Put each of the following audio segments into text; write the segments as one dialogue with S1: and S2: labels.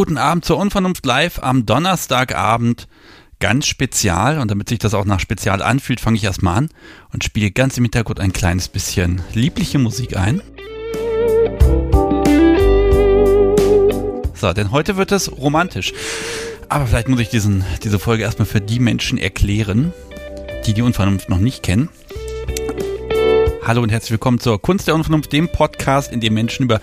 S1: Guten Abend zur Unvernunft Live am Donnerstagabend. Ganz spezial und damit sich das auch nach spezial anfühlt, fange ich erstmal an und spiele ganz im Hintergrund ein kleines bisschen liebliche Musik ein. So, denn heute wird es romantisch. Aber vielleicht muss ich diesen, diese Folge erstmal für die Menschen erklären, die die Unvernunft noch nicht kennen. Hallo und herzlich willkommen zur Kunst der Unvernunft, dem Podcast, in dem Menschen über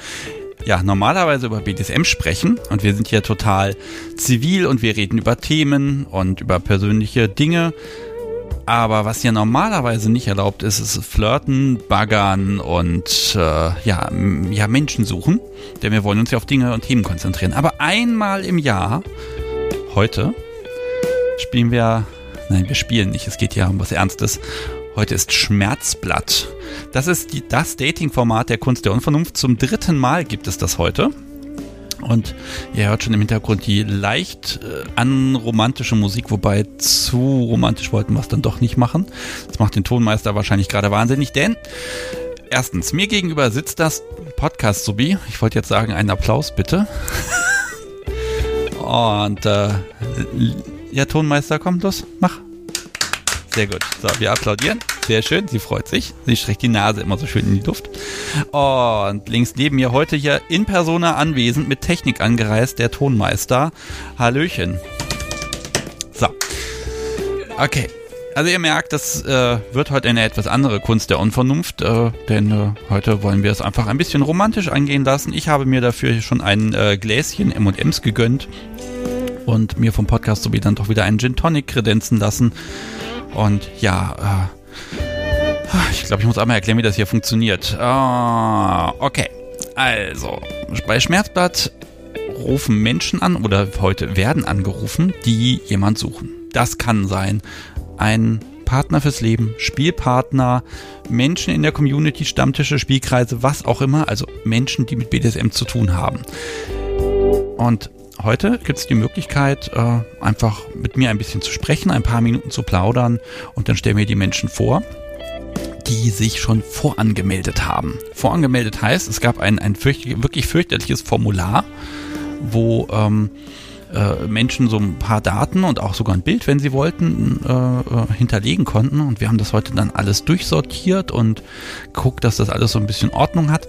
S1: ja, normalerweise über BDSM sprechen und wir sind hier total zivil und wir reden über Themen und über persönliche Dinge. Aber was hier normalerweise nicht erlaubt ist, ist Flirten, Baggern und äh, ja, ja, Menschen suchen. Denn wir wollen uns ja auf Dinge und Themen konzentrieren. Aber einmal im Jahr, heute, spielen wir, nein, wir spielen nicht, es geht ja um was Ernstes. Heute ist Schmerzblatt. Das ist die, das Dating-Format der Kunst der Unvernunft. Zum dritten Mal gibt es das heute. Und ihr hört schon im Hintergrund die leicht äh, anromantische Musik, wobei zu romantisch wollten wir es dann doch nicht machen. Das macht den Tonmeister wahrscheinlich gerade wahnsinnig, denn erstens, mir gegenüber sitzt das Podcast-Subi. Ich wollte jetzt sagen, einen Applaus bitte. Und äh, ja, Tonmeister, komm, los, mach. Sehr gut. So, wir applaudieren. Sehr schön. Sie freut sich. Sie streckt die Nase immer so schön in die Luft. Und links neben mir heute hier in Persona anwesend mit Technik angereist, der Tonmeister. Hallöchen. So. Okay. Also ihr merkt, das äh, wird heute eine etwas andere Kunst der Unvernunft, äh, denn äh, heute wollen wir es einfach ein bisschen romantisch angehen lassen. Ich habe mir dafür schon ein äh, Gläschen M&M's gegönnt und mir vom Podcast sowie dann doch wieder einen Gin Tonic kredenzen lassen. Und ja, äh, ich glaube, ich muss einmal erklären, wie das hier funktioniert. Ah, okay. Also, bei Schmerzblatt rufen Menschen an oder heute werden angerufen, die jemand suchen. Das kann sein ein Partner fürs Leben, Spielpartner, Menschen in der Community, Stammtische, Spielkreise, was auch immer, also Menschen, die mit BDSM zu tun haben. Und heute gibt es die Möglichkeit, äh, einfach mit mir ein bisschen zu sprechen, ein paar Minuten zu plaudern und dann stellen wir die Menschen vor, die sich schon vorangemeldet haben. Vorangemeldet heißt, es gab ein, ein fürcht wirklich fürchterliches Formular, wo ähm, äh, Menschen so ein paar Daten und auch sogar ein Bild, wenn sie wollten, äh, äh hinterlegen konnten. Und wir haben das heute dann alles durchsortiert und guckt, dass das alles so ein bisschen Ordnung hat.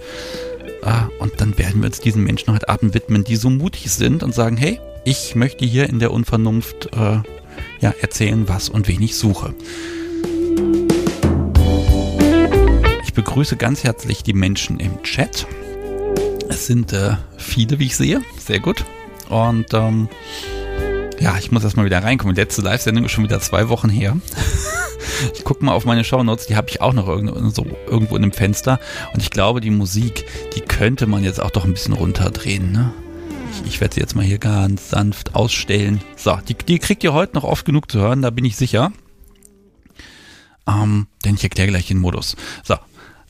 S1: Ah, und dann werden wir uns diesen Menschen heute Abend widmen, die so mutig sind und sagen, hey, ich möchte hier in der Unvernunft äh, ja, erzählen, was und wen ich suche. Ich begrüße ganz herzlich die Menschen im Chat. Es sind äh, viele, wie ich sehe. Sehr gut. Und ähm, ja, ich muss erstmal wieder reinkommen. Die letzte Live-Sendung ist schon wieder zwei Wochen her. Ich gucke mal auf meine Shownotes, die habe ich auch noch irgendwo, so, irgendwo in dem Fenster. Und ich glaube, die Musik, die könnte man jetzt auch doch ein bisschen runterdrehen. Ne? Ich, ich werde sie jetzt mal hier ganz sanft ausstellen. So, die, die kriegt ihr heute noch oft genug zu hören, da bin ich sicher. Ähm, denn ich erkläre gleich den Modus. So,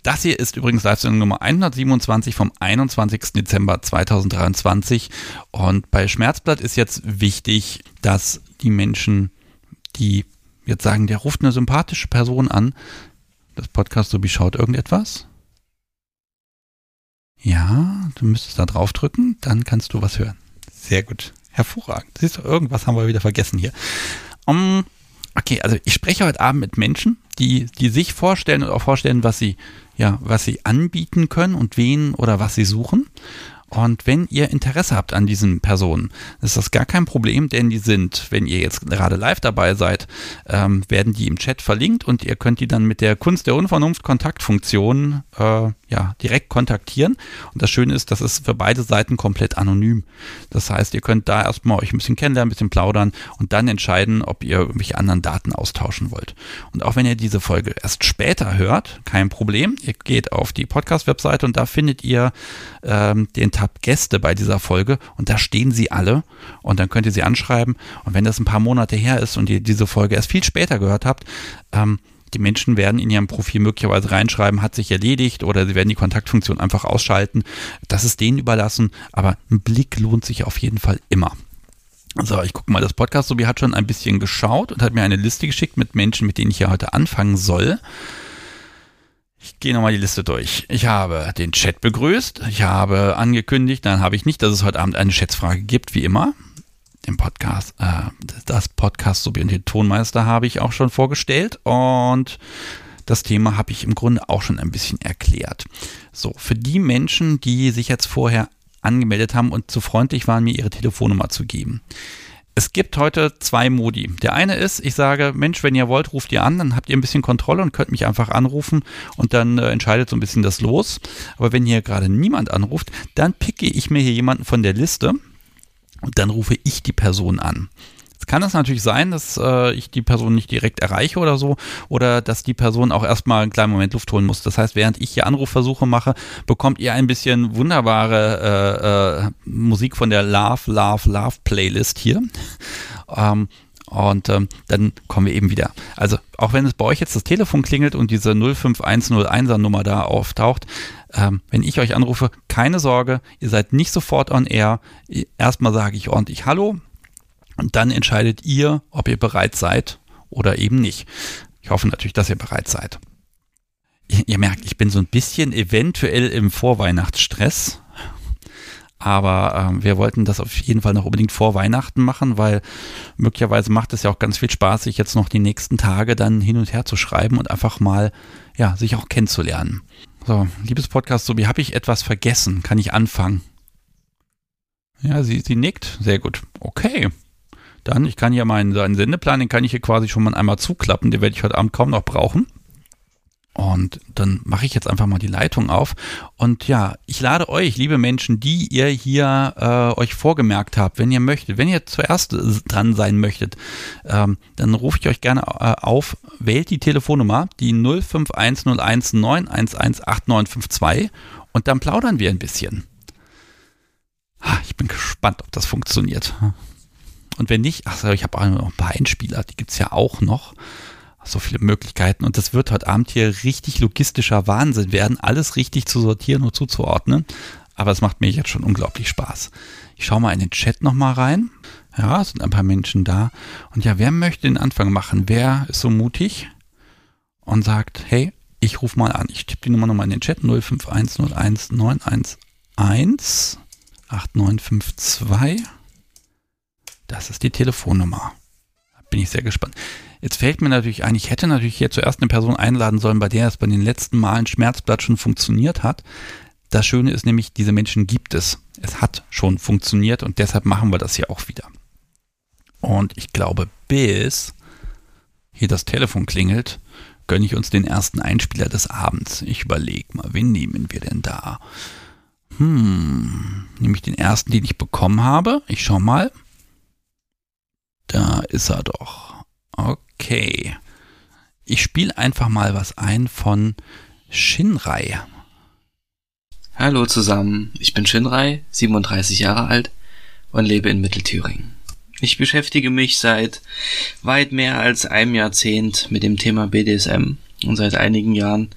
S1: das hier ist übrigens Live-Sendung Nummer 127 vom 21. Dezember 2023. Und bei Schmerzblatt ist jetzt wichtig, dass die Menschen, die jetzt sagen, der ruft eine sympathische Person an. Das Podcast so wie schaut irgendetwas. Ja, du müsstest da drauf drücken, dann kannst du was hören. Sehr gut. Hervorragend. Siehst du, irgendwas haben wir wieder vergessen hier. Um, okay, also ich spreche heute Abend mit Menschen, die, die sich vorstellen und auch vorstellen, was sie, ja, was sie anbieten können und wen oder was sie suchen. Und wenn ihr Interesse habt an diesen Personen, ist das gar kein Problem, denn die sind, wenn ihr jetzt gerade live dabei seid, ähm, werden die im Chat verlinkt und ihr könnt die dann mit der Kunst der Unvernunft Kontaktfunktion äh, ja, direkt kontaktieren. Und das Schöne ist, das ist für beide Seiten komplett anonym. Das heißt, ihr könnt da erstmal euch ein bisschen kennenlernen, ein bisschen plaudern und dann entscheiden, ob ihr irgendwelche anderen Daten austauschen wollt. Und auch wenn ihr diese Folge erst später hört, kein Problem. Ihr geht auf die Podcast-Webseite und da findet ihr ähm, den Tab Gäste bei dieser Folge und da stehen sie alle und dann könnt ihr sie anschreiben. Und wenn das ein paar Monate her ist und ihr diese Folge erst viel später gehört habt, ähm, die Menschen werden in ihrem Profil möglicherweise reinschreiben, hat sich erledigt oder sie werden die Kontaktfunktion einfach ausschalten. Das ist denen überlassen, aber ein Blick lohnt sich auf jeden Fall immer. So, ich gucke mal, das Podcast Sobi hat schon ein bisschen geschaut und hat mir eine Liste geschickt mit Menschen, mit denen ich ja heute anfangen soll. Ich gehe nochmal die Liste durch. Ich habe den Chat begrüßt. Ich habe angekündigt, dann habe ich nicht, dass es heute Abend eine Schätzfrage gibt, wie immer. Den Podcast, äh, das Podcast sowie den Tonmeister habe ich auch schon vorgestellt und das Thema habe ich im Grunde auch schon ein bisschen erklärt. So, für die Menschen, die sich jetzt vorher angemeldet haben und zu freundlich waren, mir ihre Telefonnummer zu geben. Es gibt heute zwei Modi. Der eine ist, ich sage, Mensch, wenn ihr wollt, ruft ihr an, dann habt ihr ein bisschen Kontrolle und könnt mich einfach anrufen und dann äh, entscheidet so ein bisschen das los. Aber wenn hier gerade niemand anruft, dann picke ich mir hier jemanden von der Liste und dann rufe ich die Person an kann es natürlich sein, dass äh, ich die Person nicht direkt erreiche oder so oder dass die Person auch erstmal einen kleinen Moment Luft holen muss. Das heißt, während ich hier Anrufversuche mache, bekommt ihr ein bisschen wunderbare äh, äh, Musik von der Love, Love, Love Playlist hier. Ähm, und ähm, dann kommen wir eben wieder. Also auch wenn es bei euch jetzt das Telefon klingelt und diese 05101er Nummer da auftaucht, ähm, wenn ich euch anrufe, keine Sorge, ihr seid nicht sofort on air. Erstmal sage ich ordentlich Hallo, und dann entscheidet ihr, ob ihr bereit seid oder eben nicht. Ich hoffe natürlich, dass ihr bereit seid. Ihr, ihr merkt, ich bin so ein bisschen eventuell im Vorweihnachtsstress. Aber äh, wir wollten das auf jeden Fall noch unbedingt vor Weihnachten machen, weil möglicherweise macht es ja auch ganz viel Spaß, sich jetzt noch die nächsten Tage dann hin und her zu schreiben und einfach mal, ja, sich auch kennenzulernen. So, liebes Podcast, so wie habe ich etwas vergessen? Kann ich anfangen? Ja, sie, sie nickt. Sehr gut. Okay. Dann, ich kann hier meinen, seinen Sendeplan, den kann ich hier quasi schon mal einmal zuklappen, den werde ich heute Abend kaum noch brauchen. Und dann mache ich jetzt einfach mal die Leitung auf. Und ja, ich lade euch, liebe Menschen, die ihr hier äh, euch vorgemerkt habt, wenn ihr möchtet, wenn ihr zuerst dran sein möchtet, ähm, dann rufe ich euch gerne äh, auf, wählt die Telefonnummer, die 051019118952 und dann plaudern wir ein bisschen. Ha, ich bin gespannt, ob das funktioniert. Und wenn nicht, ach, ich habe auch noch ein paar Einspieler, die gibt es ja auch noch. So viele Möglichkeiten. Und das wird heute Abend hier richtig logistischer Wahnsinn werden, alles richtig zu sortieren und zuzuordnen. Aber es macht mir jetzt schon unglaublich Spaß. Ich schaue mal in den Chat nochmal rein. Ja, es sind ein paar Menschen da. Und ja, wer möchte den Anfang machen? Wer ist so mutig und sagt, hey, ich rufe mal an. Ich tippe die Nummer nochmal in den Chat. 05101911 8952. Das ist die Telefonnummer. Bin ich sehr gespannt. Jetzt fällt mir natürlich ein, ich hätte natürlich hier zuerst eine Person einladen sollen, bei der es bei den letzten Malen Schmerzblatt schon funktioniert hat. Das Schöne ist nämlich, diese Menschen gibt es. Es hat schon funktioniert und deshalb machen wir das hier auch wieder. Und ich glaube, bis hier das Telefon klingelt, gönne ich uns den ersten Einspieler des Abends. Ich überlege mal, wen nehmen wir denn da? Hm, nämlich den ersten, den ich bekommen habe. Ich schau mal. Da ist er doch. Okay. Ich spiele einfach mal was ein von Shinrai.
S2: Hallo zusammen, ich bin Shinrai, 37 Jahre alt und lebe in Mittelthüringen. Ich beschäftige mich seit weit mehr als einem Jahrzehnt mit dem Thema BDSM und seit einigen Jahren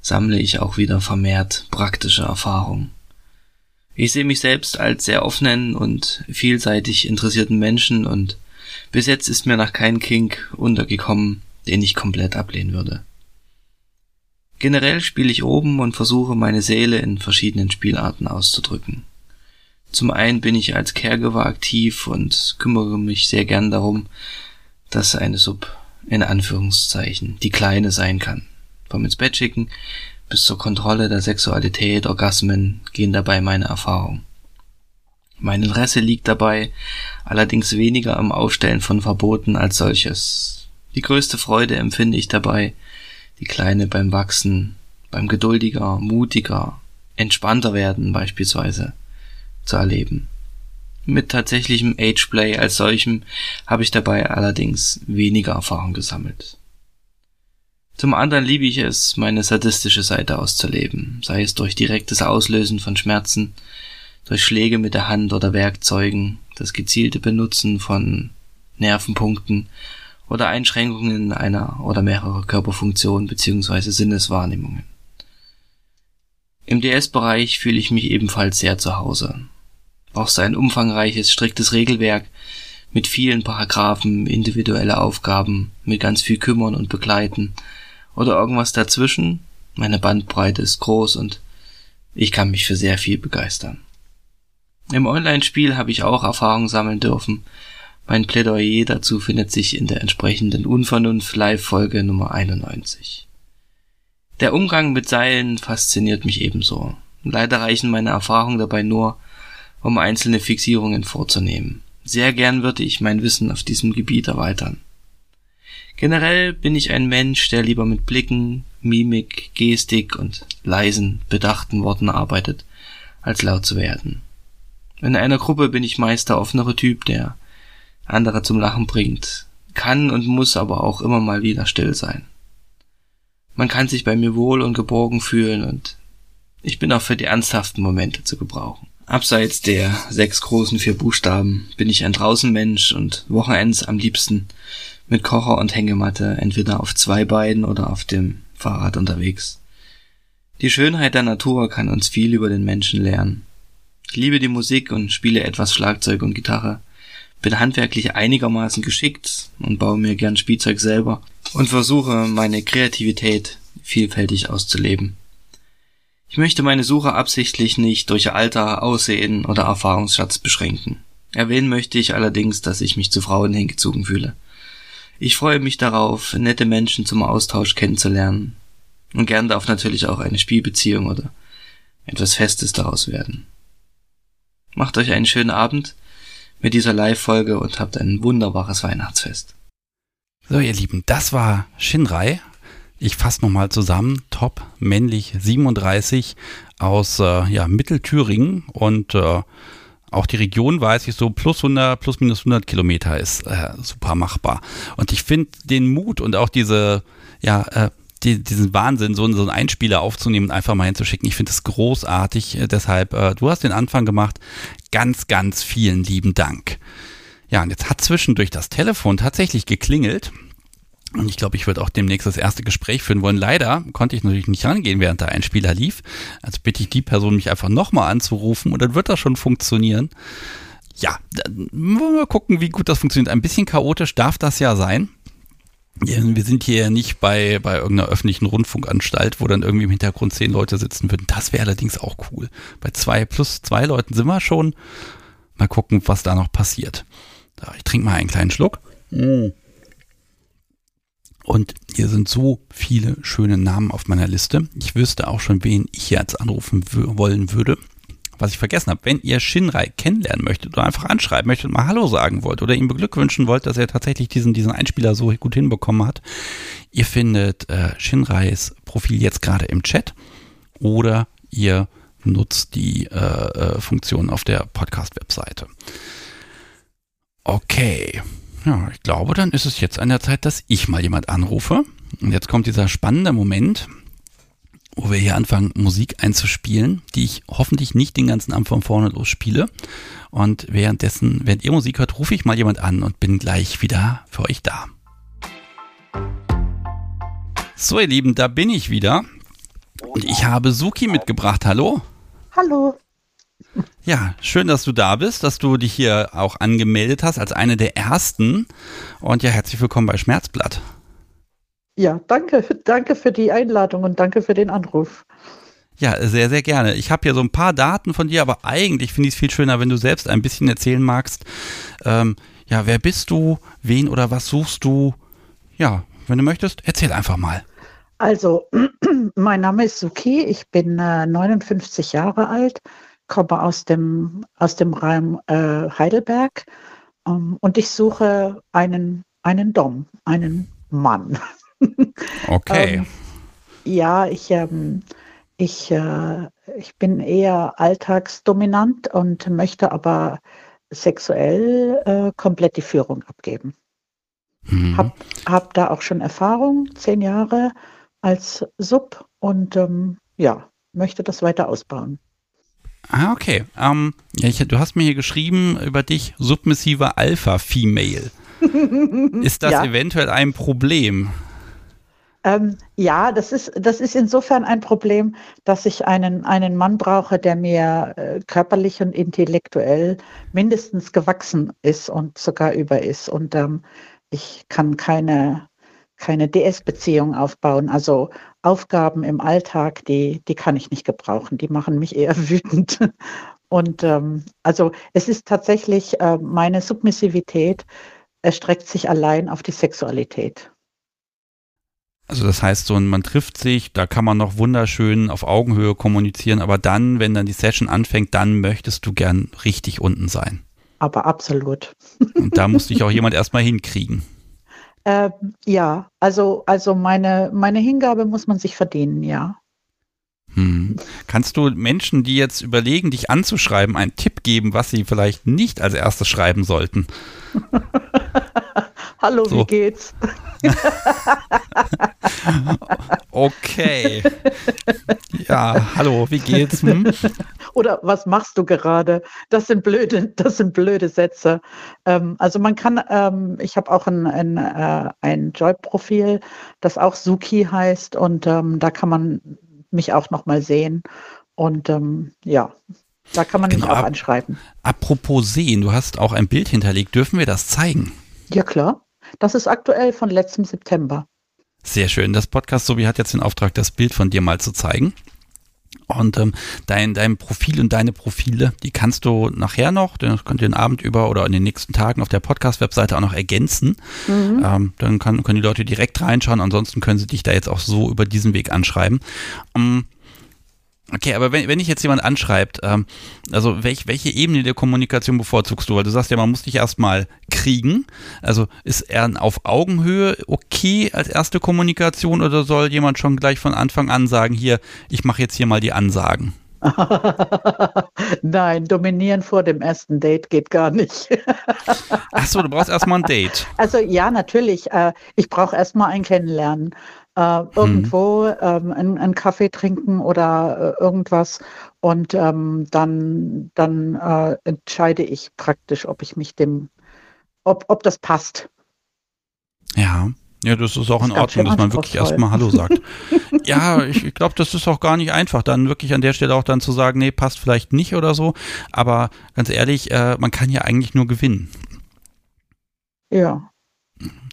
S2: sammle ich auch wieder vermehrt praktische Erfahrungen. Ich sehe mich selbst als sehr offenen und vielseitig interessierten Menschen und bis jetzt ist mir noch kein Kink untergekommen, den ich komplett ablehnen würde. Generell spiele ich oben und versuche meine Seele in verschiedenen Spielarten auszudrücken. Zum einen bin ich als Caregiver aktiv und kümmere mich sehr gern darum, dass eine Sub in Anführungszeichen die Kleine sein kann. Vom ins Bett schicken bis zur Kontrolle der Sexualität, Orgasmen gehen dabei meine Erfahrungen. Mein Interesse liegt dabei allerdings weniger am Aufstellen von Verboten als solches. Die größte Freude empfinde ich dabei, die Kleine beim Wachsen, beim geduldiger, mutiger, entspannter werden beispielsweise zu erleben. Mit tatsächlichem Ageplay als solchem habe ich dabei allerdings weniger Erfahrung gesammelt. Zum anderen liebe ich es, meine sadistische Seite auszuleben, sei es durch direktes Auslösen von Schmerzen, durch Schläge mit der Hand oder Werkzeugen, das gezielte Benutzen von Nervenpunkten oder Einschränkungen einer oder mehrerer Körperfunktionen bzw. Sinneswahrnehmungen. Im DS-Bereich fühle ich mich ebenfalls sehr zu Hause. Brauchst du ein umfangreiches, striktes Regelwerk mit vielen Paragraphen, individuelle Aufgaben, mit ganz viel kümmern und begleiten oder irgendwas dazwischen, Meine Bandbreite ist groß und ich kann mich für sehr viel begeistern. Im Online-Spiel habe ich auch Erfahrung sammeln dürfen. Mein Plädoyer dazu findet sich in der entsprechenden Unvernunft Live-Folge Nummer 91. Der Umgang mit Seilen fasziniert mich ebenso. Leider reichen meine Erfahrungen dabei nur, um einzelne Fixierungen vorzunehmen. Sehr gern würde ich mein Wissen auf diesem Gebiet erweitern. Generell bin ich ein Mensch, der lieber mit Blicken, Mimik, Gestik und leisen, bedachten Worten arbeitet, als laut zu werden. In einer Gruppe bin ich meist der offenere Typ, der andere zum Lachen bringt, kann und muss aber auch immer mal wieder still sein. Man kann sich bei mir wohl und geborgen fühlen und ich bin auch für die ernsthaften Momente zu gebrauchen. Abseits der sechs großen vier Buchstaben bin ich ein Draußenmensch und Wochenends am liebsten mit Kocher und Hängematte entweder auf zwei Beinen oder auf dem Fahrrad unterwegs. Die Schönheit der Natur kann uns viel über den Menschen lernen. Ich liebe die Musik und spiele etwas Schlagzeug und Gitarre, bin handwerklich einigermaßen geschickt und baue mir gern Spielzeug selber und versuche meine Kreativität vielfältig auszuleben. Ich möchte meine Suche absichtlich nicht durch Alter, Aussehen oder Erfahrungsschatz beschränken. Erwähnen möchte ich allerdings, dass ich mich zu Frauen hingezogen fühle. Ich freue mich darauf, nette Menschen zum Austausch kennenzulernen. Und gern darf natürlich auch eine Spielbeziehung oder etwas Festes daraus werden. Macht euch einen schönen Abend mit dieser Live-Folge und habt ein wunderbares Weihnachtsfest.
S1: So, ihr Lieben, das war Shinrai ich fasse nochmal zusammen. Top, männlich 37 aus äh, ja, Mittelthüringen und äh, auch die Region weiß ich so plus 100, plus minus 100 Kilometer ist äh, super machbar. Und ich finde den Mut und auch diese, ja, äh, die, diesen Wahnsinn, so, so einen Einspieler aufzunehmen und einfach mal hinzuschicken. Ich finde es großartig. Äh, deshalb, äh, du hast den Anfang gemacht. Ganz, ganz vielen lieben Dank. Ja, und jetzt hat zwischendurch das Telefon tatsächlich geklingelt. Und ich glaube, ich würde auch demnächst das erste Gespräch führen wollen. Leider konnte ich natürlich nicht rangehen, während da ein Spieler lief. Also bitte ich die Person, mich einfach nochmal anzurufen und dann wird das schon funktionieren. Ja, dann wollen wir mal gucken, wie gut das funktioniert. Ein bisschen chaotisch darf das ja sein. Wir sind hier ja nicht bei, bei irgendeiner öffentlichen Rundfunkanstalt, wo dann irgendwie im Hintergrund zehn Leute sitzen würden. Das wäre allerdings auch cool. Bei zwei plus zwei Leuten sind wir schon. Mal gucken, was da noch passiert. ich trinke mal einen kleinen Schluck. Und hier sind so viele schöne Namen auf meiner Liste. Ich wüsste auch schon, wen ich jetzt anrufen wollen würde. Was ich vergessen habe, wenn ihr Shinrai kennenlernen möchtet oder einfach anschreiben möchtet mal Hallo sagen wollt oder ihm beglückwünschen wollt, dass er tatsächlich diesen, diesen Einspieler so gut hinbekommen hat, ihr findet äh, Shinrais Profil jetzt gerade im Chat oder ihr nutzt die äh, äh, Funktion auf der Podcast-Webseite. Okay. Ja, ich glaube, dann ist es jetzt an der Zeit, dass ich mal jemand anrufe. Und jetzt kommt dieser spannende Moment, wo wir hier anfangen, Musik einzuspielen, die ich hoffentlich nicht den ganzen Abend von vorne los spiele. Und währenddessen, während ihr Musik hört, rufe ich mal jemand an und bin gleich wieder für euch da. So, ihr Lieben, da bin ich wieder. Und ich habe Suki mitgebracht. Hallo.
S3: Hallo.
S1: Ja, schön, dass du da bist, dass du dich hier auch angemeldet hast als eine der ersten. Und ja, herzlich willkommen bei Schmerzblatt.
S3: Ja, danke, danke für die Einladung und danke für den Anruf.
S1: Ja, sehr, sehr gerne. Ich habe hier so ein paar Daten von dir, aber eigentlich finde ich es viel schöner, wenn du selbst ein bisschen erzählen magst. Ähm, ja, wer bist du? Wen oder was suchst du? Ja, wenn du möchtest, erzähl einfach mal.
S3: Also, mein Name ist Suki, ich bin äh, 59 Jahre alt, komme aus dem, aus dem Raum äh, Heidelberg ähm, und ich suche einen, einen Dom, einen Mann.
S1: Okay. ähm,
S3: ja, ich, ähm, ich, äh, ich bin eher alltagsdominant und möchte aber sexuell äh, komplett die Führung abgeben. Mhm. Hab, hab da auch schon Erfahrung, zehn Jahre als Sub und ähm, ja, möchte das weiter ausbauen.
S1: Ah, okay. Ähm, ja, ich, du hast mir hier geschrieben über dich submissiver Alpha-Female. ist das ja. eventuell ein Problem?
S3: Ähm, ja, das ist, das ist insofern ein Problem, dass ich einen, einen Mann brauche, der mir äh, körperlich und intellektuell mindestens gewachsen ist und sogar über ist. Und ähm, ich kann keine, keine DS-Beziehung aufbauen. Also Aufgaben im Alltag, die, die kann ich nicht gebrauchen. Die machen mich eher wütend. Und ähm, also es ist tatsächlich äh, meine Submissivität erstreckt sich allein auf die Sexualität.
S1: Also das heißt, so man trifft sich, da kann man noch wunderschön auf Augenhöhe kommunizieren, aber dann, wenn dann die Session anfängt, dann möchtest du gern richtig unten sein.
S3: Aber absolut.
S1: Und da musste ich auch jemand erstmal hinkriegen.
S3: Äh, ja, also, also meine, meine Hingabe muss man sich verdienen, ja.
S1: Hm. Kannst du Menschen, die jetzt überlegen, dich anzuschreiben, einen Tipp geben, was sie vielleicht nicht als erstes schreiben sollten?
S3: Hallo, so. wie geht's?
S1: okay. Ja, hallo, wie geht's? Hm?
S3: Oder was machst du gerade? Das sind blöde, das sind blöde Sätze. Ähm, also man kann, ähm, ich habe auch ein, ein, äh, ein Joy-Profil, das auch Suki heißt und ähm, da kann man mich auch nochmal sehen. Und ähm, ja, da kann man genau, mich auch anschreiben.
S1: Apropos sehen, du hast auch ein Bild hinterlegt. Dürfen wir das zeigen?
S3: Ja, klar. Das ist aktuell von letztem September.
S1: Sehr schön. Das Podcast Sobi hat jetzt den Auftrag, das Bild von dir mal zu zeigen. Und ähm, dein, dein Profil und deine Profile, die kannst du nachher noch, das könnt ihr den Abend über oder in den nächsten Tagen auf der Podcast-Webseite auch noch ergänzen. Mhm. Ähm, dann kann, können die Leute direkt reinschauen, ansonsten können sie dich da jetzt auch so über diesen Weg anschreiben. Ähm, Okay, aber wenn, wenn ich jetzt jemand anschreibt, ähm, also welch, welche Ebene der Kommunikation bevorzugst du? Weil du sagst ja, man muss dich erstmal kriegen. Also ist er auf Augenhöhe okay als erste Kommunikation oder soll jemand schon gleich von Anfang an sagen, hier, ich mache jetzt hier mal die Ansagen?
S3: Nein, dominieren vor dem ersten Date geht gar nicht.
S1: Ach so, du brauchst erstmal ein Date.
S3: Also ja, natürlich. Äh, ich brauche erstmal ein Kennenlernen äh, irgendwo hm. ähm, einen, Kaffee trinken oder äh, irgendwas und ähm, dann, dann äh, entscheide ich praktisch, ob ich mich dem, ob, ob das passt.
S1: Ja. Ja, das ist auch das in Ordnung, dass man wirklich erstmal Hallo sagt. ja, ich, ich glaube, das ist auch gar nicht einfach, dann wirklich an der Stelle auch dann zu sagen, nee, passt vielleicht nicht oder so. Aber ganz ehrlich, äh, man kann ja eigentlich nur gewinnen.
S3: Ja.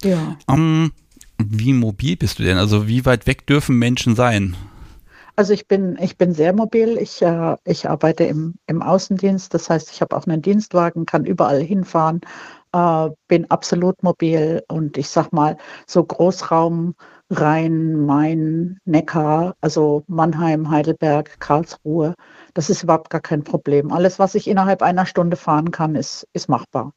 S3: Ja.
S1: Um, ähm, wie mobil bist du denn? Also wie weit weg dürfen Menschen sein?
S3: Also ich bin, ich bin sehr mobil. Ich, äh, ich arbeite im, im Außendienst. Das heißt, ich habe auch einen Dienstwagen, kann überall hinfahren, äh, bin absolut mobil und ich sag mal, so Großraum Rhein, Main, Neckar, also Mannheim, Heidelberg, Karlsruhe, das ist überhaupt gar kein Problem. Alles, was ich innerhalb einer Stunde fahren kann, ist, ist machbar.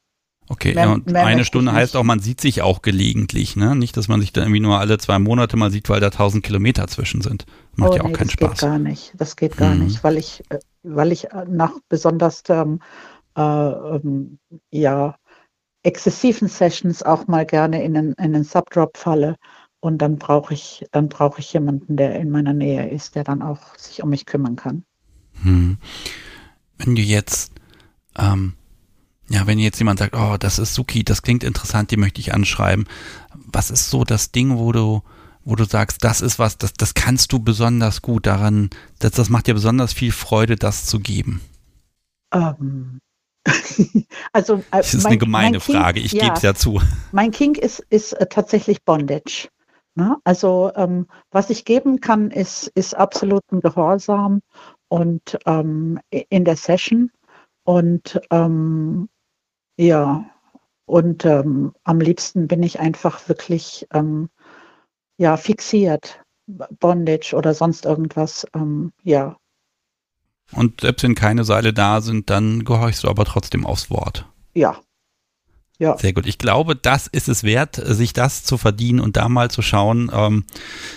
S1: Okay, ja, und eine Stunde heißt auch, man sieht sich auch gelegentlich, ne? Nicht, dass man sich dann irgendwie nur alle zwei Monate mal sieht, weil da tausend Kilometer zwischen sind. Macht oh, ja auch nee, keinen
S3: das
S1: Spaß.
S3: Das geht gar nicht. Das geht gar mhm. nicht, weil ich, äh, weil ich äh, nach besonders ähm, äh, ähm, ja, exzessiven Sessions auch mal gerne in einen, in einen Subdrop falle. Und dann brauche ich, dann brauche ich jemanden, der in meiner Nähe ist, der dann auch sich um mich kümmern kann.
S1: Hm. Wenn du jetzt ähm, ja, wenn jetzt jemand sagt, oh, das ist Suki, das klingt interessant, die möchte ich anschreiben. Was ist so das Ding, wo du, wo du sagst, das ist was, das, das kannst du besonders gut daran, das, das macht dir besonders viel Freude, das zu geben?
S3: Ähm. also, äh,
S1: das ist mein, eine gemeine Frage, ich ja, gebe es ja zu.
S3: Mein King ist, ist äh, tatsächlich Bondage. Ne? Also ähm, was ich geben kann, ist, ist absoluten Gehorsam und ähm, in der Session und ähm, ja, und ähm, am liebsten bin ich einfach wirklich ähm, ja, fixiert. Bondage oder sonst irgendwas, ähm, ja.
S1: Und selbst wenn keine Seile da sind, dann gehorchst du aber trotzdem aufs Wort.
S3: Ja, ja.
S1: Sehr gut. Ich glaube, das ist es wert, sich das zu verdienen und da mal zu schauen, ähm,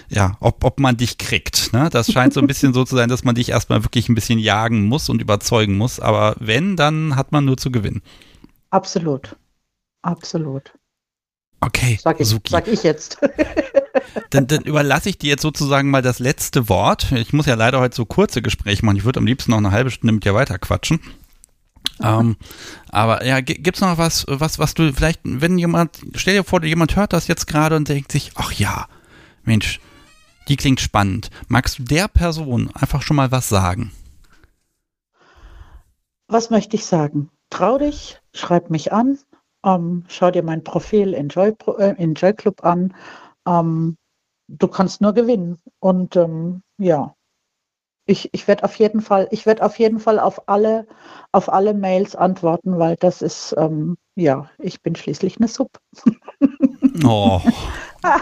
S1: ja, ob, ob man dich kriegt. Ne? Das scheint so ein bisschen so zu sein, dass man dich erstmal wirklich ein bisschen jagen muss und überzeugen muss. Aber wenn, dann hat man nur zu gewinnen.
S3: Absolut. Absolut.
S1: Okay,
S3: sag ich, sag ich jetzt.
S1: dann, dann überlasse ich dir jetzt sozusagen mal das letzte Wort. Ich muss ja leider heute so kurze Gespräche machen. Ich würde am liebsten noch eine halbe Stunde mit dir weiter quatschen. ähm, aber ja, gibt es noch was, was, was du vielleicht, wenn jemand, stell dir vor, jemand hört das jetzt gerade und denkt sich, ach ja, Mensch, die klingt spannend. Magst du der Person einfach schon mal was sagen?
S3: Was möchte ich sagen? Trau dich, schreib mich an, ähm, schau dir mein Profil in Joy, äh, in Joy Club an ähm, du kannst nur gewinnen. Und ähm, ja, ich, ich werde auf jeden Fall, ich werde auf jeden Fall auf alle, auf alle Mails antworten, weil das ist, ähm, ja, ich bin schließlich eine Sub.
S1: Oh.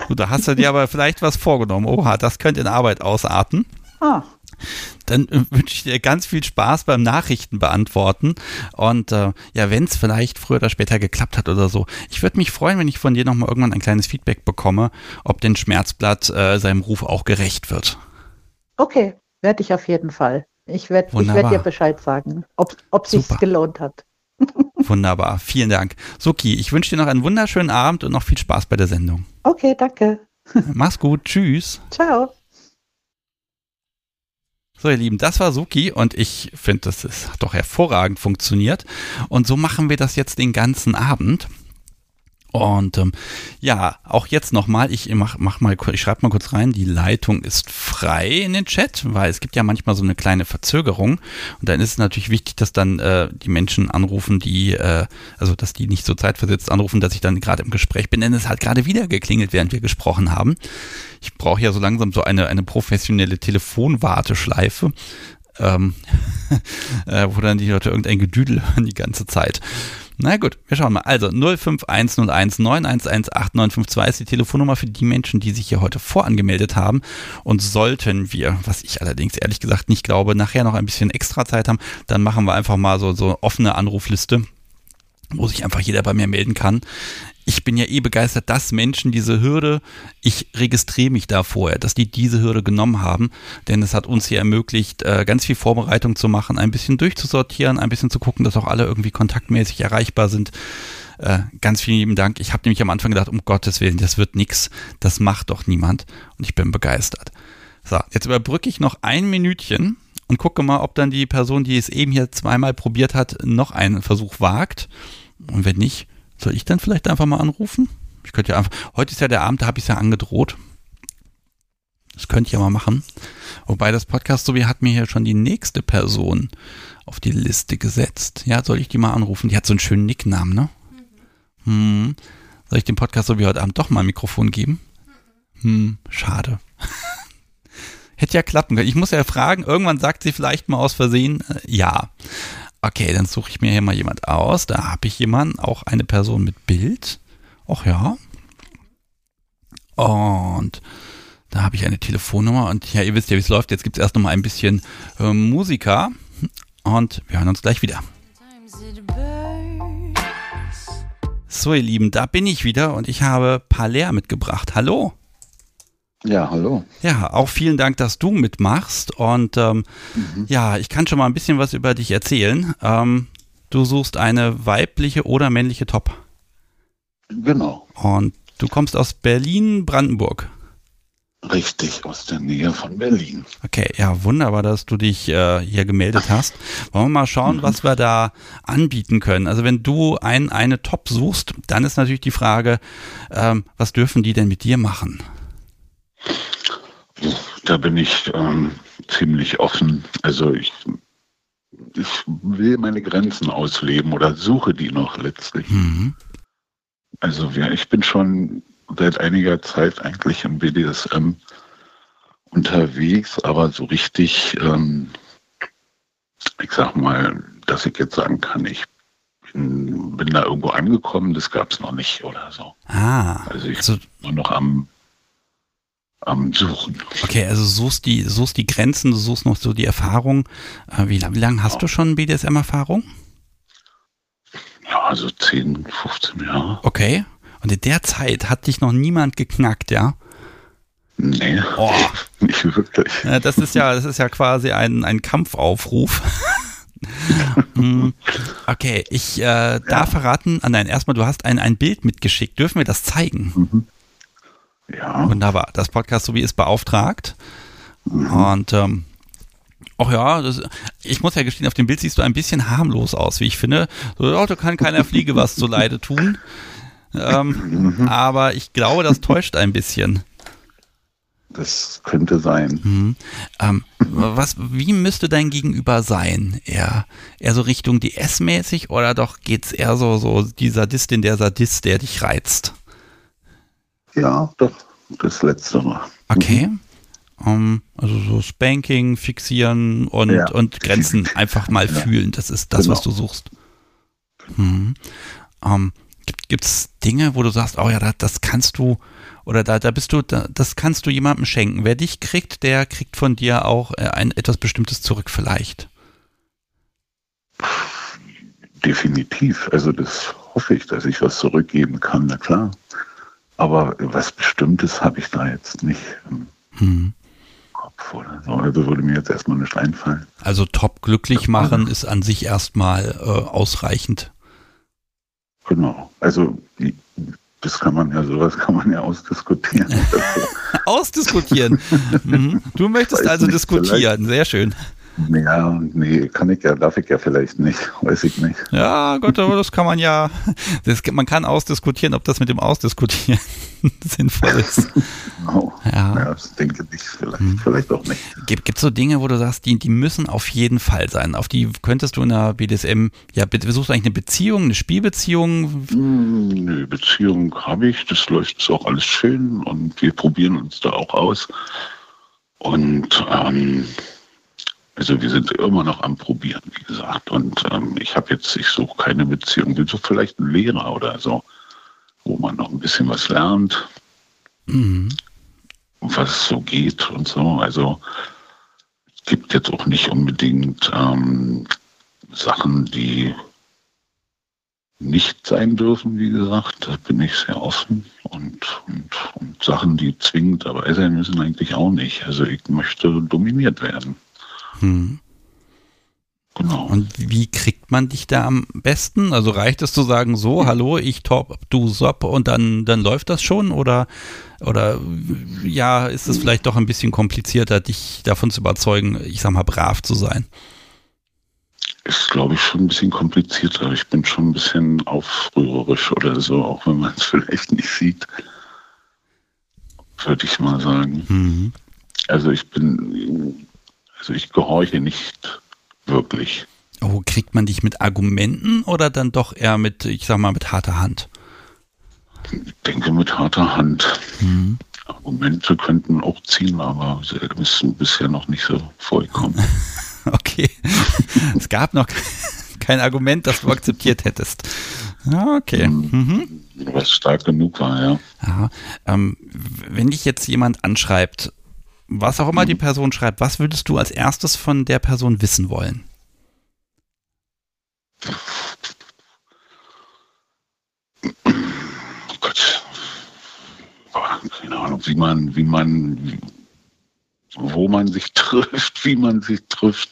S1: da hast du dir aber vielleicht was vorgenommen. Oha, das könnte in Arbeit ausarten. Ah. Dann äh, wünsche ich dir ganz viel Spaß beim Nachrichten beantworten. Und äh, ja, wenn es vielleicht früher oder später geklappt hat oder so, ich würde mich freuen, wenn ich von dir nochmal irgendwann ein kleines Feedback bekomme, ob den Schmerzblatt äh, seinem Ruf auch gerecht wird.
S3: Okay, werde ich auf jeden Fall. Ich werde werd dir Bescheid sagen, ob es sich gelohnt hat.
S1: Wunderbar, vielen Dank. Suki, ich wünsche dir noch einen wunderschönen Abend und noch viel Spaß bei der Sendung.
S3: Okay, danke.
S1: Mach's gut, tschüss.
S3: Ciao.
S1: So, ihr Lieben, das war Suki und ich finde, das ist, hat doch hervorragend funktioniert. Und so machen wir das jetzt den ganzen Abend. Und ähm, ja, auch jetzt nochmal, ich mach, mach mal, ich schreibe mal kurz rein, die Leitung ist frei in den Chat, weil es gibt ja manchmal so eine kleine Verzögerung. Und dann ist es natürlich wichtig, dass dann äh, die Menschen anrufen, die, äh, also dass die nicht so zeitversetzt anrufen, dass ich dann gerade im Gespräch bin, denn es hat gerade wieder geklingelt, während wir gesprochen haben. Ich brauche ja so langsam so eine, eine professionelle Telefonwarteschleife. Ähm, äh, wo dann die Leute irgendein Gedüdel hören die ganze Zeit. Na gut, wir schauen mal. Also 051019118952 ist die Telefonnummer für die Menschen, die sich hier heute vorangemeldet haben. Und sollten wir, was ich allerdings ehrlich gesagt nicht glaube, nachher noch ein bisschen extra Zeit haben, dann machen wir einfach mal so, so offene Anrufliste wo sich einfach jeder bei mir melden kann ich bin ja eh begeistert, dass Menschen diese Hürde, ich registriere mich da vorher, dass die diese Hürde genommen haben, denn es hat uns hier ermöglicht, äh, ganz viel Vorbereitung zu machen, ein bisschen durchzusortieren, ein bisschen zu gucken, dass auch alle irgendwie kontaktmäßig erreichbar sind. Äh, ganz vielen lieben Dank. Ich habe nämlich am Anfang gedacht, um Gottes Willen, das wird nichts, das macht doch niemand und ich bin begeistert. So, jetzt überbrücke ich noch ein Minütchen und gucke mal, ob dann die Person, die es eben hier zweimal probiert hat, noch einen Versuch wagt. Und wenn nicht, soll ich dann vielleicht einfach mal anrufen? Ich könnte ja einfach, heute ist ja der Abend, da habe ich es ja angedroht. Das könnte ich ja mal machen. Wobei das Podcast so wie hat mir hier schon die nächste Person auf die Liste gesetzt. Ja, soll ich die mal anrufen? Die hat so einen schönen Nicknamen, ne? Mhm. Hm. Soll ich dem Podcast so wie heute Abend doch mal ein Mikrofon geben? Hm, schade. Hätte ja klappen können. Ich muss ja fragen, irgendwann sagt sie vielleicht mal aus Versehen, äh, ja. Okay, dann suche ich mir hier mal jemand aus. Da habe ich jemanden, auch eine Person mit Bild. Ach ja. Und da habe ich eine Telefonnummer und ja, ihr wisst ja, wie es läuft. Jetzt gibt es erst noch mal ein bisschen äh, Musiker und wir hören uns gleich wieder. So, ihr Lieben, da bin ich wieder und ich habe Paler mitgebracht. Hallo.
S4: Ja, hallo.
S1: Ja, auch vielen Dank, dass du mitmachst. Und ähm, mhm. ja, ich kann schon mal ein bisschen was über dich erzählen. Ähm, du suchst eine weibliche oder männliche Top.
S4: Genau.
S1: Und du kommst aus Berlin-Brandenburg.
S4: Richtig, aus der Nähe von Berlin.
S1: Okay, ja, wunderbar, dass du dich äh, hier gemeldet hast. Wollen wir mal schauen, mhm. was wir da anbieten können. Also wenn du ein, eine Top suchst, dann ist natürlich die Frage, ähm, was dürfen die denn mit dir machen?
S4: Da bin ich ähm, ziemlich offen. Also ich, ich will meine Grenzen ausleben oder suche die noch letztlich. Mhm. Also ja, ich bin schon seit einiger Zeit eigentlich im BDSM unterwegs, aber so richtig, ähm, ich sag mal, dass ich jetzt sagen kann, ich bin, bin da irgendwo angekommen, das gab es noch nicht oder so.
S1: Ah.
S4: Also ich also, bin noch am am Suchen.
S1: Okay, also suchst die, suchst die Grenzen, du suchst noch so die Erfahrung. Äh, wie, wie lange hast ja. du schon BDSM-Erfahrung?
S4: Ja, also 10, 15 Jahre.
S1: Okay. Und in der Zeit hat dich noch niemand geknackt, ja?
S4: Nee, oh. nicht wirklich.
S1: Das ist ja, das ist ja quasi ein, ein Kampfaufruf. Hm. okay, ich äh, ja. darf verraten, ah nein, erstmal, du hast ein, ein Bild mitgeschickt. Dürfen wir das zeigen? Mhm.
S4: Ja.
S1: Wunderbar. Das Podcast sowie ist beauftragt. Mhm. Und ähm, Ach ja, das, ich muss ja gestehen, auf dem Bild siehst du ein bisschen harmlos aus, wie ich finde. So, oh, da kann keiner Fliege was zu Leide tun. Ähm, mhm. Aber ich glaube, das täuscht ein bisschen.
S4: Das könnte sein.
S1: Mhm. Ähm, was, wie müsste dein Gegenüber sein? Eher, eher so Richtung DS-mäßig oder doch geht es eher so, so die Sadistin, der Sadist, der dich reizt?
S4: Ja, doch. das Letztere.
S1: Okay. Um, also so Spanking, fixieren und,
S4: Ja.
S1: und Grenzen einfach mal
S4: Ja.
S1: fühlen. Das ist das,
S4: Genau.
S1: was du suchst. Mhm. Um, gibt es Dinge, wo du sagst, oh ja, das, das kannst du oder da, da bist du, da, das kannst du jemandem schenken. Wer dich kriegt, der kriegt von dir auch äh, ein etwas Bestimmtes zurück vielleicht.
S4: Definitiv. Also das hoffe ich, dass ich was zurückgeben kann, na klar. Aber was Bestimmtes habe ich da jetzt nicht im
S1: Mhm.
S4: Kopf oder so. Also würde mir jetzt erstmal nicht einfallen.
S1: Also top glücklich machen ist an sich erstmal äh, ausreichend.
S4: Genau. Also das kann man ja, sowas kann man ja ausdiskutieren.
S1: Ausdiskutieren. mhm. Du möchtest also
S4: nicht,
S1: diskutieren. Sehr schön.
S4: Ja, nee, kann ich ja, darf ich ja vielleicht nicht, weiß ich nicht.
S1: Ja, Gott, aber das kann man ja. Das, man kann ausdiskutieren, ob das mit dem Ausdiskutieren sinnvoll ist.
S4: Genau.
S1: Ja.
S4: Ja, das denke ich vielleicht,
S1: Hm.
S4: vielleicht auch nicht.
S1: Gibt es so Dinge, wo du sagst, die, die müssen auf jeden Fall sein? Auf die könntest du in der BDSM, ja, be- besuchst du eigentlich eine Beziehung, eine Spielbeziehung?
S4: Hm, Nö, Beziehung habe ich, das läuft auch alles schön und wir probieren uns da auch aus. Und ähm, also wir sind immer noch am Probieren, wie gesagt. Und ähm, ich habe jetzt, ich suche keine Beziehung, ich suche vielleicht einen Lehrer oder so, wo man noch ein bisschen was lernt,
S1: Mhm.
S4: was so geht und so. Also es gibt jetzt auch nicht unbedingt ähm, Sachen, die nicht sein dürfen, wie gesagt. Da bin ich sehr offen. Und, und, und Sachen, die zwingend dabei sein müssen, eigentlich auch nicht. Also ich möchte dominiert werden.
S1: Mhm.
S4: Genau.
S1: Und wie kriegt man dich da am besten? Also reicht es zu sagen, so, hallo, ich top, du sop und dann, dann läuft das schon? Oder, oder ja, ist es vielleicht doch ein bisschen komplizierter, dich davon zu überzeugen, ich sag mal, brav zu sein?
S4: ist, glaube ich, schon ein bisschen komplizierter. Ich bin schon ein bisschen aufrührerisch oder so, auch wenn man es vielleicht nicht sieht. Würde ich mal sagen.
S1: Mhm.
S4: Also ich bin, also ich gehorche nicht wirklich.
S1: Oh, kriegt man dich mit Argumenten oder dann doch eher mit, ich sag mal, mit harter Hand?
S4: Ich denke mit harter Hand.
S1: Mhm.
S4: Argumente könnten auch ziehen, aber sie ist bisher noch nicht so vorgekommen.
S1: Okay. es gab noch kein Argument, das du akzeptiert hättest. Ja, Okay. Mhm.
S4: Was stark genug war, ja.
S1: Ja, ähm, wenn dich jetzt jemand anschreibt, was auch immer die Person schreibt, was würdest du als erstes von der Person wissen wollen?
S4: Oh Gott. Boah, keine Ahnung, wie man, wie man, wie, wo man sich trifft, wie man sich trifft.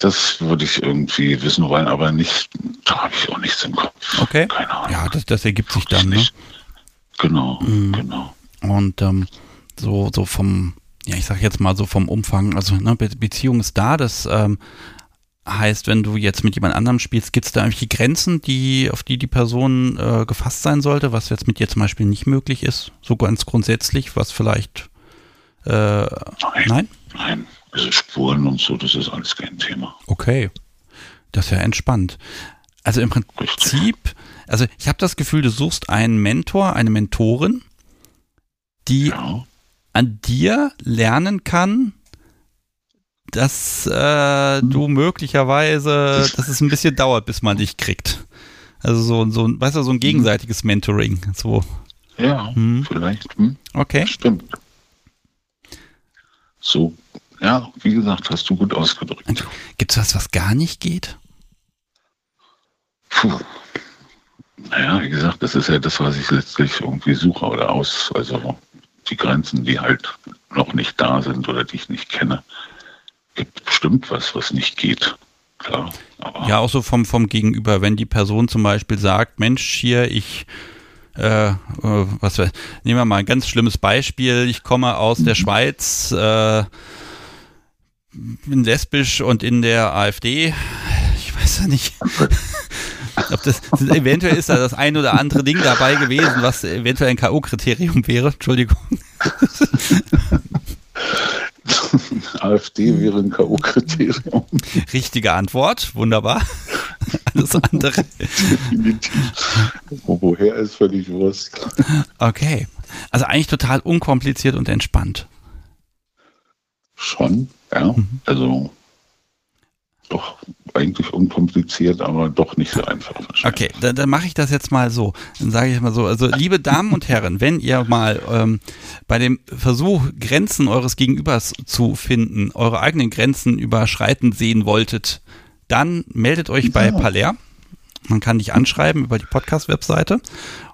S4: Das würde ich irgendwie wissen wollen, aber nicht, da habe ich auch nichts im Kopf.
S1: Okay.
S4: Keine Ahnung.
S1: Ja, das, das ergibt sich dann, ne?
S4: Genau,
S1: Mhm.
S4: genau.
S1: Und ähm, so, so vom, ja, ich sag jetzt mal so vom Umfang, also ne, Be Beziehung ist da, das ähm, heißt, wenn du jetzt mit jemand anderem spielst, gibt es da irgendwelche Grenzen, die, auf die die Person äh, gefasst sein sollte, was jetzt mit dir zum Beispiel nicht möglich ist, so ganz grundsätzlich, was vielleicht, äh,
S4: Nein,
S1: nein?
S4: nein. Also Spuren und so, das ist alles kein Thema.
S1: Okay. Das ist ja entspannt. Also im. Prinzip, also ich habe das Gefühl, du suchst einen Mentor, eine Mentorin, die
S4: Ja,
S1: an dir lernen kann, dass äh, du möglicherweise, dass es ein bisschen dauert, bis man dich kriegt. Also so, so ein, weißt du, so ein gegenseitiges Mentoring. So,
S4: ja
S1: Hm.
S4: vielleicht. Hm?
S1: okay.
S4: Stimmt. So, ja, wie gesagt, hast du gut ausgedrückt.
S1: Gibt es was, was gar nicht geht?
S4: Puh. Naja, wie gesagt, das ist ja das, was ich letztlich irgendwie suche oder aus, also die Grenzen, die halt noch nicht da sind oder die ich nicht kenne. Gibt bestimmt was, was nicht geht. Klar.
S1: Ja, auch so vom, vom Gegenüber, wenn die Person zum Beispiel sagt, Mensch, hier, ich, äh, äh, was wir, nehmen wir mal ein ganz schlimmes Beispiel, ich komme aus der Schweiz, äh, bin lesbisch und in der AfD, ich weiß ja nicht, ob das, eventuell ist da das ein oder andere Ding dabei gewesen, was eventuell ein K.O.-Kriterium wäre, Entschuldigung.
S4: AfD wäre ein K.O.-Kriterium.
S1: Richtige Antwort, wunderbar. Alles andere.
S4: Woher ist völlig Wurst.
S1: Okay. Also eigentlich total unkompliziert und entspannt.
S4: Schon, ja. Mhm. Also doch eigentlich unkompliziert, aber doch nicht so einfach.
S1: Okay, dann, dann mache ich das jetzt mal so. Dann sage ich mal so. Also, liebe Damen und Herren, wenn ihr mal ähm, bei dem Versuch, Grenzen eures Gegenübers zu finden, eure eigenen Grenzen überschreiten sehen wolltet, dann meldet euch ja. bei Paler. Man kann dich anschreiben über die Podcast-Webseite.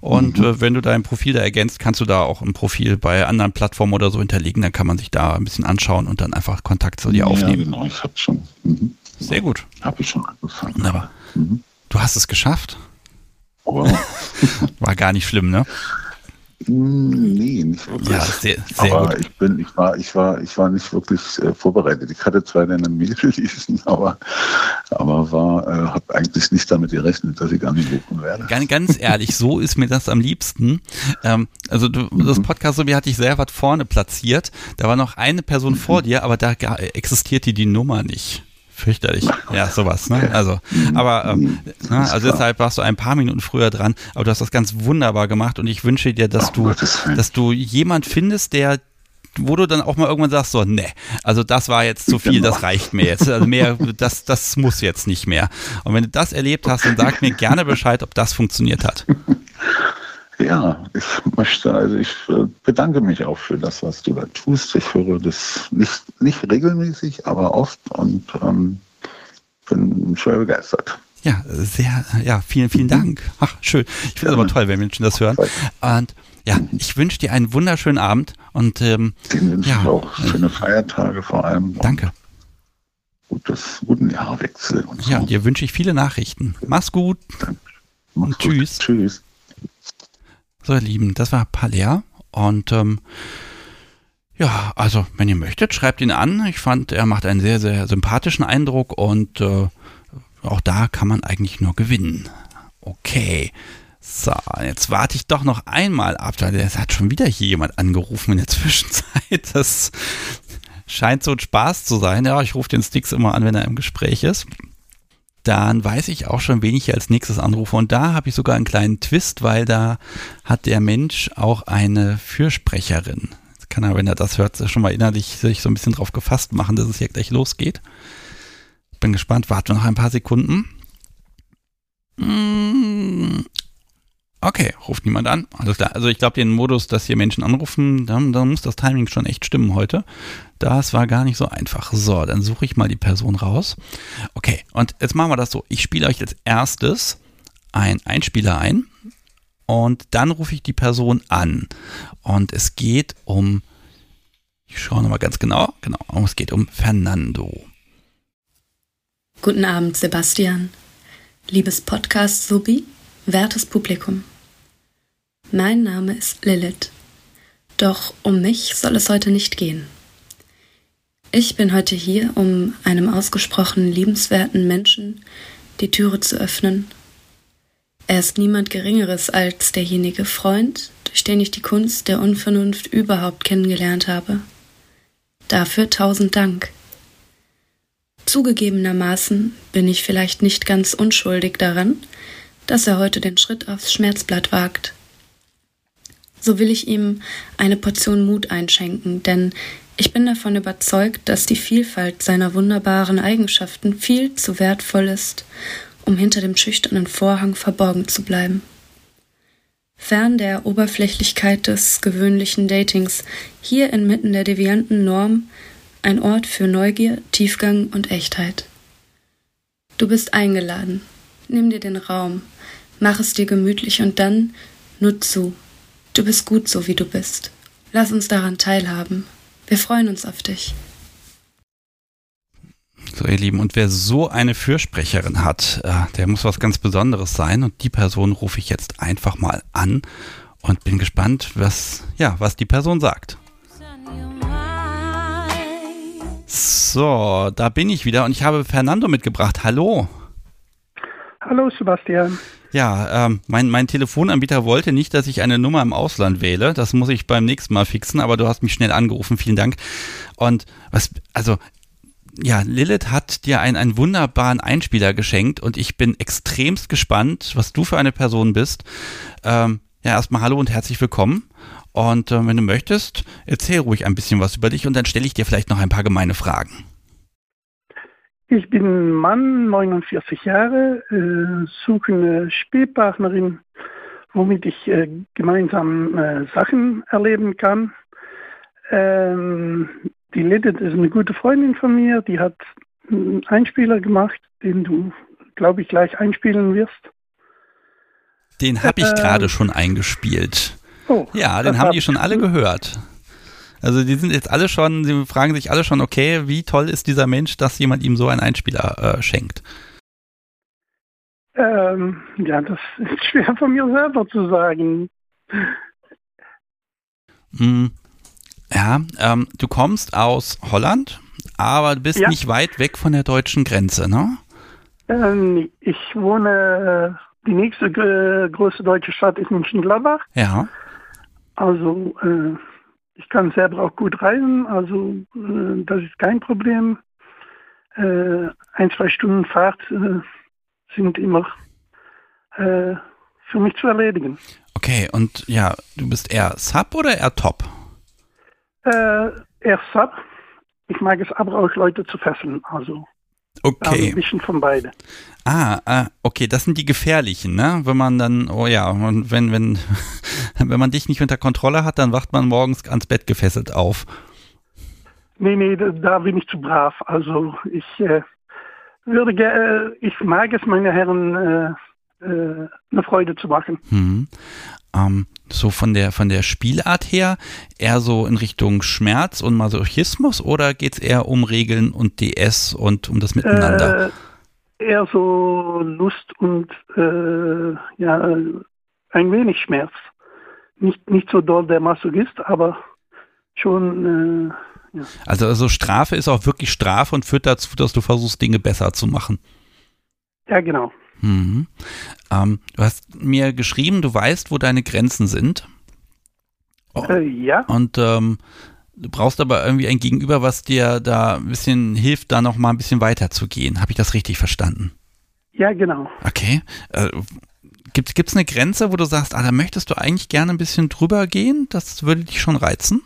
S1: Und mhm. äh, wenn du dein Profil da ergänzt, kannst du da auch ein Profil bei anderen Plattformen oder so hinterlegen. Dann kann man sich da ein bisschen anschauen und dann einfach Kontakt zu dir ja, aufnehmen.
S4: Genau, ich habe schon. Mhm.
S1: Sehr gut.
S4: Habe ich schon angefangen.
S1: Wunderbar. Mhm. Du hast es geschafft. Wow. War gar nicht schlimm, ne?
S4: Hm, nee, nicht wirklich. Ja, sehr, sehr aber gut. ich bin, ich war, ich war, ich war nicht wirklich äh, vorbereitet. Ich hatte zwar deine Mail gelesen, aber, aber war, äh, habe eigentlich nicht damit gerechnet, dass ich angerufen werde.
S1: Ganz, ganz ehrlich, so ist mir das am liebsten. Ähm, also du, mhm. das Podcast so wie hatte ich sehr weit vorne platziert. Da war noch eine Person mhm. vor dir, aber da existierte die Nummer nicht. Fürchterlich. Ja, sowas, ne? Also, aber ähm, ne? also deshalb warst du ein paar Minuten früher dran, aber du hast das ganz wunderbar gemacht und ich wünsche dir, dass du, dass du jemand findest, der wo du dann auch mal irgendwann sagst, so, ne, also das war jetzt zu viel, das reicht mir jetzt. Also mehr, das, das muss jetzt nicht mehr. Und wenn du das erlebt hast, dann sag mir gerne Bescheid, ob das funktioniert hat.
S4: Ja, ich möchte, also ich äh, bedanke mich auch für das, was du da tust. Ich höre das nicht, nicht regelmäßig, aber oft und ähm, bin schwer begeistert.
S1: Ja, sehr, ja, vielen, vielen Dank. Ach, schön. Ich finde es aber toll, wenn Menschen das hören. Und ja, ich wünsche dir einen wunderschönen Abend und ähm,
S4: Den wünsche ja, ich auch. Schöne Feiertage vor allem.
S1: Danke.
S4: Gutes, guten Jahrwechsel
S1: und so. Ja, dir wünsche ich viele Nachrichten. Mach's gut. Mach's und tschüss.
S4: Gut. Tschüss.
S1: So, ihr Lieben, das war Palea. Und ähm, ja, also, wenn ihr möchtet, schreibt ihn an. Ich fand, er macht einen sehr, sehr sympathischen Eindruck und äh, auch da kann man eigentlich nur gewinnen. Okay. So, jetzt warte ich doch noch einmal ab. Es hat schon wieder hier jemand angerufen in der Zwischenzeit. Das scheint so ein Spaß zu sein. Ja, ich rufe den Sticks immer an, wenn er im Gespräch ist dann weiß ich auch schon, wen ich hier als nächstes anrufe. Und da habe ich sogar einen kleinen Twist, weil da hat der Mensch auch eine Fürsprecherin. Jetzt kann er, wenn er das hört, schon mal innerlich sich so ein bisschen drauf gefasst machen, dass es hier gleich losgeht. Bin gespannt, warten wir noch ein paar Sekunden. Mm, Okay, ruft niemand an. Alles klar. Also ich glaube, den Modus, dass hier Menschen anrufen, dann, dann, muss das Timing schon echt stimmen heute. Das war gar nicht so einfach. So, dann suche ich mal die Person raus. Okay, und jetzt machen wir das so. Ich spiele euch als erstes ein Einspieler ein und dann rufe ich die Person an. Und es geht um, ich schaue nochmal ganz genau, genau, es geht um Fernando.
S5: Guten Abend, Sebastian. Liebes Podcast-Subi, wertes Publikum. Mein Name ist Lilith. Doch um mich soll es heute nicht gehen. Ich bin heute hier, um einem ausgesprochen liebenswerten Menschen die Türe zu öffnen. Er ist niemand Geringeres als derjenige Freund, durch den ich die Kunst der Unvernunft überhaupt kennengelernt habe. Dafür tausend Dank. Zugegebenermaßen bin ich vielleicht nicht ganz unschuldig daran, dass er heute den Schritt aufs Schmerzblatt wagt so will ich ihm eine Portion Mut einschenken, denn ich bin davon überzeugt, dass die Vielfalt seiner wunderbaren Eigenschaften viel zu wertvoll ist, um hinter dem schüchternen Vorhang verborgen zu bleiben. Fern der Oberflächlichkeit des gewöhnlichen Datings, hier inmitten der devianten Norm ein Ort für Neugier, Tiefgang und Echtheit. Du bist eingeladen. Nimm dir den Raum, mach es dir gemütlich und dann nur zu. Du bist gut so, wie du bist. Lass uns daran teilhaben. Wir freuen uns auf dich.
S1: So, ihr Lieben, und wer so eine Fürsprecherin hat, äh, der muss was ganz Besonderes sein. Und die Person rufe ich jetzt einfach mal an und bin gespannt, was, ja, was die Person sagt. So, da bin ich wieder und ich habe Fernando mitgebracht. Hallo.
S6: Hallo, Sebastian.
S1: Ja, ähm, mein, mein Telefonanbieter wollte nicht, dass ich eine Nummer im Ausland wähle. Das muss ich beim nächsten Mal fixen, aber du hast mich schnell angerufen. Vielen Dank. Und was, also, ja, Lilith hat dir einen, einen wunderbaren Einspieler geschenkt und ich bin extremst gespannt, was du für eine Person bist. Ähm, ja, erstmal hallo und herzlich willkommen. Und äh, wenn du möchtest, erzähl ruhig ein bisschen was über dich und dann stelle ich dir vielleicht noch ein paar gemeine Fragen.
S6: Ich bin Mann, 49 Jahre, äh, suche eine Spielpartnerin, womit ich äh, gemeinsam äh, Sachen erleben kann. Ähm, die Lidit ist eine gute Freundin von mir, die hat einen Einspieler gemacht, den du, glaube ich, gleich einspielen wirst.
S1: Den habe ich gerade schon eingespielt.
S6: Oh,
S1: Ja, den haben
S6: hab
S1: die schon alle gehört. Also die sind jetzt alle schon, sie fragen sich alle schon, okay, wie toll ist dieser Mensch, dass jemand ihm so einen Einspieler äh, schenkt.
S6: Ähm, ja, das ist schwer von mir selber zu sagen.
S1: Mm, ja, ähm, du kommst aus Holland, aber du bist
S6: Ja.
S1: nicht weit weg von der deutschen Grenze, ne?
S6: Ähm, ich wohne, äh, die nächste äh, große deutsche Stadt ist Mönchengladbach.
S1: Ja.
S6: Also äh, ich kann selber auch gut reisen, also äh, das ist kein Problem. Äh, ein, zwei Stunden Fahrt äh, sind immer äh, für mich zu erledigen.
S1: Okay, und ja, du bist eher Sub oder eher Top?
S6: Äh, eher Sub. Ich mag es aber auch Leute zu fesseln, also also ein
S1: Okay.
S6: bisschen von beide.
S1: Ah, ah, okay, das sind die gefährlichen, ne? Wenn man dann, oh ja, und wenn, wenn, wenn man dich nicht unter Kontrolle hat, dann wacht man morgens ans Bett gefesselt auf.
S6: Nee, nee, da- bin ich zu brav. Also ich äh, würde gerne, ich mag es, meine Herren äh, äh, eine Freude zu machen.
S1: Hm. Ähm, so von der von der Spielart her eher so in Richtung Schmerz und Masochismus oder geht's eher um Regeln und DS und um das Miteinander?
S6: Äh, eher so Lust und äh, ja, ein wenig Schmerz. Nicht, nicht so doll der Masochist, aber schon, äh,
S1: also, also Strafe ist auch wirklich Strafe und führt dazu, dass du versuchst, Dinge besser zu machen.
S6: ja genau.
S1: Mhm. Ähm, du hast mir geschrieben, du weißt, wo deine Grenzen sind. Oh.
S6: Äh, ja,
S1: Und ähm, du brauchst aber irgendwie ein Gegenüber, was dir da ein bisschen hilft, da noch mal ein bisschen weiter zu gehen. Habe ich das richtig verstanden?
S6: ja genau.
S1: Okay. Äh, gibt es eine Grenze, wo du sagst, ah, da möchtest du eigentlich gerne ein bisschen drüber gehen? Das würde dich schon reizen?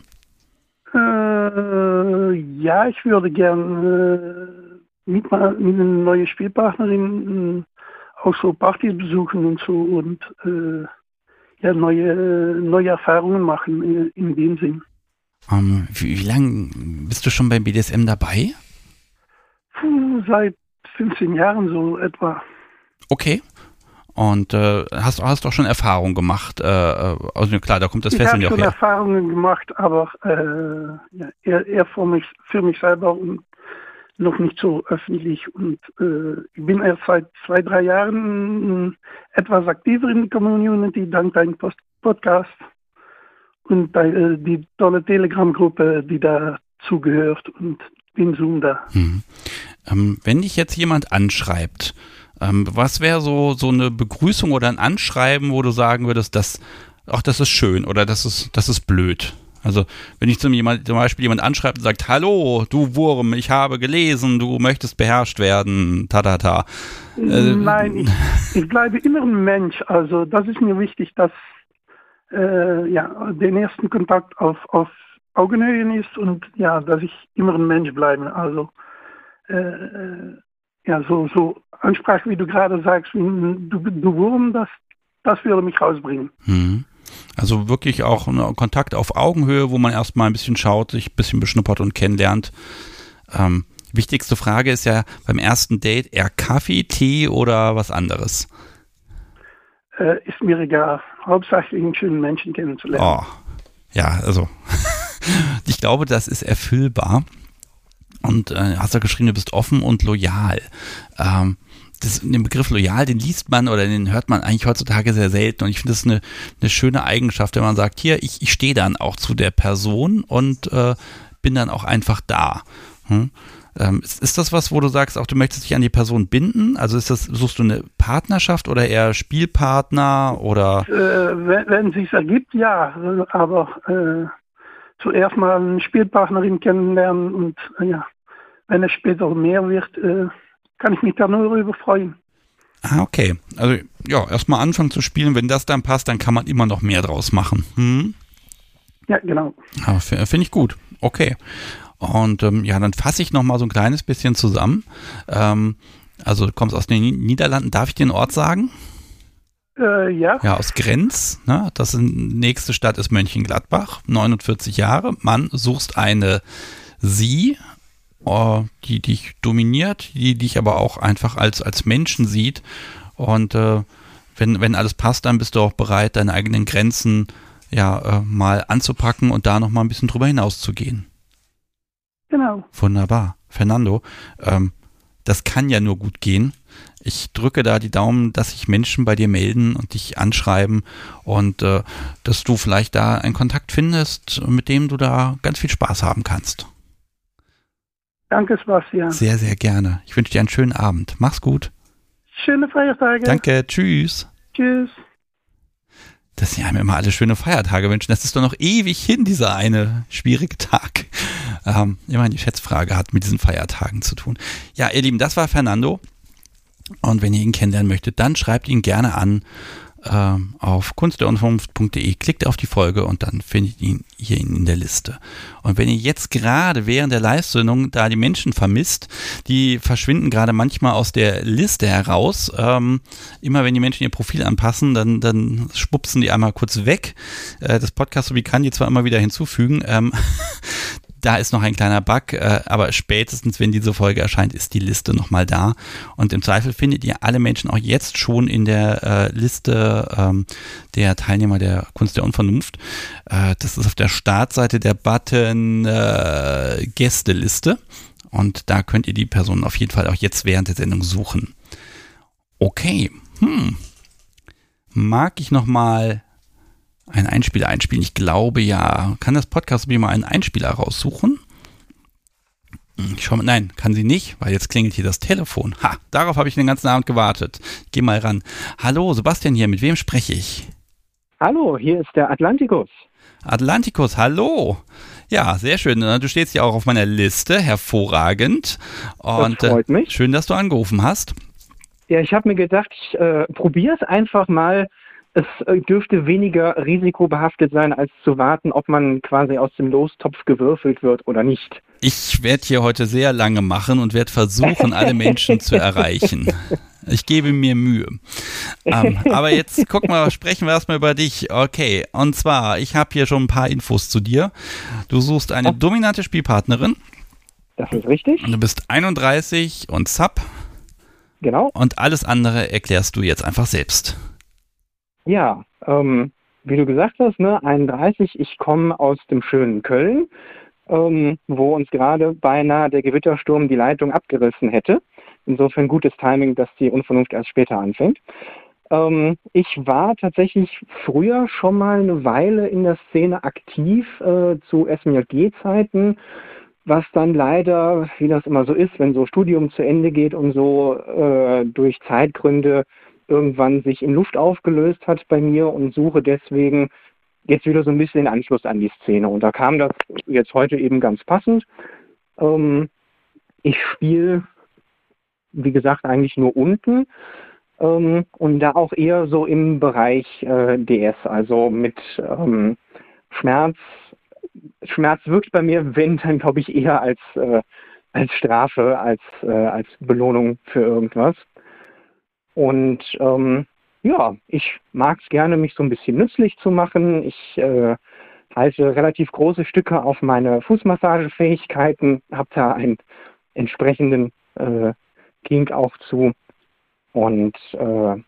S6: Äh, ja, ich würde gern äh, mit, mit einer neuen Spielpartnerin äh, auch so Partys besuchen und so und äh, ja, neue, neue Erfahrungen machen in dem Sinn.
S1: Ähm, wie, wie lange bist du schon beim BDSM dabei?
S6: Puh, seit 15 Jahren so etwa.
S1: Okay. Und äh, hast, hast auch schon Erfahrung gemacht. Äh, äh, also klar, da kommt das
S6: ich
S1: Fesseln
S6: habe
S1: ja auch
S6: schon
S1: her.
S6: Erfahrungen gemacht, aber äh, ja, eher, eher für, mich, für mich selber und noch nicht so öffentlich. Und äh, ich bin erst seit zwei, drei Jahren etwas aktiver in der Community, dank deinem Post Podcast und äh, die tolle Telegram-Gruppe, die dazu gehört und den Zoom da.
S1: Hm. Ähm, wenn dich jetzt jemand anschreibt, ähm, was wäre so, so eine Begrüßung oder ein Anschreiben, wo du sagen würdest, dass, ach, das ist schön oder das ist, das ist blöd? Also, wenn ich zum, jemand, zum Beispiel jemand anschreibt und sagt, hallo, du Wurm, ich habe gelesen, du möchtest beherrscht werden, ta ta ta. Äh,
S6: Nein, ich, ich bleibe immer ein Mensch. Also das ist mir wichtig, dass äh, ja, den ersten Kontakt auf, auf Augenhöhe ist und ja, dass ich immer ein Mensch bleibe. Also äh, äh, ja, so, so Ansprache, wie du gerade sagst, du, du Wurm, das, das würde mich rausbringen.
S1: Hm. Also wirklich auch ein Kontakt auf Augenhöhe, wo man erstmal ein bisschen schaut, sich ein bisschen beschnuppert und kennenlernt. Ähm, wichtigste Frage ist ja beim ersten Date eher Kaffee, Tee oder was anderes?
S6: Äh, ist mir egal. Hauptsache einen schönen Menschen kennenzulernen.
S1: Oh, ja, also ich glaube, das ist erfüllbar. Und äh, hast du geschrieben, du bist offen und loyal. Ähm, das, den Begriff loyal, den liest man oder den hört man eigentlich heutzutage sehr selten. Und ich finde das eine, eine schöne Eigenschaft, wenn man sagt, hier, ich, ich stehe dann auch zu der Person und äh, bin dann auch einfach da. Hm? Ähm, ist, ist das was, wo du sagst, auch du möchtest dich an die Person binden? Also ist das, suchst du eine Partnerschaft oder eher Spielpartner oder
S6: Äh, wenn, wenn es sich ergibt, ja. Aber äh, zuerst mal eine Spielpartnerin kennenlernen und äh, ja, wenn es später mehr wird, äh, kann ich mich da nur darüber freuen.
S1: Ah, okay. Also ja, erstmal anfangen zu spielen, wenn das dann passt, dann kann man immer noch mehr draus machen. Hm?
S6: Ja, genau.
S1: Ja, Finde ich gut. Okay. Und ähm, ja, dann fasse ich noch mal so ein kleines bisschen zusammen. Ähm, also du kommst aus den Niederlanden. Darf ich den Ort sagen?
S6: Äh, ja.
S1: Ja, aus Grenz. Ne? Das ist, nächste Stadt ist Mönchengladbach. 49 Jahre. Mann, suchst eine Sie, die dich dominiert, die dich aber auch einfach als, als Menschen sieht. Und äh, wenn, wenn alles passt, dann bist du auch bereit, deine eigenen Grenzen ja äh, mal anzupacken und da noch mal ein bisschen drüber hinaus zu gehen.
S6: Genau.
S1: Wunderbar. Fernando, ähm, das kann ja nur gut gehen. Ich drücke da die Daumen, dass sich Menschen bei dir melden und dich anschreiben und äh, dass du vielleicht da einen Kontakt findest, mit dem du da ganz viel Spaß haben kannst.
S6: Danke, Sebastian.
S1: Sehr, sehr gerne. Ich wünsche dir einen schönen Abend. Mach's gut.
S6: Schöne Feiertage.
S1: Danke. Tschüss.
S6: Tschüss.
S1: Dass sie einem immer alle schöne Feiertage wünschen. Das ist doch noch ewig hin, dieser eine schwierige Tag. Ähm, immerhin die Schätzfrage hat mit diesen Feiertagen zu tun. Ja, ihr Lieben, das war Fernando. Und wenn ihr ihn kennenlernen möchtet, dann schreibt ihn gerne an äh, auf kunstderunvernunft.de, klickt auf die Folge und dann findet ihr ihn hier in der Liste. Und wenn ihr jetzt gerade während der Live-Sendung da die Menschen vermisst, die verschwinden gerade manchmal aus der Liste heraus. Ähm, immer wenn die Menschen ihr Profil anpassen, dann, dann schwupsen die einmal kurz weg. Äh, das Podcast wie kann die zwar immer wieder hinzufügen. Ähm, da ist noch ein kleiner Bug, äh, aber spätestens, wenn diese Folge erscheint, ist die Liste nochmal da. Und im Zweifel findet ihr alle Menschen auch jetzt schon in der äh, Liste ähm, der Teilnehmer der Kunst der Unvernunft. Äh, das ist auf der Startseite der Button äh, Gästeliste. Und da könnt ihr die Personen auf jeden Fall auch jetzt während der Sendung suchen. Okay. Hm. Mag ich nochmal ein Einspieler einspielen? Ich glaube ja. Kann das Podcast mir mal einen Einspieler raussuchen? Hm, ich schau mal, nein, kann sie nicht, weil jetzt klingelt hier das Telefon. Ha, darauf habe ich den ganzen Abend gewartet. Ich geh mal ran. Hallo, Sebastian hier, mit wem spreche ich?
S7: Hallo, hier ist der Atlantikus.
S1: Atlantikus, hallo. Ja, sehr schön. Du stehst ja auch auf meiner Liste, hervorragend. Und
S7: das freut mich.
S1: Äh, schön, dass du angerufen hast.
S7: Ja, ich habe mir gedacht, ich äh, probiere es einfach mal es äh, dürfte weniger risikobehaftet sein, als zu warten, ob man quasi aus dem Lostopf gewürfelt wird oder nicht.
S1: Ich werde hier heute sehr lange machen und werde versuchen, alle Menschen zu erreichen. Ich gebe mir Mühe. Ähm, aber jetzt guck mal, sprechen wir erstmal über dich. Okay, und zwar, ich habe hier schon ein paar Infos zu dir. Du suchst eine dominante Spielpartnerin.
S7: Das ist richtig.
S1: Und du bist 31 und Sub.
S7: Genau.
S1: Und alles andere erklärst du jetzt einfach selbst.
S7: Ja, ähm, wie du gesagt hast, ne, 31, ich komme aus dem schönen Köln, ähm, wo uns gerade beinahe der Gewittersturm die Leitung abgerissen hätte. Insofern gutes Timing, dass die Unvernunft erst später anfängt. Ähm, ich war tatsächlich früher schon mal eine Weile in der Szene aktiv äh, zu SMJG-Zeiten, was dann leider, wie das immer so ist, wenn so Studium zu Ende geht und so äh, durch Zeitgründe irgendwann sich in Luft aufgelöst hat bei mir und suche deswegen jetzt wieder so ein bisschen den Anschluss an die Szene. Und da kam das jetzt heute eben ganz passend. Ähm, ich spiele, wie gesagt, eigentlich nur unten ähm, und da auch eher so im Bereich äh, DS, also mit ähm, Schmerz. Schmerz wirkt bei mir, wenn, dann glaube ich eher als, äh, als Strafe, als, äh, als Belohnung für irgendwas. Und ähm, ja, ich mag es gerne, mich so ein bisschen nützlich zu machen. Ich äh, halte relativ große Stücke auf meine Fußmassagefähigkeiten, habe da einen entsprechenden äh, Kink auch zu. Und äh,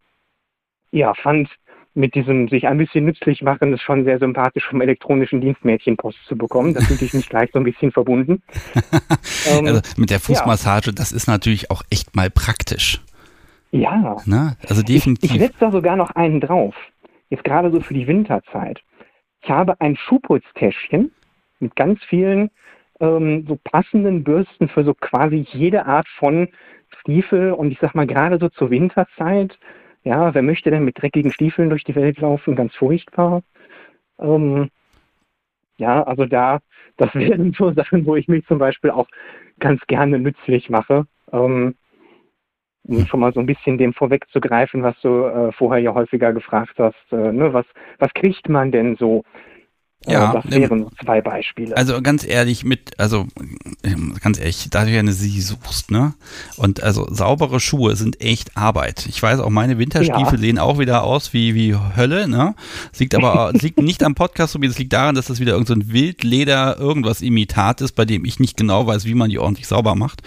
S7: ja, fand mit diesem sich ein bisschen nützlich machen, ist schon sehr sympathisch vom elektronischen Dienstmädchen Post zu bekommen. Das fühlte ich mich gleich so ein bisschen verbunden.
S1: ähm, also mit der Fußmassage, ja. das ist natürlich auch echt mal praktisch.
S7: Ja.
S1: Na, also definitiv.
S7: Ich, ich setze da sogar noch einen drauf. Jetzt gerade so für die Winterzeit. Ich habe ein Schuhputztäschchen mit ganz vielen ähm, so passenden Bürsten für so quasi jede Art von Stiefel und ich sag mal gerade so zur Winterzeit. Ja, wer möchte denn mit dreckigen Stiefeln durch die Welt laufen? Ganz furchtbar. Ähm, ja, also da, das wären so Sachen, wo ich mich zum Beispiel auch ganz gerne nützlich mache. Ähm, um schon mal so ein bisschen dem vorwegzugreifen, was du äh, vorher ja häufiger gefragt hast, äh, ne, was, was kriegt man denn so?
S1: Ja,
S7: das wären zwei Beispiele.
S1: Also ganz ehrlich, mit, also ganz ehrlich, da du ja eine Sie suchst, ne? Und also saubere Schuhe sind echt Arbeit. Ich weiß auch, meine Winterstiefel ja. sehen auch wieder aus wie, wie Hölle, ne? Es liegt aber, liegt nicht am Podcast, sondern es liegt daran, dass das wieder irgendein so Wildleder, irgendwas Imitat ist, bei dem ich nicht genau weiß, wie man die ordentlich sauber macht.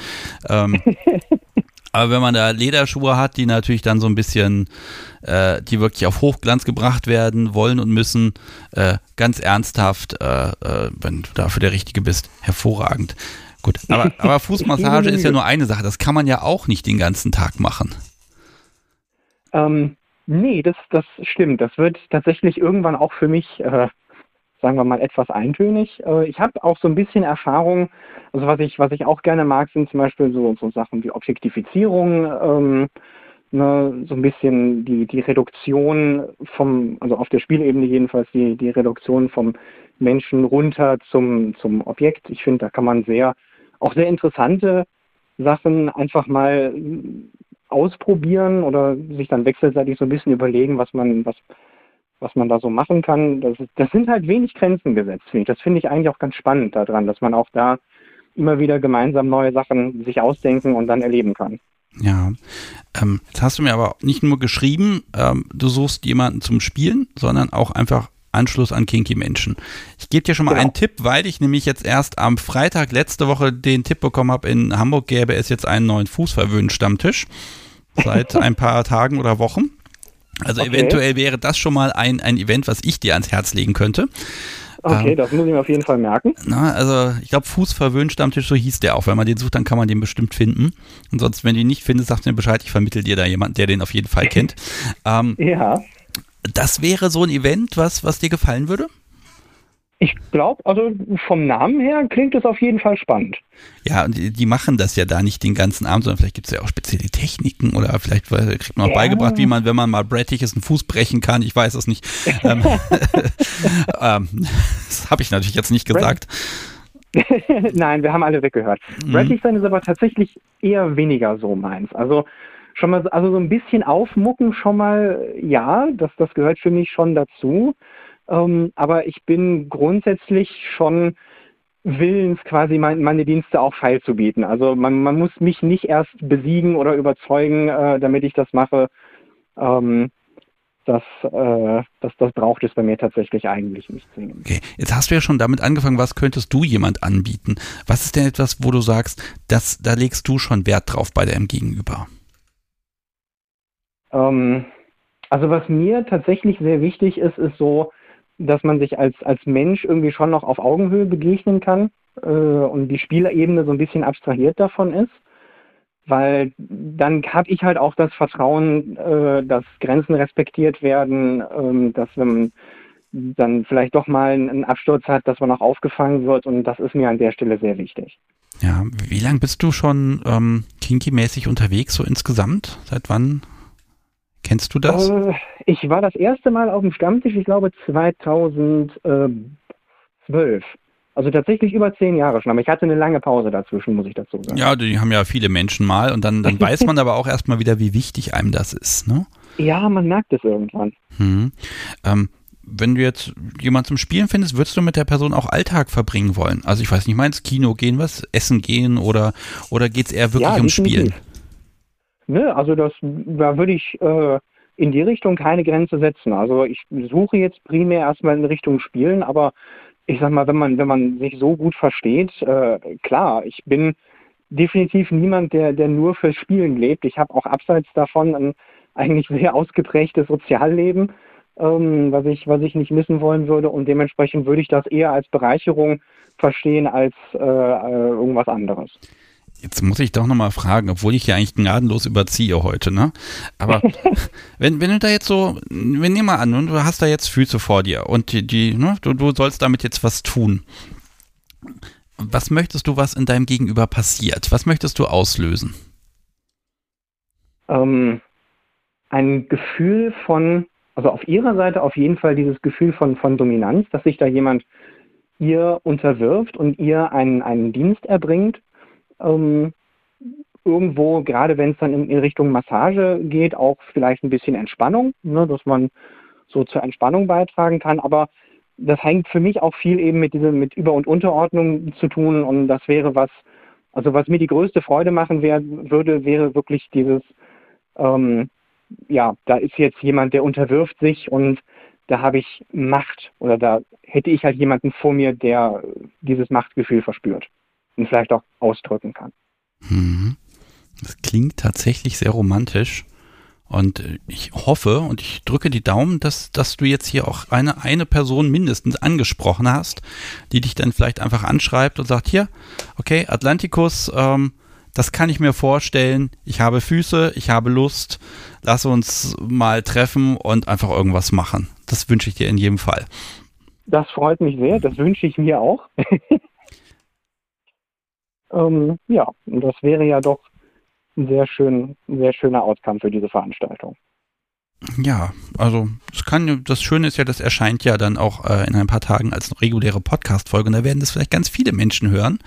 S1: Ähm, Aber wenn man da Lederschuhe hat, die natürlich dann so ein bisschen, äh, die wirklich auf Hochglanz gebracht werden wollen und müssen, äh, ganz ernsthaft, äh, äh wenn du dafür der Richtige bist, hervorragend. Gut, aber, aber Fußmassage ist ja nur eine Sache. Das kann man ja auch nicht den ganzen Tag machen.
S7: Ähm, nee, das, das stimmt. Das wird tatsächlich irgendwann auch für mich äh, sagen wir mal, etwas eintönig. Äh, ich habe auch so ein bisschen Erfahrung, also was ich, was ich auch gerne mag, sind zum Beispiel so, so Sachen wie Objektifizierung, ähm, ne, so ein bisschen die, die Reduktion vom, also auf der Spielebene jedenfalls, die, die Reduktion vom Menschen runter zum, zum Objekt. Ich finde, da kann man sehr, auch sehr interessante Sachen einfach mal ausprobieren oder sich dann wechselseitig so ein bisschen überlegen, was man, was, was man da so machen kann. Das, das sind halt wenig Grenzen gesetzt, finde ich. Das finde ich eigentlich auch ganz spannend daran, dass man auch da immer wieder gemeinsam neue Sachen sich ausdenken und dann erleben kann.
S1: Ja, ähm, jetzt hast du mir aber nicht nur geschrieben, ähm, du suchst jemanden zum Spielen, sondern auch einfach Anschluss an Kinky Menschen. Ich gebe dir schon mal genau. einen Tipp, weil ich nämlich jetzt erst am Freitag letzte Woche den Tipp bekommen habe, in Hamburg gäbe es jetzt einen neuen Fußverwöhn-Stammtisch. Seit ein paar Tagen oder Wochen. Also okay. eventuell wäre das schon mal ein, ein Event, was ich dir ans Herz legen könnte.
S7: Okay, ähm, das muss ich mir auf jeden Fall merken.
S1: Na, also ich glaube, Fußverwöhnt Stammtisch, so hieß der auch. Wenn man den sucht, dann kann man den bestimmt finden. Und sonst, wenn du ihn nicht findest, sag mir Bescheid, ich vermittel dir da jemanden, der den auf jeden Fall kennt.
S7: ähm, ja.
S1: Das wäre so ein Event, was, was dir gefallen würde?
S7: Ich glaube, also vom Namen her klingt es auf jeden Fall spannend.
S1: Ja, und die, die, machen das ja da nicht den ganzen Abend, sondern vielleicht gibt es ja auch spezielle Techniken oder vielleicht kriegt man auch ja. beigebracht, wie man, wenn man mal brettig ist, einen Fuß brechen kann. Ich weiß es nicht. ähm, ähm, das habe ich natürlich jetzt nicht gesagt.
S7: Nein, wir haben alle weggehört. Mhm. Brettig sein ist aber tatsächlich eher weniger so meins. Also schon mal, also so ein bisschen aufmucken schon mal, ja, das, das gehört für mich schon dazu. Ähm, aber ich bin grundsätzlich schon willens, quasi mein, meine Dienste auch feilzubieten. Also man, man muss mich nicht erst besiegen oder überzeugen, äh, damit ich das mache. Ähm, das, äh, das, das braucht es bei mir tatsächlich eigentlich nicht zwingend.
S1: Okay, jetzt hast du ja schon damit angefangen, was könntest du jemand anbieten? Was ist denn etwas, wo du sagst, das, da legst du schon Wert drauf bei deinem Gegenüber?
S7: Ähm, also was mir tatsächlich sehr wichtig ist, ist so, dass man sich als, als Mensch irgendwie schon noch auf Augenhöhe begegnen kann äh, und die Spielebene so ein bisschen abstrahiert davon ist. Weil dann habe ich halt auch das Vertrauen, äh, dass Grenzen respektiert werden, äh, dass wenn man dann vielleicht doch mal einen Absturz hat, dass man auch aufgefangen wird und das ist mir an der Stelle sehr wichtig.
S1: Ja, wie lange bist du schon ähm, kinky-mäßig unterwegs, so insgesamt? Seit wann Kennst du das? Äh,
S7: ich war das erste Mal auf dem Stammtisch, ich glaube 2012. Also tatsächlich über zehn Jahre schon, aber ich hatte eine lange Pause dazwischen, muss ich dazu sagen.
S1: Ja, die haben ja viele Menschen mal und dann, dann weiß man aber auch erstmal wieder, wie wichtig einem das ist, ne?
S7: Ja, man merkt es irgendwann.
S1: Hm. Ähm, wenn du jetzt jemanden zum Spielen findest, würdest du mit der Person auch Alltag verbringen wollen? Also ich weiß nicht, meinst Kino gehen, was essen gehen oder, oder geht es eher wirklich ja, ums Spielen?
S7: Ne, also das, da würde ich äh, in die Richtung keine Grenze setzen. Also ich suche jetzt primär erstmal in Richtung Spielen, aber ich sag mal, wenn man, wenn man sich so gut versteht, äh, klar, ich bin definitiv niemand, der, der nur fürs Spielen lebt. Ich habe auch abseits davon ein eigentlich sehr ausgeprägtes Sozialleben, ähm, was, ich, was ich nicht missen wollen würde. Und dementsprechend würde ich das eher als Bereicherung verstehen als äh, äh irgendwas anderes.
S1: Jetzt muss ich doch nochmal fragen, obwohl ich ja eigentlich gnadenlos überziehe heute, ne? Aber wenn, wenn du da jetzt so, wir nehmen mal an, du hast da jetzt Füße vor dir und die, die ne, du, du sollst damit jetzt was tun. Was möchtest du, was in deinem Gegenüber passiert? Was möchtest du auslösen?
S7: Ähm, ein Gefühl von, also auf ihrer Seite auf jeden Fall dieses Gefühl von, von Dominanz, dass sich da jemand ihr unterwirft und ihr einen, einen Dienst erbringt ähm, irgendwo, gerade wenn es dann in, in, Richtung Massage geht, auch vielleicht ein bisschen Entspannung, ne, dass man so zur Entspannung beitragen kann. Aber das hängt für mich auch viel eben mit diesem, mit Über- und Unterordnung zu tun und das wäre was, also was mir die größte Freude machen wär, würde, wäre wirklich dieses, ähm, ja, da ist jetzt jemand, der unterwirft sich und da habe ich Macht oder da hätte ich halt jemanden vor mir, der dieses Machtgefühl verspürt und vielleicht auch ausdrücken kann.
S1: Mhm. Das klingt tatsächlich sehr romantisch. Und ich hoffe und ich drücke die Daumen, dass, dass du jetzt hier auch eine, eine Person mindestens angesprochen hast, die dich dann vielleicht einfach anschreibt und sagt, hier, okay, Atlantikus, ähm, das kann ich mir vorstellen. Ich habe Füße, ich habe Lust. Lass uns mal treffen und einfach irgendwas machen. Das wünsche ich dir in jedem Fall.
S7: Das freut mich sehr, das wünsche ich mir auch. ähm, ja, das wäre ja doch ein sehr, schön, ein sehr schöner Outcome für diese Veranstaltung.
S1: Ja, also es kann, das Schöne ist ja, das erscheint ja dann auch äh, in ein paar Tagen als reguläre Podcast-Folge und da werden das vielleicht ganz viele Menschen hören.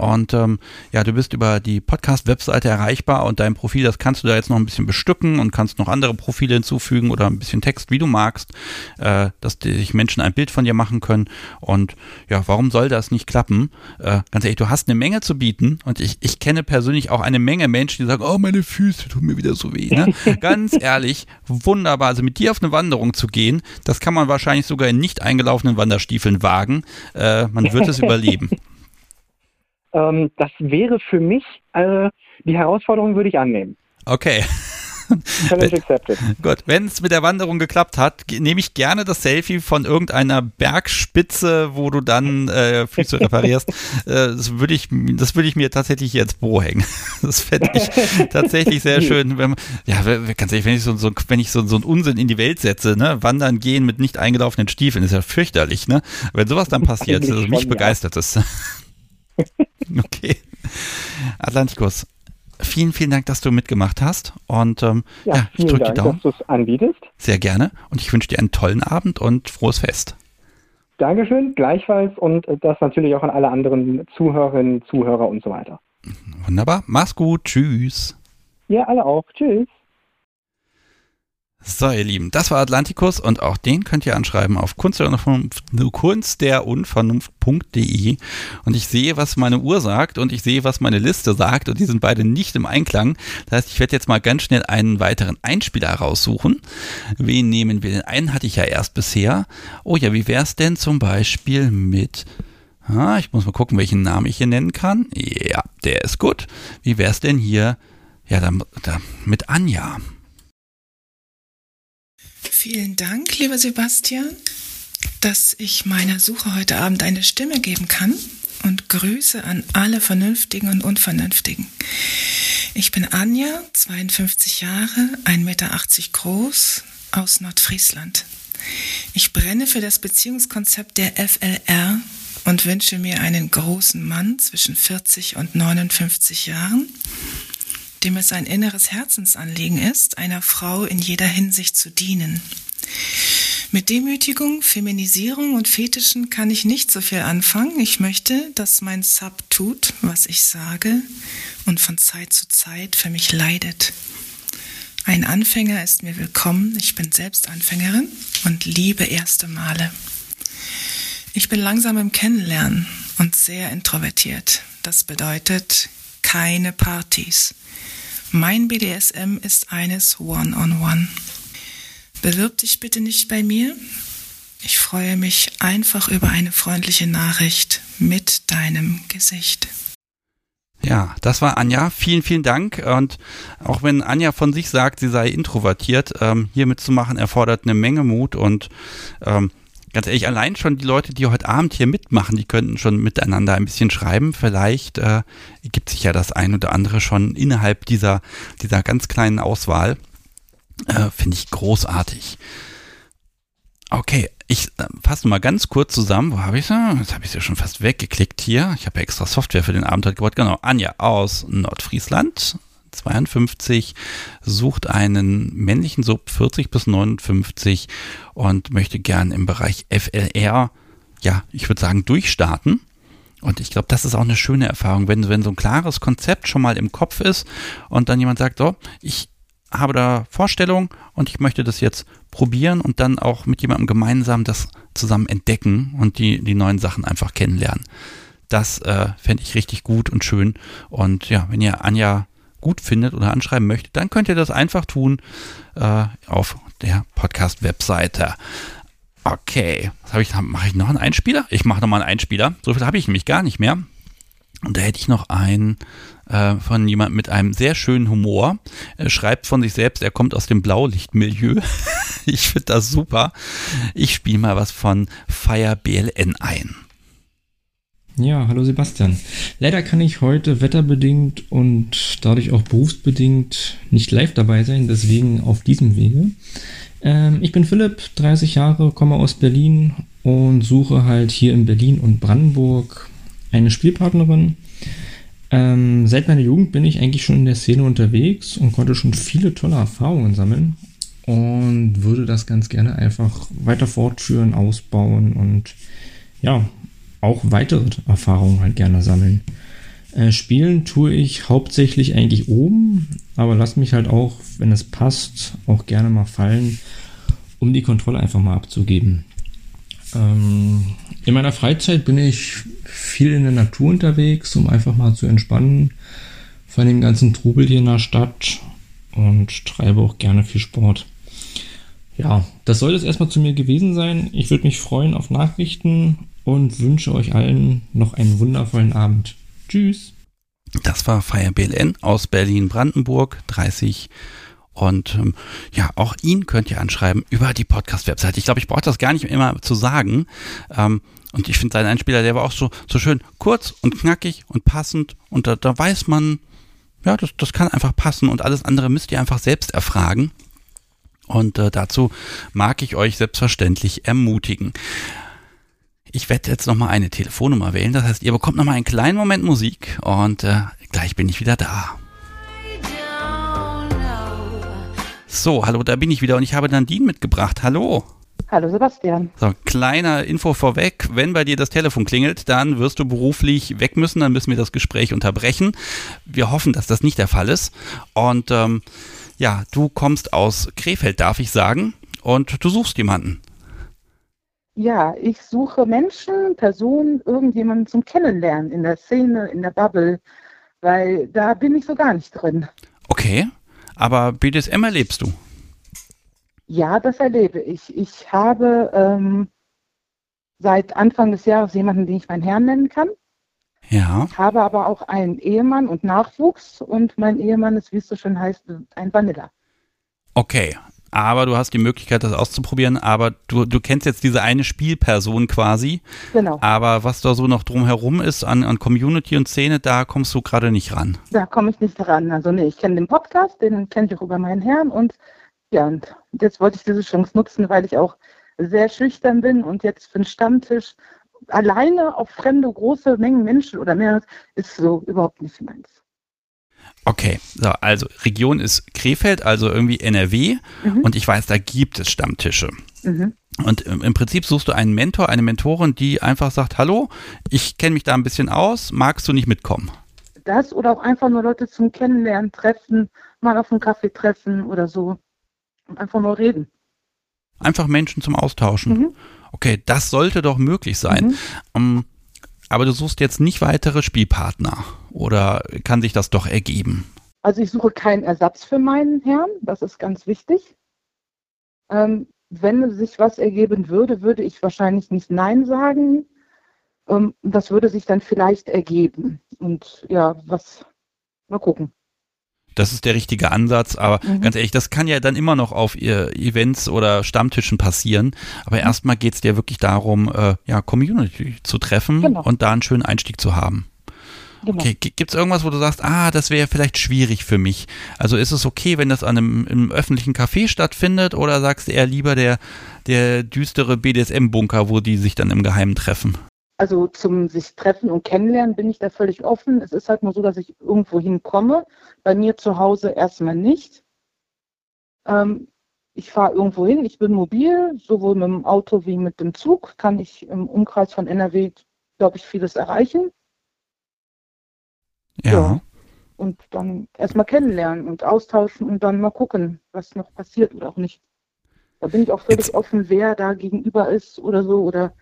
S1: Und ähm, ja, du bist über die Podcast-Webseite erreichbar und dein Profil, das kannst du da jetzt noch ein bisschen bestücken und kannst noch andere Profile hinzufügen oder ein bisschen Text, wie du magst, äh, dass sich Menschen ein Bild von dir machen können. Und ja, warum soll das nicht klappen? Äh, ganz ehrlich, du hast eine Menge zu bieten und ich, ich kenne persönlich auch eine Menge Menschen, die sagen, oh, meine Füße tun mir wieder so weh. Ne? ganz ehrlich, wunderbar. Also mit dir auf eine Wanderung zu gehen, das kann man wahrscheinlich sogar in nicht eingelaufenen Wanderstiefeln wagen. Äh, man wird es überleben.
S7: Ähm, das wäre für mich, äh, die Herausforderung würde ich annehmen.
S1: Okay.
S7: Challenge accepted.
S1: Gut, wenn es mit der Wanderung geklappt hat, nehme ich gerne das Selfie von irgendeiner Bergspitze, wo du dann äh, Füße reparierst. äh, das würde ich, das würde ich mir tatsächlich hier ins Büro hängen. Das fände ich tatsächlich sehr schön. Wenn, ja, ganz ehrlich, wenn ich so, so, wenn ich so, so einen Unsinn in die Welt setze, ne, wandern gehen mit nicht eingelaufenen Stiefeln, ist ja fürchterlich, ne? Wenn sowas dann passiert, also mich begeistert es. Okay. Atlantikus, vielen, vielen Dank, dass du mitgemacht hast. Und ähm, ja, ja, ich drücke die Daumen.
S7: dass du es anbietest.
S1: Sehr gerne. Und ich wünsche dir einen tollen Abend und frohes Fest.
S7: Dankeschön, gleichfalls. Und das natürlich auch an alle anderen Zuhörerinnen, Zuhörer und so weiter.
S1: Wunderbar. Mach's gut. Tschüss.
S7: Ja, alle auch. Tschüss.
S1: So, ihr Lieben, das war Atlantikus und auch den könnt ihr anschreiben auf kunstderunvernunft.de und ich sehe, was meine Uhr sagt und ich sehe, was meine Liste sagt und die sind beide nicht im Einklang. Das heißt, ich werde jetzt mal ganz schnell einen weiteren Einspieler raussuchen. Wen nehmen wir denn? Einen hatte ich ja erst bisher. Oh ja, wie wäre es denn zum Beispiel mit Ah, ich muss mal gucken, welchen Namen ich hier nennen kann. Ja, der ist gut. Wie wäre es denn hier? Ja, da, da, mit Anja.
S8: Vielen Dank, lieber Sebastian, dass ich meiner Suche heute Abend eine Stimme geben kann und Grüße an alle Vernünftigen und Unvernünftigen. Ich bin Anja, 52 Jahre, 1,80 Meter groß, aus Nordfriesland. Ich brenne für das Beziehungskonzept der FLR und wünsche mir einen großen Mann zwischen 40 und 59 Jahren, dem es ein inneres Herzensanliegen ist, einer Frau in jeder Hinsicht zu dienen. Mit Demütigung, Feminisierung und Fetischen kann ich nicht so viel anfangen. Ich möchte, dass mein Sub tut, was ich sage und von Zeit zu Zeit für mich leidet. Ein Anfänger ist mir willkommen. Ich bin selbst Anfängerin und liebe erste Male. Ich bin langsam im Kennenlernen und sehr introvertiert. Das bedeutet keine Partys. Mein BDSM ist eines One-on-One. -on -one. Bewirb dich bitte nicht bei mir. Ich freue mich einfach über eine freundliche Nachricht mit deinem Gesicht.
S1: Ja, das war Anja. Vielen, vielen Dank. Und auch wenn Anja von sich sagt, sie sei introvertiert, ähm, hier mitzumachen erfordert eine Menge Mut und ähm, ganz ehrlich, allein schon die Leute, die heute Abend hier mitmachen, die könnten schon miteinander ein bisschen schreiben. Vielleicht äh, gibt sich ja das ein oder andere schon innerhalb dieser, dieser ganz kleinen Auswahl. Äh, Finde ich großartig. Okay, ich äh, fasse mal ganz kurz zusammen. Wo habe ich sie? Jetzt habe ich sie schon fast weggeklickt hier. Ich habe ja extra Software für den Abend gebaut. Genau, Anja aus Nordfriesland. 52, sucht einen männlichen Sub 40 bis 59 und möchte gern im Bereich FLR, ja, ich würde sagen, durchstarten. Und ich glaube, das ist auch eine schöne Erfahrung, wenn, wenn so ein klares Konzept schon mal im Kopf ist und dann jemand sagt, so, ich habe da Vorstellungen und ich möchte das jetzt probieren und dann auch mit jemandem gemeinsam das zusammen entdecken und die, die neuen Sachen einfach kennenlernen. Das äh, fände ich richtig gut und schön. Und ja, wenn ihr Anja gut findet oder anschreiben möchtet, dann könnt ihr das einfach tun äh, auf der Podcast-Webseite. Okay, was habe ich? Mache ich noch einen Einspieler? Ich mache noch mal einen Einspieler. So viel habe ich nämlich gar nicht mehr. Und da hätte ich noch einen äh, von jemandem mit einem sehr schönen Humor. Er schreibt von sich selbst, er kommt aus dem Blaulichtmilieu. ich finde das super. Ich spiele mal was von Fire BLN ein.
S9: Ja, hallo Sebastian. Leider kann ich heute wetterbedingt und dadurch auch berufsbedingt nicht live dabei sein, deswegen auf diesem Wege. Ähm, ich bin Philipp, 30 Jahre, komme aus Berlin und suche halt hier in Berlin und Brandenburg eine Spielpartnerin. Ähm, seit meiner Jugend bin ich eigentlich schon in der Szene unterwegs und konnte schon viele tolle Erfahrungen sammeln und würde das ganz gerne einfach weiter fortführen, ausbauen und ja, auch weitere Erfahrungen halt gerne sammeln. Äh, spielen tue ich hauptsächlich eigentlich oben, aber lass mich halt auch, wenn es passt, auch gerne mal fallen, um die Kontrolle einfach mal abzugeben. Ähm, in meiner Freizeit bin ich viel in der Natur unterwegs, um einfach mal zu entspannen von dem ganzen Trubel hier in der Stadt und treibe auch gerne viel Sport. Ja, das soll es erstmal zu mir gewesen sein. Ich würde mich freuen auf Nachrichten und wünsche euch allen noch einen wundervollen Abend. Tschüss.
S1: Das war Fire BLN aus Berlin-Brandenburg, 30. Und ähm, ja, auch ihn könnt ihr anschreiben über die Podcast-Webseite. Ich glaube, ich brauche das gar nicht immer zu sagen. Ähm, und ich finde seinen Einspieler, der war auch so, so schön kurz und knackig und passend. Und da, da weiß man, ja, das, das kann einfach passen. Und alles andere müsst ihr einfach selbst erfragen. Und äh, dazu mag ich euch selbstverständlich ermutigen. Ich werde jetzt nochmal eine Telefonnummer wählen. Das heißt, ihr bekommt nochmal einen kleinen Moment Musik und äh, gleich bin ich wieder da. So, hallo, da bin ich wieder und ich habe Nadine mitgebracht. Hallo.
S10: Hallo Sebastian.
S1: So, kleiner Info vorweg. Wenn bei dir das Telefon klingelt, dann wirst du beruflich weg müssen, dann müssen wir das Gespräch unterbrechen. Wir hoffen, dass das nicht der Fall ist. Und ähm, ja, du kommst aus Krefeld, darf ich sagen, und du suchst jemanden.
S10: Ja, ich suche Menschen, Personen, irgendjemanden zum Kennenlernen in der Szene, in der Bubble, weil da bin ich so gar nicht drin.
S1: Okay, aber BDSM erlebst du?
S10: Ja, das erlebe ich. Ich habe ähm, seit Anfang des Jahres jemanden, den ich meinen Herrn nennen kann.
S1: Ja.
S10: Ich habe aber auch einen Ehemann und Nachwuchs und mein Ehemann ist, wie es so schön heißt, ein Vanilla.
S1: Okay, aber du hast die Möglichkeit, das auszuprobieren, aber du, du kennst jetzt diese eine Spielperson quasi.
S10: Genau.
S1: Aber was da so noch drumherum ist an, an Community und Szene, da kommst du gerade nicht ran.
S10: Da komme ich nicht ran. Also nee, ich kenne den Podcast, den kenne ich auch über meinen Herrn und ja, und jetzt wollte ich diese Chance nutzen, weil ich auch sehr schüchtern bin und jetzt für einen Stammtisch alleine auf fremde große Mengen Menschen oder mehr ist so überhaupt nicht meins.
S1: Okay, so, also Region ist Krefeld, also irgendwie NRW mhm. und ich weiß, da gibt es Stammtische. Mhm. Und im Prinzip suchst du einen Mentor, eine Mentorin, die einfach sagt, hallo, ich kenne mich da ein bisschen aus, magst du nicht mitkommen?
S10: Das oder auch einfach nur Leute zum Kennenlernen, treffen, mal auf einen Kaffee treffen oder so und einfach nur reden.
S1: Einfach Menschen zum Austauschen. Mhm. Okay, das sollte doch möglich sein. Mhm. Um, ähm, aber du suchst jetzt nicht weitere Spielpartner oder kann sich das doch ergeben?
S10: Also ich suche keinen Ersatz für meinen Herrn, das ist ganz wichtig. Ähm, wenn sich was ergeben würde, würde ich wahrscheinlich nicht Nein sagen. Ähm, das würde sich dann vielleicht ergeben. Und ja, was, mal gucken.
S1: Das ist der richtige Ansatz, aber mhm. ganz ehrlich, das kann ja dann immer noch auf Events oder Stammtischen passieren. Aber mhm. erstmal geht es dir wirklich darum, äh, ja, Community zu treffen genau. und da einen schönen Einstieg zu haben. Genau. Okay, gibt es irgendwas, wo du sagst, ah, das wäre vielleicht schwierig für mich? Also ist es okay, wenn das an einem, einem öffentlichen Café stattfindet oder sagst du eher lieber der, der düstere BDSM-Bunker, wo die sich dann im Geheimen treffen?
S10: Also zum sich treffen und kennenlernen bin ich da völlig offen. Es ist halt nur so, dass ich irgendwo hinkomme. Bei mir zu Hause erstmal nicht. Ähm, ich fahre irgendwo hin, ich bin mobil, sowohl mit dem Auto wie mit dem Zug, kann ich im Umkreis von NRW, glaube ich, vieles erreichen.
S1: Ja. ja.
S10: und dann erstmal kennenlernen und austauschen und dann mal gucken, was noch passiert oder auch nicht. Da bin ich auch völlig Jetzt. offen, wer da gegenüber ist oder so, oder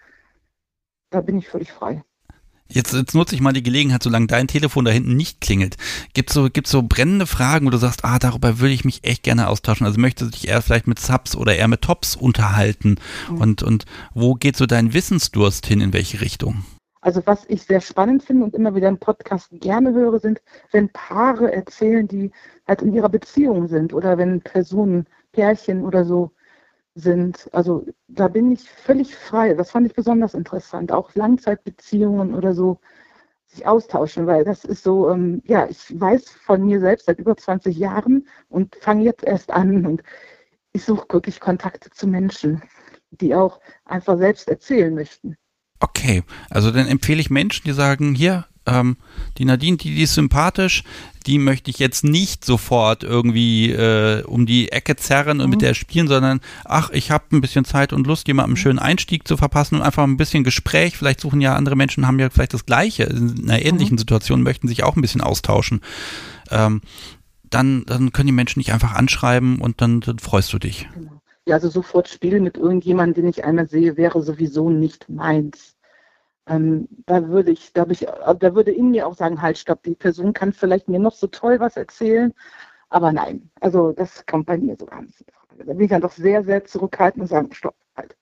S10: da bin ich völlig frei.
S1: Jetzt, jetzt nutze ich mal die Gelegenheit, solange dein Telefon da hinten nicht klingelt. Gibt so, gibt's so brennende Fragen, wo du sagst, ah, darüber würde ich mich echt gerne austauschen. Also möchtest du dich eher vielleicht mit Subs oder eher mit Tops unterhalten? Mhm. Und, und wo geht so dein Wissensdurst hin, in welche Richtung?
S10: Also was ich sehr spannend finde und immer wieder im Podcast gerne höre, sind, wenn Paare erzählen, die halt in ihrer Beziehung sind oder wenn Personen, Pärchen oder so sind. Also da bin ich völlig frei. Das fand ich besonders interessant. Auch Langzeitbeziehungen oder so sich austauschen, weil das ist so, ähm, ja, ich weiß von mir selbst seit über 20 Jahren und fange jetzt erst an und ich suche wirklich Kontakte zu Menschen, die auch einfach selbst erzählen möchten.
S1: Okay, also dann empfehle ich Menschen, die sagen, hier, ähm, die Nadine, die, die ist sympathisch, die möchte ich jetzt nicht sofort irgendwie äh, um die Ecke zerren und mhm. mit der spielen, sondern ach, ich habe ein bisschen Zeit und Lust, jemandem einen mhm. schönen Einstieg zu verpassen und einfach ein bisschen Gespräch. Vielleicht suchen ja andere Menschen, haben ja vielleicht das Gleiche, in einer ähnlichen mhm. Situation, möchten sich auch ein bisschen austauschen. Ähm, dann, dann können die Menschen dich einfach anschreiben und dann, dann freust du dich. Genau.
S10: Ja, also sofort spielen mit irgendjemandem, den ich einmal sehe, wäre sowieso nicht meins. Ähm, da würde ich, da, ich, da würde in mir auch sagen, halt, stopp, die Person kann vielleicht mir noch so toll was erzählen, aber nein, also das kommt bei mir so gar nicht in Frage. Da bin ich dann doch sehr, sehr zurückhaltend und sagen, stopp, halt.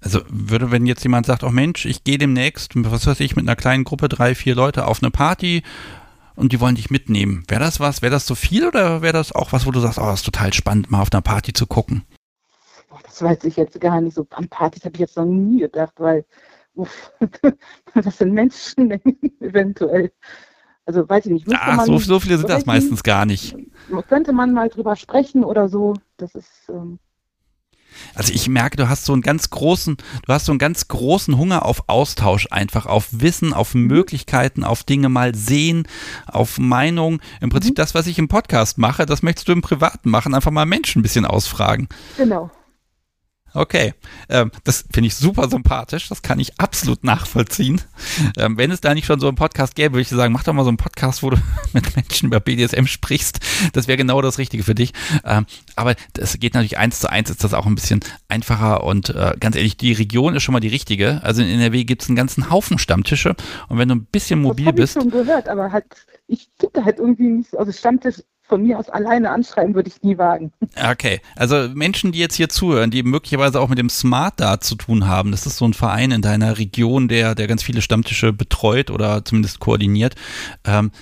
S1: Also würde, wenn jetzt jemand sagt, oh Mensch, ich gehe demnächst, was weiß ich, mit einer kleinen Gruppe, drei, vier Leute auf eine Party und die wollen dich mitnehmen. Wäre das was, wäre das so viel oder wäre das auch was, wo du sagst, oh, das ist total spannend, mal auf einer Party zu gucken?
S10: Das weiß ich jetzt gar nicht so. An Partys habe ich jetzt noch nie gedacht, weil uff, das sind Menschenmengen eventuell. Also weiß ich nicht.
S1: Ach, so, so, viele sind das meistens gar nicht.
S10: Könnte man mal drüber sprechen oder so. Das ist. Ähm
S1: also ich merke, du hast so einen ganz großen, du hast so einen ganz großen Hunger auf Austausch einfach, auf Wissen, auf mhm. Möglichkeiten, auf Dinge mal sehen, auf Meinung. Im Prinzip mhm. das, was ich im Podcast mache, das möchtest du im Privaten machen, einfach mal Menschen ein bisschen ausfragen.
S10: Genau.
S1: Okay, ähm, das finde ich super sympathisch, das kann ich absolut nachvollziehen. Ähm, wenn es da nicht schon so einen Podcast gäbe, würde ich sagen, mach doch mal so einen Podcast, wo du mit Menschen über BDSM sprichst. Das wäre genau das Richtige für dich. Ähm, aber das geht natürlich eins zu eins, ist das auch ein bisschen einfacher und äh, ganz ehrlich, die Region ist schon mal die richtige. Also in NRW gibt es einen ganzen Haufen Stammtische und wenn du ein bisschen mobil das bist.
S10: Ich schon gehört, aber halt, ich finde halt irgendwie nicht, also Stammtisch von mir aus alleine anschreiben würde ich nie wagen.
S1: Okay, also Menschen, die jetzt hier zuhören, die möglicherweise auch mit dem Smart Dart zu tun haben, das ist so ein Verein in deiner Region, der, der ganz viele Stammtische betreut oder zumindest koordiniert. Ähm,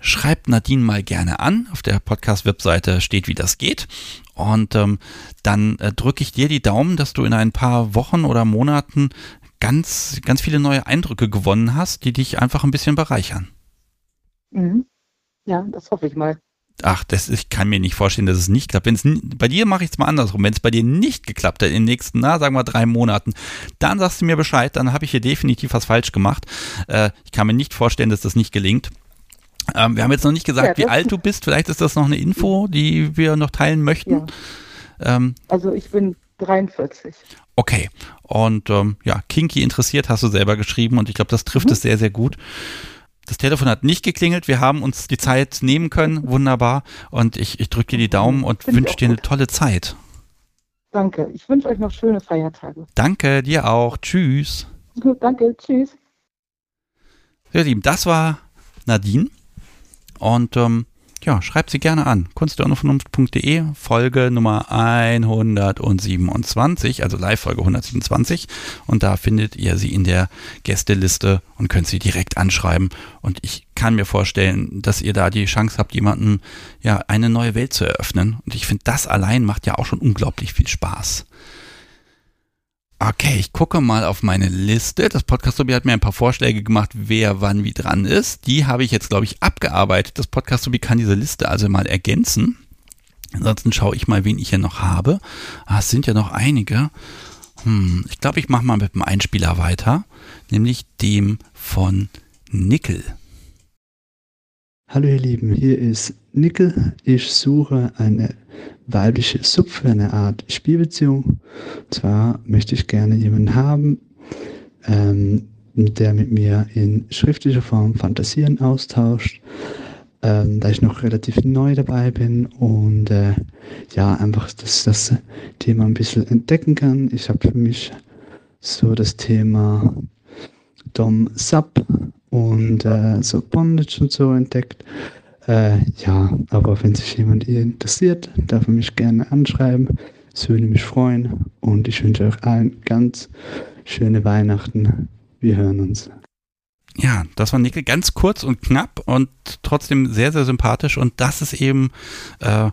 S1: schreibt Nadine mal gerne an. Auf der Podcast-Webseite steht, wie das geht. Und ähm, dann äh, drücke ich dir die Daumen, dass du in ein paar Wochen oder Monaten ganz, ganz viele neue Eindrücke gewonnen hast, die dich einfach ein bisschen bereichern.
S10: Mhm. Ja, das hoffe ich mal
S1: ach, das, ich kann mir nicht vorstellen, dass es nicht klappt. Wenn's, bei dir mache ich es mal andersrum. Wenn es bei dir nicht geklappt hat in den nächsten, na, sagen wir drei Monaten, dann sagst du mir Bescheid, dann habe ich hier definitiv was falsch gemacht. Äh, ich kann mir nicht vorstellen, dass das nicht gelingt. Ähm, wir haben jetzt noch nicht gesagt, ja, wie alt du bist. Vielleicht ist das noch eine Info, die wir noch teilen möchten.
S10: Ja. Ähm, also ich bin 43.
S1: Okay. Und ähm, ja, Kinky interessiert hast du selber geschrieben und ich glaube, das trifft mhm. es sehr, sehr gut. Das Telefon hat nicht geklingelt. Wir haben uns die Zeit nehmen können. Wunderbar. Und ich, ich drücke dir die Daumen und wünsche dir eine tolle Zeit.
S10: Danke. Ich wünsche euch noch schöne Feiertage.
S1: Danke, dir auch. Tschüss.
S10: Gut, danke. Tschüss.
S1: Ihr Lieben, das war Nadine. Und ähm, ja, schreibt sie gerne an. Kunst der Unvernunft.de, Folge Nummer 127, also Live-Folge 127. Und da findet ihr sie in der Gästeliste und könnt sie direkt anschreiben. Und ich kann mir vorstellen, dass ihr da die Chance habt, jemanden ja eine neue Welt zu eröffnen. Und ich finde, das allein macht ja auch schon unglaublich viel Spaß. Okay, ich gucke mal auf meine Liste. Das Podcast Sobi hat mir ein paar Vorschläge gemacht, wer wann wie dran ist. Die habe ich jetzt, glaube ich, abgearbeitet. Das Podcast Sobi kann diese Liste also mal ergänzen. Ansonsten schaue ich mal, wen ich hier noch habe. Ah, es sind ja noch einige. Hm, ich glaube, ich mache mal mit dem Einspieler weiter, nämlich dem von Nickel.
S11: Hallo ihr Lieben, hier ist Nickel. Ich suche eine weibliche Sub für eine Art Spielbeziehung. Und zwar möchte ich gerne jemanden haben, ähm, der mit mir in schriftlicher Form Fantasien austauscht, ähm, da ich noch relativ neu dabei bin und äh, ja, einfach, dass das Thema ein bisschen entdecken kann. Ich habe für mich so das Thema Dom Sub und äh, so Bondage und so entdeckt. Äh, ja, aber wenn sich jemand interessiert, darf er mich gerne anschreiben. Es würde mich freuen und ich wünsche euch allen ganz schöne Weihnachten. Wir hören uns.
S1: Ja, das war Nickel ganz kurz und knapp und trotzdem sehr, sehr sympathisch und das ist eben äh,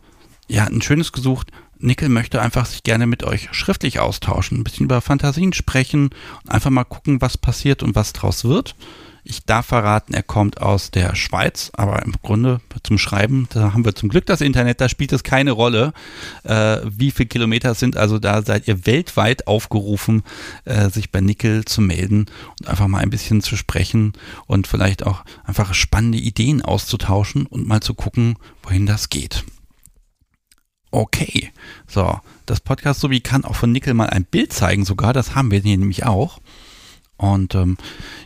S1: ja ein schönes gesucht. Nickel möchte einfach sich gerne mit euch schriftlich austauschen, ein bisschen über Fantasien sprechen und einfach mal gucken, was passiert und was draus wird. Ich darf verraten, er kommt aus der Schweiz, aber im Grunde zum Schreiben, da haben wir zum Glück das Internet, da spielt es keine Rolle, äh, wie viele Kilometer es sind. Also da seid ihr weltweit aufgerufen, äh, sich bei Nickel zu melden und einfach mal ein bisschen zu sprechen und vielleicht auch einfach spannende Ideen auszutauschen und mal zu gucken, wohin das geht. Okay, so, das Podcast so wie kann auch von Nickel mal ein Bild zeigen sogar, das haben wir hier nämlich auch. Und ähm,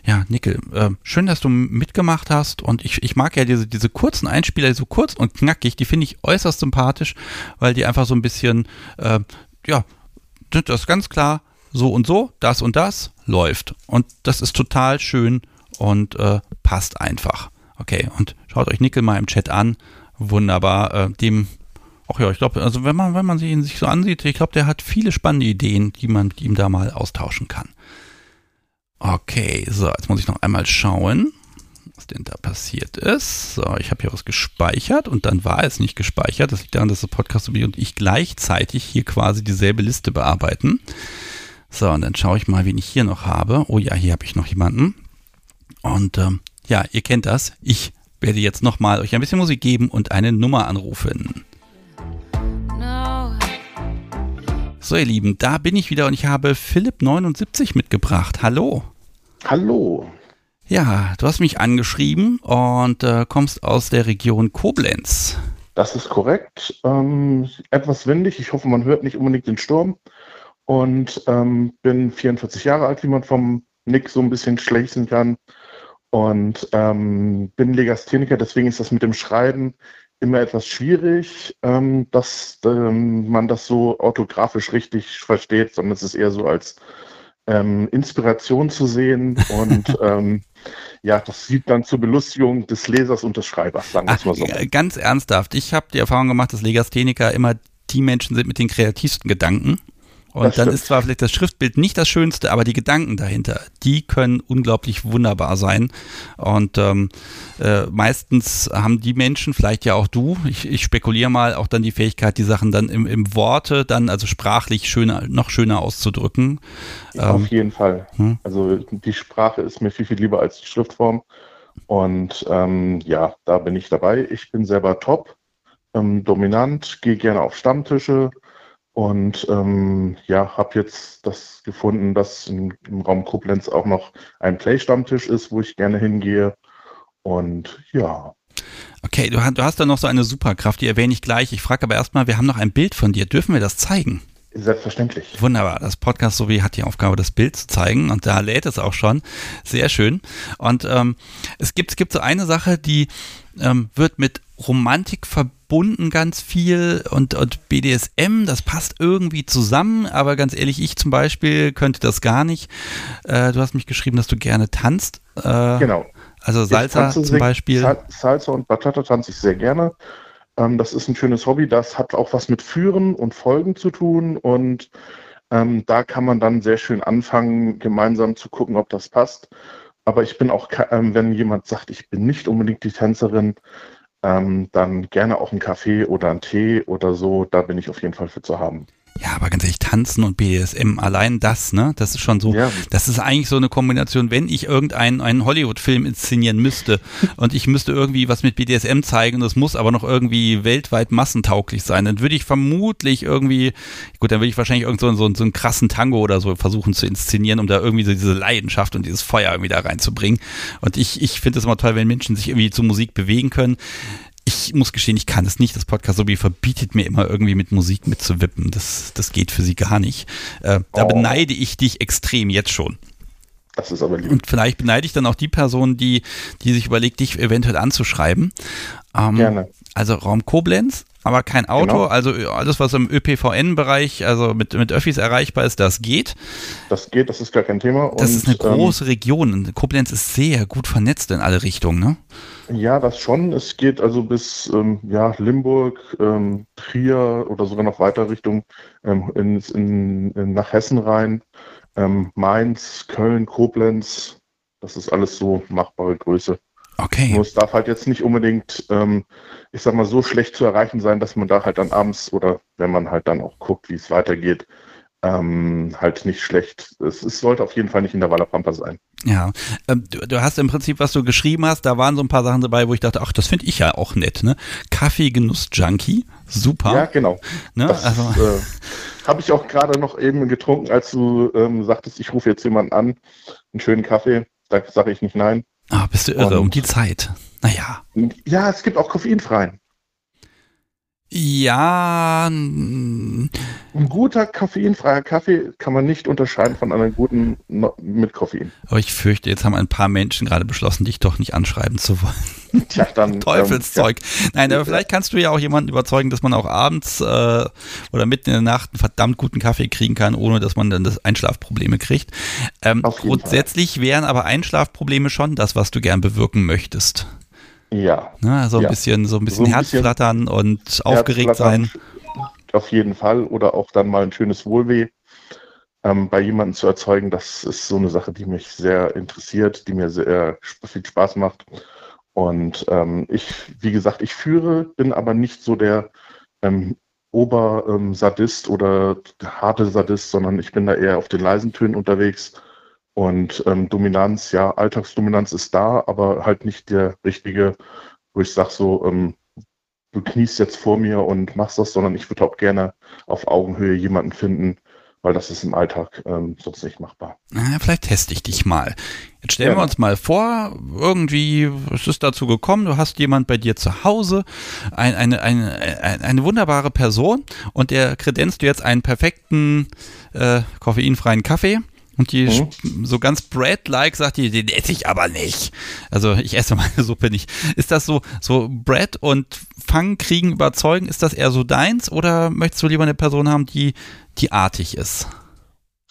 S1: ja, Nickel, äh, schön, dass du mitgemacht hast. Und ich, ich mag ja diese, diese kurzen Einspieler, so kurz und knackig, die finde ich äußerst sympathisch, weil die einfach so ein bisschen, äh, ja, das ist ganz klar, so und so, das und das läuft. Und das ist total schön und äh, passt einfach. Okay, und schaut euch Nickel mal im Chat an. Wunderbar. Äh, dem, ach ja, ich glaube, also wenn man, wenn man ihn sich so ansieht, ich glaube, der hat viele spannende Ideen, die man mit ihm da mal austauschen kann. Okay, so, jetzt muss ich noch einmal schauen, was denn da passiert ist. So, ich habe hier was gespeichert und dann war es nicht gespeichert. Das liegt daran, dass der Podcast und ich gleichzeitig hier quasi dieselbe Liste bearbeiten. So, und dann schaue ich mal, wen ich hier noch habe. Oh ja, hier habe ich noch jemanden. Und ähm, ja, ihr kennt das. Ich werde jetzt nochmal euch ein bisschen Musik geben und eine Nummer anrufen. So, ihr Lieben, da bin ich wieder und ich habe Philipp79 mitgebracht. Hallo.
S12: Hallo.
S1: Ja, du hast mich angeschrieben und äh, kommst aus der Region Koblenz.
S12: Das ist korrekt. Ähm, etwas windig. Ich hoffe, man hört nicht unbedingt den Sturm. Und ähm, bin 44 Jahre alt, wie man vom Nick so ein bisschen schleichen kann. Und ähm, bin Legastheniker, deswegen ist das mit dem Schreiben immer etwas schwierig, ähm, dass ähm, man das so orthografisch richtig versteht, sondern es ist eher so als ähm, Inspiration zu sehen und ähm, ja, das sieht dann zur Belustigung des Lesers und des Schreibers, sagen wir es mal so.
S1: Äh, ganz ernsthaft, ich habe die Erfahrung gemacht, dass Legastheniker immer die Menschen sind mit den kreativsten Gedanken. Und dann ist zwar vielleicht das Schriftbild nicht das Schönste, aber die Gedanken dahinter, die können unglaublich wunderbar sein. Und ähm, äh, meistens haben die Menschen, vielleicht ja auch du, ich, ich spekuliere mal, auch dann die Fähigkeit, die Sachen dann im, im Worte, dann also sprachlich schöner, noch schöner auszudrücken.
S12: Auf ähm, jeden Fall. Hm? Also die Sprache ist mir viel, viel lieber als die Schriftform. Und ähm, ja, da bin ich dabei. Ich bin selber top, ähm, dominant, gehe gerne auf Stammtische und ähm, ja, habe jetzt das gefunden, dass im, im Raum Koblenz auch noch ein Play-Stammtisch ist, wo ich gerne hingehe. Und ja.
S1: Okay, du, du hast da noch so eine Superkraft, die erwähne ich gleich. Ich frage aber erstmal, wir haben noch ein Bild von dir. Dürfen wir das zeigen?
S12: Selbstverständlich.
S1: Wunderbar. Das Podcast sowie hat die Aufgabe, das Bild zu zeigen und da lädt es auch schon. Sehr schön. Und ähm, es gibt es gibt so eine Sache, die ähm, wird mit Romantik verbunden ganz viel und, und BDSM, das passt irgendwie zusammen, aber ganz ehrlich, ich zum Beispiel könnte das gar nicht. Äh, du hast mich geschrieben, dass du gerne tanzt.
S12: Äh, genau.
S1: Also Salsa zum Beispiel.
S12: Salsa und Bachata tanze ich sehr gerne. Ähm, das ist ein schönes Hobby. Das hat auch was mit Führen und Folgen zu tun. Und ähm, da kann man dann sehr schön anfangen, gemeinsam zu gucken, ob das passt. Aber ich bin auch, ähm, wenn jemand sagt, ich bin nicht unbedingt die Tänzerin, ähm, dann gerne auch einen Kaffee oder einen Tee oder so. Da bin ich auf jeden Fall für zu haben.
S1: Ja, aber ganz ehrlich, Tanzen und BDSM, allein das, ne? Das ist schon so, ja. das ist eigentlich so eine Kombination, wenn ich irgendeinen einen Hollywood-Film inszenieren müsste und ich müsste irgendwie was mit BDSM zeigen, das muss aber noch irgendwie weltweit massentauglich sein, dann würde ich vermutlich irgendwie, gut, dann würde ich wahrscheinlich irgend so, so, so einen krassen Tango oder so versuchen zu inszenieren, um da irgendwie so diese Leidenschaft und dieses Feuer irgendwie da reinzubringen. Und ich, ich finde es immer toll, wenn Menschen sich irgendwie zu Musik bewegen können ich muss gestehen, ich kann es nicht. Das Podcast Sobi verbietet mir immer irgendwie mit Musik mitzuwippen. Das, das geht für sie gar nicht. Äh, da oh. beneide ich dich extrem jetzt schon.
S12: Das ist aber lieb.
S1: Und vielleicht beneide ich dann auch die Person, die, die sich überlegt, dich eventuell anzuschreiben. Ähm,
S12: Gerne.
S1: Also Raum Koblenz, aber kein Auto.
S12: Genau.
S1: Also alles, was im ÖPVN-Bereich, also mit, mit Öffis erreichbar ist, das geht.
S12: Das geht, das ist gar kein Thema.
S1: Das
S12: Und,
S1: ist eine
S12: ähm,
S1: große Region. Koblenz ist sehr gut vernetzt in alle Richtungen, ne?
S12: Ja, das schon. Es geht also bis ähm, ja, Limburg, ähm, Trier oder sogar noch weiter Richtung ähm, ins, in, in, nach Hessen rein, ähm, Mainz, Köln, Koblenz. Das ist alles so machbare Größe.
S1: Okay.
S12: Nur es darf halt jetzt nicht unbedingt, ähm, ich sag mal, so schlecht zu erreichen sein, dass man da halt dann abends oder wenn man halt dann auch guckt, wie es weitergeht, ähm, halt nicht schlecht. Es, es sollte auf jeden Fall nicht in der Wallerpampa sein.
S1: Ja, ähm, du, du hast im Prinzip, was du geschrieben hast, da waren so ein paar Sachen dabei, wo ich dachte, ach, das finde ich ja auch nett, ne? Kaffeegenuss-Junkie, super.
S12: Ja, genau.
S1: Ne?
S12: Das
S1: Also,
S12: äh, habe ich auch gerade noch eben getrunken, als du ähm, sagtest, ich rufe jetzt jemanden an, einen schönen Kaffee. Da sage ich nicht nein.
S1: Ah, bist du irre,
S12: Und-
S1: um die Zeit. Naja.
S12: Ja, es gibt auch koffeinfreien.
S1: Ja,
S12: Ein guter koffeinfreier Kaffee kann man nicht unterscheiden von einem guten mit Koffein.
S1: aber ich fürchte, jetzt haben ein paar Menschen gerade beschlossen, dich doch nicht anschreiben zu wollen.
S12: Tja, dann.
S1: Teufelszeug. Nein, aber vielleicht kannst du ja auch jemanden überzeugen, dass man auch abends äh, oder mitten in der Nacht einen verdammt guten Kaffee kriegen kann, ohne dass man dann das Einschlafprobleme kriegt. Ähm, grundsätzlich wären aber Einschlafprobleme schon das, was du gern bewirken möchtest.
S12: Ja.
S1: Ne? So ein
S12: Ja.
S1: bisschen, so ein bisschen
S12: So ein bisschen
S1: Herzflattern und aufgeregt sein.
S12: Auf jeden Fall. Oder auch dann mal ein schönes Wohlweh ähm, bei jemandem zu erzeugen. Das ist so eine Sache, die mich sehr interessiert, die mir sehr viel Spaß macht. Und ähm, ich, wie gesagt, ich führe, bin aber nicht so der ähm, Ober-Sadist oder harte Sadist, sondern ich bin da eher auf den leisen Tönen unterwegs. Und ähm, Dominanz, ja, Alltagsdominanz ist da, aber halt nicht der richtige, wo ich sage so, ähm, du kniest jetzt vor mir und machst das, sondern ich würde auch gerne auf Augenhöhe jemanden finden, weil das ist im Alltag ähm, sonst nicht machbar.
S1: Na, vielleicht teste ich dich mal. Jetzt stellen wir
S12: Gerne.
S1: uns mal vor, irgendwie, es ist dazu gekommen, du hast jemand bei dir zu Hause, ein, eine, eine, eine, eine wunderbare Person und der kredenzt du jetzt einen perfekten äh, koffeinfreien Kaffee. Und die
S12: Mhm.
S1: so ganz Bread-like sagt die, den esse ich aber nicht. Also ich esse meine Suppe nicht. Ist das so, so Bread und Fang, Kriegen, Überzeugen, ist das eher so deins oder möchtest du lieber eine Person haben, die, die artig ist?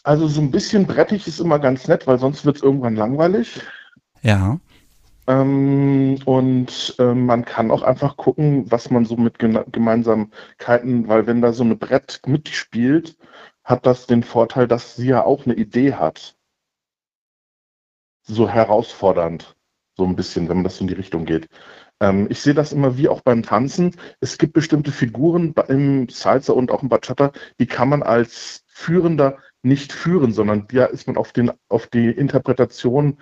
S12: Also so ein bisschen brettig ist immer ganz nett, weil sonst wird es irgendwann langweilig.
S1: Ja.
S12: Ähm, und ähm, man kann auch einfach gucken, was man so mit Gemeinsamkeiten, weil wenn da so eine Brett mitspielt, hat das den Vorteil, dass sie ja auch eine Idee hat. So herausfordernd, so ein bisschen, wenn man das in die Richtung geht. Ähm, ich sehe das immer wie auch beim Tanzen. Es gibt bestimmte Figuren im Salsa und auch im Bachata, die kann man als Führender nicht führen, sondern da ist man auf, den, auf die Interpretation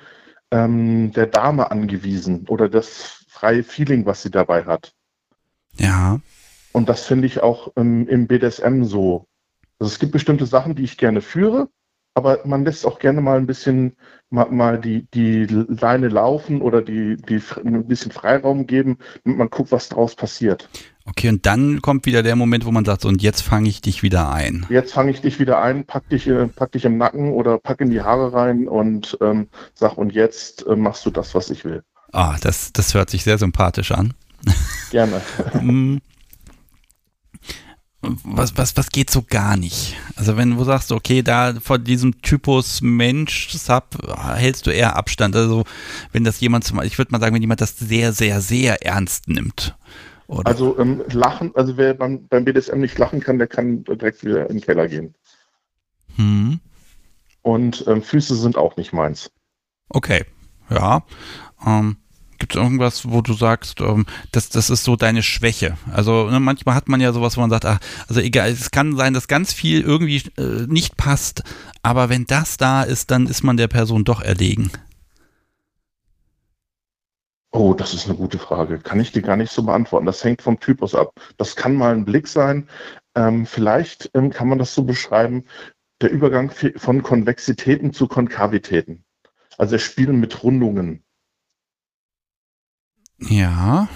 S12: ähm, der Dame angewiesen oder das freie Feeling, was sie dabei hat.
S1: Ja.
S12: Und das finde ich auch ähm, im BDSM so. Also es gibt bestimmte Sachen, die ich gerne führe, aber man lässt auch gerne mal ein bisschen mal, mal die, die Leine laufen oder die, die ein bisschen Freiraum geben und man guckt, was daraus passiert.
S1: Okay, und dann kommt wieder der Moment, wo man sagt, so, und jetzt fange ich dich wieder ein.
S12: Jetzt fange ich dich wieder ein, pack dich, äh, pack dich im Nacken oder pack in die Haare rein und ähm, sag, und jetzt äh, machst du das, was ich will.
S1: Ah, das, das hört sich sehr sympathisch an.
S12: Gerne.
S1: Was, was, was geht so gar nicht? Also wenn du sagst, okay, da von diesem Typus Mensch, Sub, hältst du eher Abstand. Also wenn das jemand zum ich würde mal sagen, wenn jemand das sehr, sehr, sehr ernst nimmt. Oder?
S12: Also ähm, lachen, also wer beim, beim BDSM nicht lachen kann, der kann direkt wieder in den Keller gehen.
S1: Hm.
S12: Und ähm, Füße sind auch nicht meins.
S1: Okay, ja. Ähm, Gibt es irgendwas, wo du sagst, ähm, das, das ist so deine Schwäche? Also ne, manchmal hat man ja sowas, wo man sagt, ach, also egal, es kann sein, dass ganz viel irgendwie äh, nicht passt, aber wenn das da ist, dann ist man der Person doch erlegen.
S12: Oh, das ist eine gute Frage. Kann ich dir gar nicht so beantworten. Das hängt vom Typus ab. Das kann mal ein Blick sein. Ähm, vielleicht ähm, kann man das so beschreiben, der Übergang von Konvexitäten zu Konkavitäten. Also das Spielen mit Rundungen.
S1: Ja,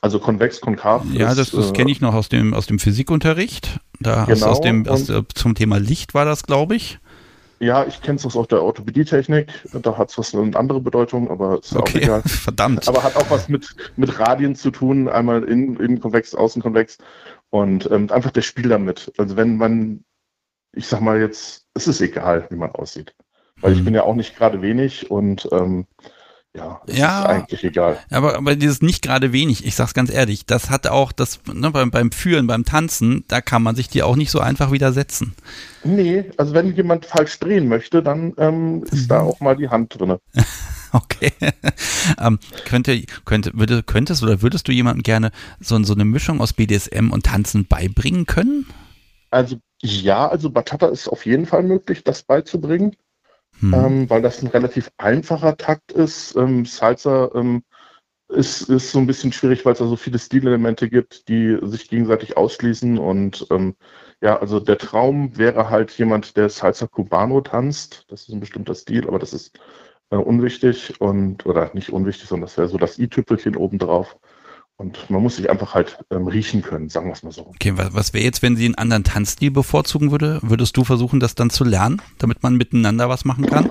S12: Also konvex, konkav.
S1: ja,
S12: ist,
S1: das, das
S12: äh,
S1: kenne ich noch aus dem, aus dem Physikunterricht. Da aus,
S12: Genau,
S1: aus dem, aus, äh, zum Thema Licht war das, glaube ich.
S12: Ja, ich kenne es aus der Orthopädietechnik. Da hat es was eine andere Bedeutung, aber ist
S1: okay.
S12: auch egal.
S1: Verdammt.
S12: Aber hat auch was mit, mit Radien zu tun, einmal innen, innenkonvex, außenkonvex und ähm, einfach der Spiel damit. Also wenn man, ich sag mal jetzt, es ist egal, wie man aussieht. Weil ich
S1: Mhm.
S12: bin ja auch nicht gerade wenig und ähm, ja,
S1: Ja.
S12: ist eigentlich egal.
S1: Aber, aber dieses nicht gerade wenig, ich sag's ganz ehrlich, das hat auch das, ne, beim, beim Führen, beim Tanzen, da kann man sich die auch nicht so einfach widersetzen.
S12: Nee, also wenn jemand falsch drehen möchte, dann ähm, ist
S1: Mhm.
S12: da auch mal die Hand drin.
S1: Okay. ähm, könnte, könnte, würde, könntest oder würdest du jemandem gerne so, so eine Mischung aus BDSM und Tanzen beibringen können?
S12: Also ja, also Bachata ist auf jeden Fall möglich, das beizubringen,
S1: Hm.
S12: ähm, weil das ein relativ einfacher Takt ist. Ähm, Salsa ähm, ist, ist so ein bisschen schwierig, weil es da so viele Stilelemente gibt, die sich gegenseitig ausschließen. Und ähm, ja, also der Traum wäre halt jemand, der Salsa Cubano tanzt. Das ist ein bestimmter Stil, aber das ist äh, unwichtig und oder nicht unwichtig, sondern das wäre so das i-Tüpfelchen obendrauf. Und man muss sich einfach halt ähm, riechen können, sagen wir es mal so.
S1: Okay, was, was wäre jetzt, wenn sie einen anderen Tanzstil bevorzugen würde? Würdest du versuchen, das dann zu lernen, damit man miteinander was machen kann?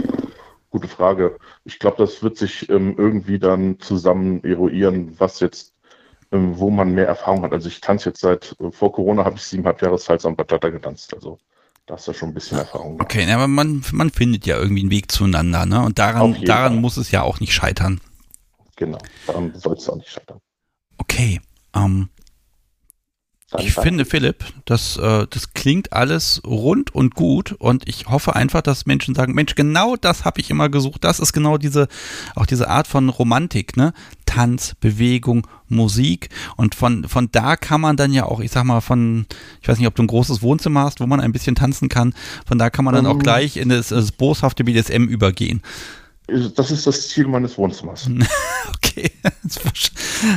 S12: Gute Frage. Ich glaube, das wird sich ähm, irgendwie dann zusammen eruieren, was jetzt, ähm, wo man mehr Erfahrung hat. Also ich tanze jetzt seit, äh, vor Corona habe ich siebeneinhalb Jahre Salsa und Bachata getanzt. Also da ist ja schon ein bisschen Erfahrung.
S1: Okay, na, aber man, man findet ja irgendwie einen Weg zueinander, ne? Und daran, daran
S12: Fall.
S1: muss es ja auch nicht scheitern.
S12: Genau, daran soll es auch nicht scheitern.
S1: Okay, ähm, ich finde, Philipp, das, äh, das klingt alles rund und gut und ich hoffe einfach, dass Menschen sagen, Mensch, genau das habe ich immer gesucht. Das ist genau diese, auch diese Art von Romantik, ne? Tanz, Bewegung, Musik und von, von da kann man dann ja auch, ich sag mal, von, ich weiß nicht, ob du ein großes Wohnzimmer hast, wo man ein bisschen tanzen kann, von da kann man dann auch
S12: Ähm.
S1: gleich in das, das boshafte BDSM übergehen.
S12: Das ist das Ziel meines Wohnzimmers.
S1: Okay,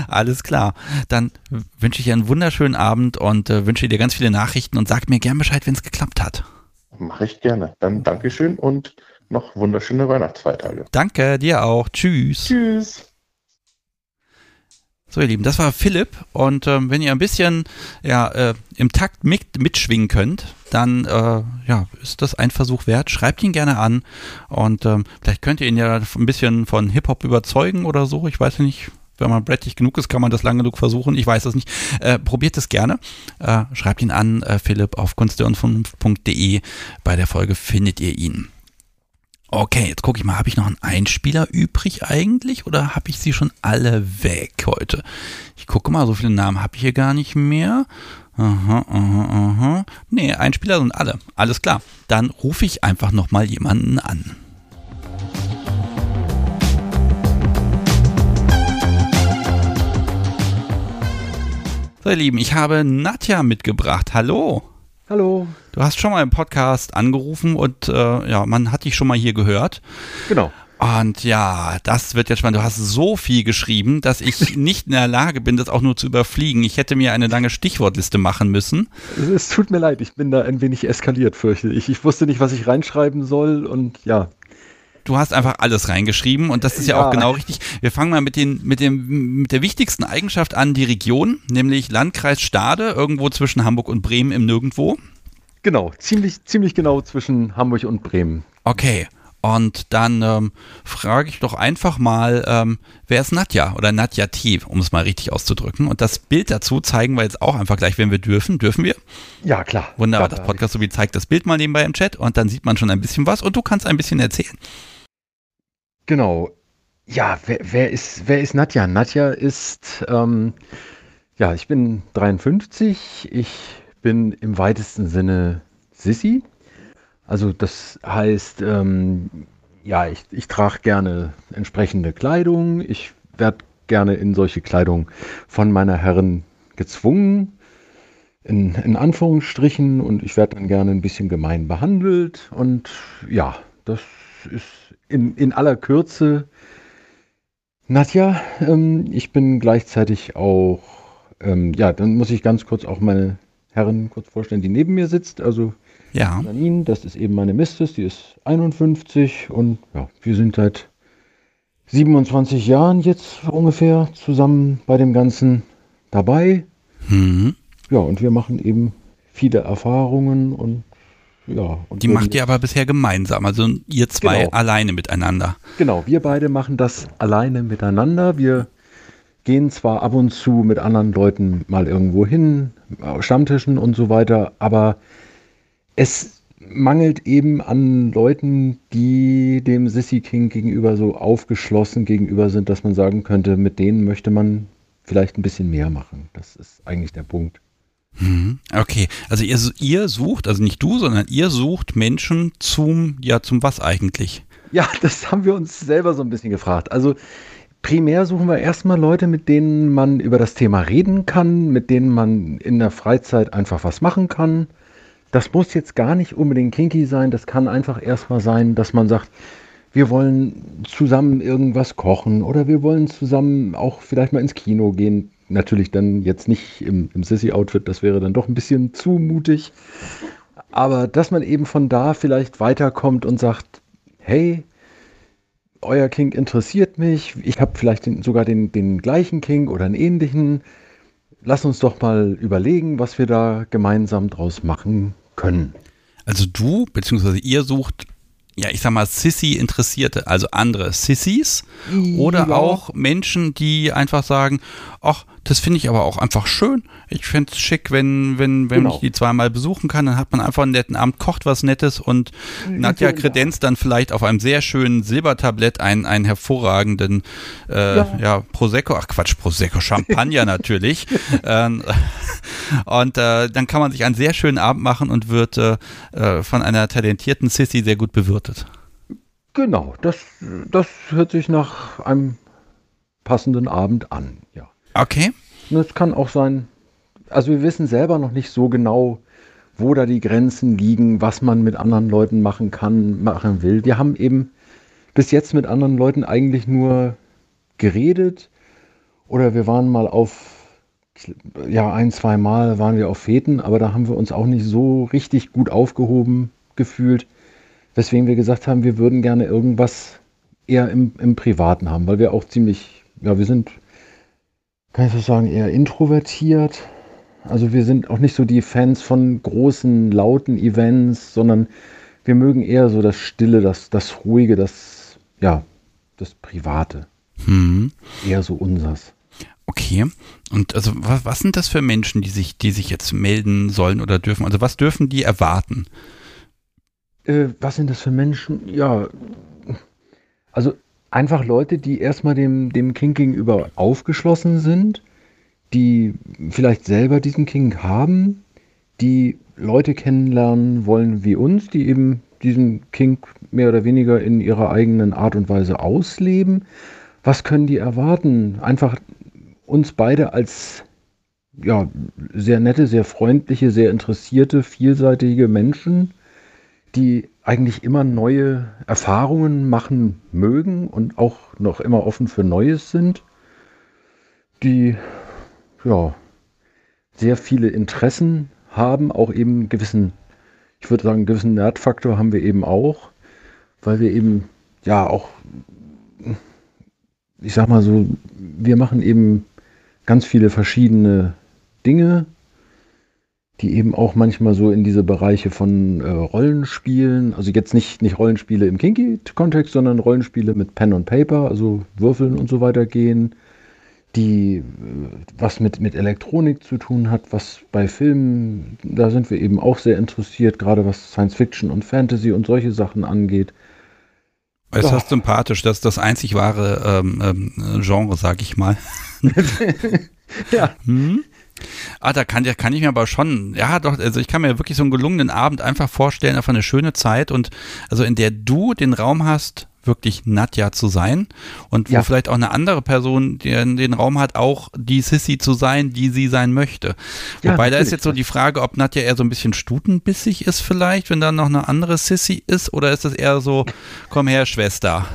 S1: alles klar. Dann wünsche ich dir einen wunderschönen Abend und äh, wünsche dir ganz viele Nachrichten und sag mir gern Bescheid, wenn es geklappt hat.
S12: Mache ich gerne. Dann Dankeschön und noch wunderschöne Weihnachtsfeiertage.
S1: Danke, dir auch. Tschüss.
S12: Tschüss.
S1: So, ihr Lieben, das war Philipp. Und ähm, wenn ihr ein bisschen ja, äh, im Takt mit, mitschwingen könnt, dann äh, ja, ist das ein Versuch wert. Schreibt ihn gerne an. Und ähm, vielleicht könnt ihr ihn ja ein bisschen von Hip-Hop überzeugen oder so. Ich weiß nicht. Wenn man brettig genug ist, kann man das lang genug versuchen. Ich weiß es nicht. Äh, probiert es gerne. Äh, schreibt ihn an, äh, Philipp, auf kunstderunvernunft.de. Bei der Folge findet ihr ihn. Okay, jetzt gucke ich mal, habe ich noch einen Einspieler übrig eigentlich oder habe ich sie schon alle weg heute? Ich gucke mal, so viele Namen habe ich hier gar nicht mehr. Aha, aha, aha. Nee, Einspieler sind alle. Alles klar. Dann rufe ich einfach nochmal jemanden an. So, ihr Lieben, ich habe Nadja mitgebracht. Hallo.
S13: Hallo.
S1: Du hast schon mal im Podcast angerufen und äh, ja, man hat dich schon mal hier gehört.
S13: Genau.
S1: Und ja, das wird jetzt spannend. Du hast so viel geschrieben, dass ich nicht in der Lage bin, das auch nur zu überfliegen. Ich hätte mir eine lange Stichwortliste machen müssen.
S13: Es, tut mir leid, ich bin da ein wenig eskaliert, fürchte ich. Ich wusste nicht, was ich reinschreiben soll und ja.
S1: Du hast einfach alles reingeschrieben und das ist ja,
S13: Ja.
S1: auch genau richtig. Wir fangen mal mit, den, mit, dem, mit der wichtigsten Eigenschaft an, die Region, nämlich Landkreis Stade, irgendwo zwischen Hamburg und Bremen im Nirgendwo.
S13: Genau, ziemlich, ziemlich genau zwischen Hamburg und Bremen.
S1: Okay. Und dann ähm, frage ich doch einfach mal, ähm, wer ist Nadja oder Nadja T, um es mal richtig auszudrücken. Und das Bild dazu zeigen wir jetzt auch einfach gleich, wenn wir dürfen. Dürfen wir?
S13: Ja, klar.
S1: Wunderbar,
S13: Klar,
S1: das Podcast sowie zeigt das Bild mal nebenbei im Chat und dann sieht man schon ein bisschen was und du kannst ein bisschen erzählen.
S13: Genau. Ja, wer, wer, ist, wer ist Nadja? Nadja ist, ähm, ja, ich bin 53. Ich bin im weitesten Sinne Sissi. Also das heißt, ähm, ja, ich, ich trage gerne entsprechende Kleidung. Ich werde gerne in solche Kleidung von meiner Herren gezwungen, in, in Anführungsstrichen, und ich werde dann gerne ein bisschen gemein behandelt. Und ja, das ist in, in aller Kürze. Nadja, ähm, ich bin gleichzeitig auch, ähm, ja, dann muss ich ganz kurz auch meine Herren kurz vorstellen, die neben mir sitzt. Also
S1: Ja.
S13: Janine, das ist eben meine Mistes, die ist 51 und ja, wir sind seit 27 Jahren jetzt ungefähr zusammen bei dem Ganzen dabei.
S1: Mhm.
S13: Ja, und wir machen eben viele Erfahrungen und ja.
S1: Die macht ihr aber bisher gemeinsam, also ihr zwei
S13: Genau.
S1: alleine miteinander.
S13: Genau, wir beide machen das alleine miteinander. Wir gehen zwar ab und zu mit anderen Leuten mal irgendwo hin, Stammtischen und so weiter, aber es mangelt eben an Leuten, die dem Sissy King gegenüber so aufgeschlossen gegenüber sind, dass man sagen könnte, mit denen möchte man vielleicht ein bisschen mehr machen. Das ist eigentlich der Punkt.
S1: Mhm. Okay, also ihr, ihr sucht, also nicht du, sondern ihr sucht Menschen zum, ja, zum was eigentlich?
S13: Ja, das haben wir uns selber so ein bisschen gefragt. Also primär suchen wir erstmal Leute, mit denen man über das Thema reden kann, mit denen man in der Freizeit einfach was machen kann. Das muss jetzt gar nicht unbedingt kinky sein, das kann einfach erstmal sein, dass man sagt, wir wollen zusammen irgendwas kochen oder wir wollen zusammen auch vielleicht mal ins Kino gehen. Natürlich dann jetzt nicht im, im Sissy-Outfit, das wäre dann doch ein bisschen zu mutig. Aber dass man eben von da vielleicht weiterkommt und sagt, hey, euer King interessiert mich, ich habe vielleicht den, sogar den, den gleichen King oder einen ähnlichen. Lass uns doch mal überlegen, was wir da gemeinsam draus machen können.
S1: Also du, beziehungsweise ihr sucht, ja, ich sag mal, Sissy-Interessierte, also andere Sissys oder
S13: Ja.
S1: auch Menschen, die einfach sagen, ach, das finde ich aber auch einfach schön. Ich finde es schick, wenn, wenn, wenn
S13: Genau.
S1: ich die zweimal besuchen kann, dann hat man einfach einen netten Abend, kocht was Nettes und
S13: Mhm,
S1: Nadja
S13: genau.
S1: kredenzt dann vielleicht auf einem sehr schönen Silbertablett einen, einen hervorragenden äh, ja.
S13: Ja.
S1: Prosecco, ach Quatsch, Prosecco, Champagner natürlich. Ähm, und äh, dann kann man sich einen sehr schönen Abend machen und wird äh, äh, von einer talentierten Sissy sehr gut bewirtet.
S13: Genau, das, das hört sich nach einem passenden Abend an, ja.
S1: Okay.
S13: Und es kann auch sein, also wir wissen selber noch nicht so genau, wo da die Grenzen liegen, was man mit anderen Leuten machen kann, machen will. Wir haben eben bis jetzt mit anderen Leuten eigentlich nur geredet oder wir waren mal auf, ja, ein, zwei Mal waren wir auf Feten, aber da haben wir uns auch nicht so richtig gut aufgehoben gefühlt, weswegen wir gesagt haben, wir würden gerne irgendwas eher im, im Privaten haben, weil wir auch ziemlich, ja, wir sind kann ich so sagen, eher introvertiert. Also wir sind auch nicht so die Fans von großen, lauten Events, sondern wir mögen eher so das Stille, das, das Ruhige, das, ja, das Private.
S1: Hm.
S13: Eher so unsers.
S1: Okay. Und also was, was sind das für Menschen, die sich, die sich jetzt melden sollen oder dürfen? Also was dürfen die erwarten?
S13: Äh, was sind das für Menschen? Ja, also einfach Leute, die erstmal dem, dem King gegenüber aufgeschlossen sind, die vielleicht selber diesen King haben, die Leute kennenlernen wollen wie uns, die eben diesen King mehr oder weniger in ihrer eigenen Art und Weise ausleben. Was können die erwarten? Einfach uns beide als ja, sehr nette, sehr freundliche, sehr interessierte, vielseitige Menschen, die eigentlich immer neue Erfahrungen machen mögen und auch noch immer offen für Neues sind, die ja sehr viele Interessen haben, auch eben einen gewissen, ich würde sagen, einen gewissen Nerdfaktor haben wir eben auch, weil wir eben ja auch, ich sag mal so, wir machen eben ganz viele verschiedene Dinge, die eben auch manchmal so in diese Bereiche von äh, Rollenspielen, also jetzt nicht, nicht Rollenspiele im Kinky-Kontext, sondern Rollenspiele mit Pen und Paper, also Würfeln und so weiter gehen, die äh, was mit, mit Elektronik zu tun hat, was bei Filmen, da sind wir eben auch sehr interessiert, gerade was Science Fiction und Fantasy und solche Sachen angeht.
S1: Es ist sympathisch, das ist das einzig wahre ähm, ähm, Genre, sag ich mal.
S13: ja.
S1: Hm? Ah, da kann, da kann ich mir aber schon, ja doch, also ich kann mir wirklich so einen gelungenen Abend einfach vorstellen, einfach eine schöne Zeit und also in der du den Raum hast, wirklich Nadja zu sein und wo
S13: Ja.
S1: vielleicht auch eine andere Person die den Raum hat, auch die Sissy zu sein, die sie sein möchte.
S13: Ja,
S1: Wobei da ist jetzt so die Frage, ob Nadja eher so ein bisschen stutenbissig ist vielleicht, wenn da noch eine andere Sissy ist oder ist das eher so, komm her, Schwester.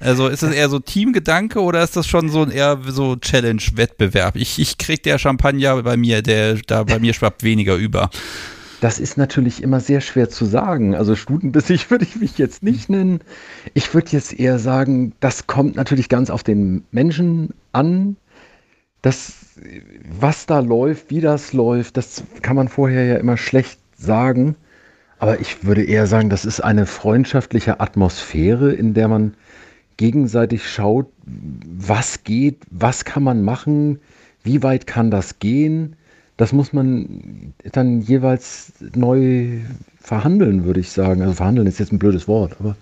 S1: Also ist das eher so Teamgedanke oder ist das schon so ein eher so Challenge-Wettbewerb? Ich, ich krieg der Champagner bei mir, der da bei mir schwappt weniger über.
S13: Das ist natürlich immer sehr schwer zu sagen. Also stutenbissig würde ich mich jetzt nicht nennen. Ich würde jetzt eher sagen, das kommt natürlich ganz auf den Menschen an. Das, was da läuft, wie das läuft, das kann man vorher ja immer schlecht sagen. Aber ich würde eher sagen, das ist eine freundschaftliche Atmosphäre, in der man gegenseitig schaut, was geht, was kann man machen, wie weit kann das gehen. Das muss man dann jeweils neu verhandeln, würde ich sagen. Also verhandeln ist jetzt ein blödes Wort, aber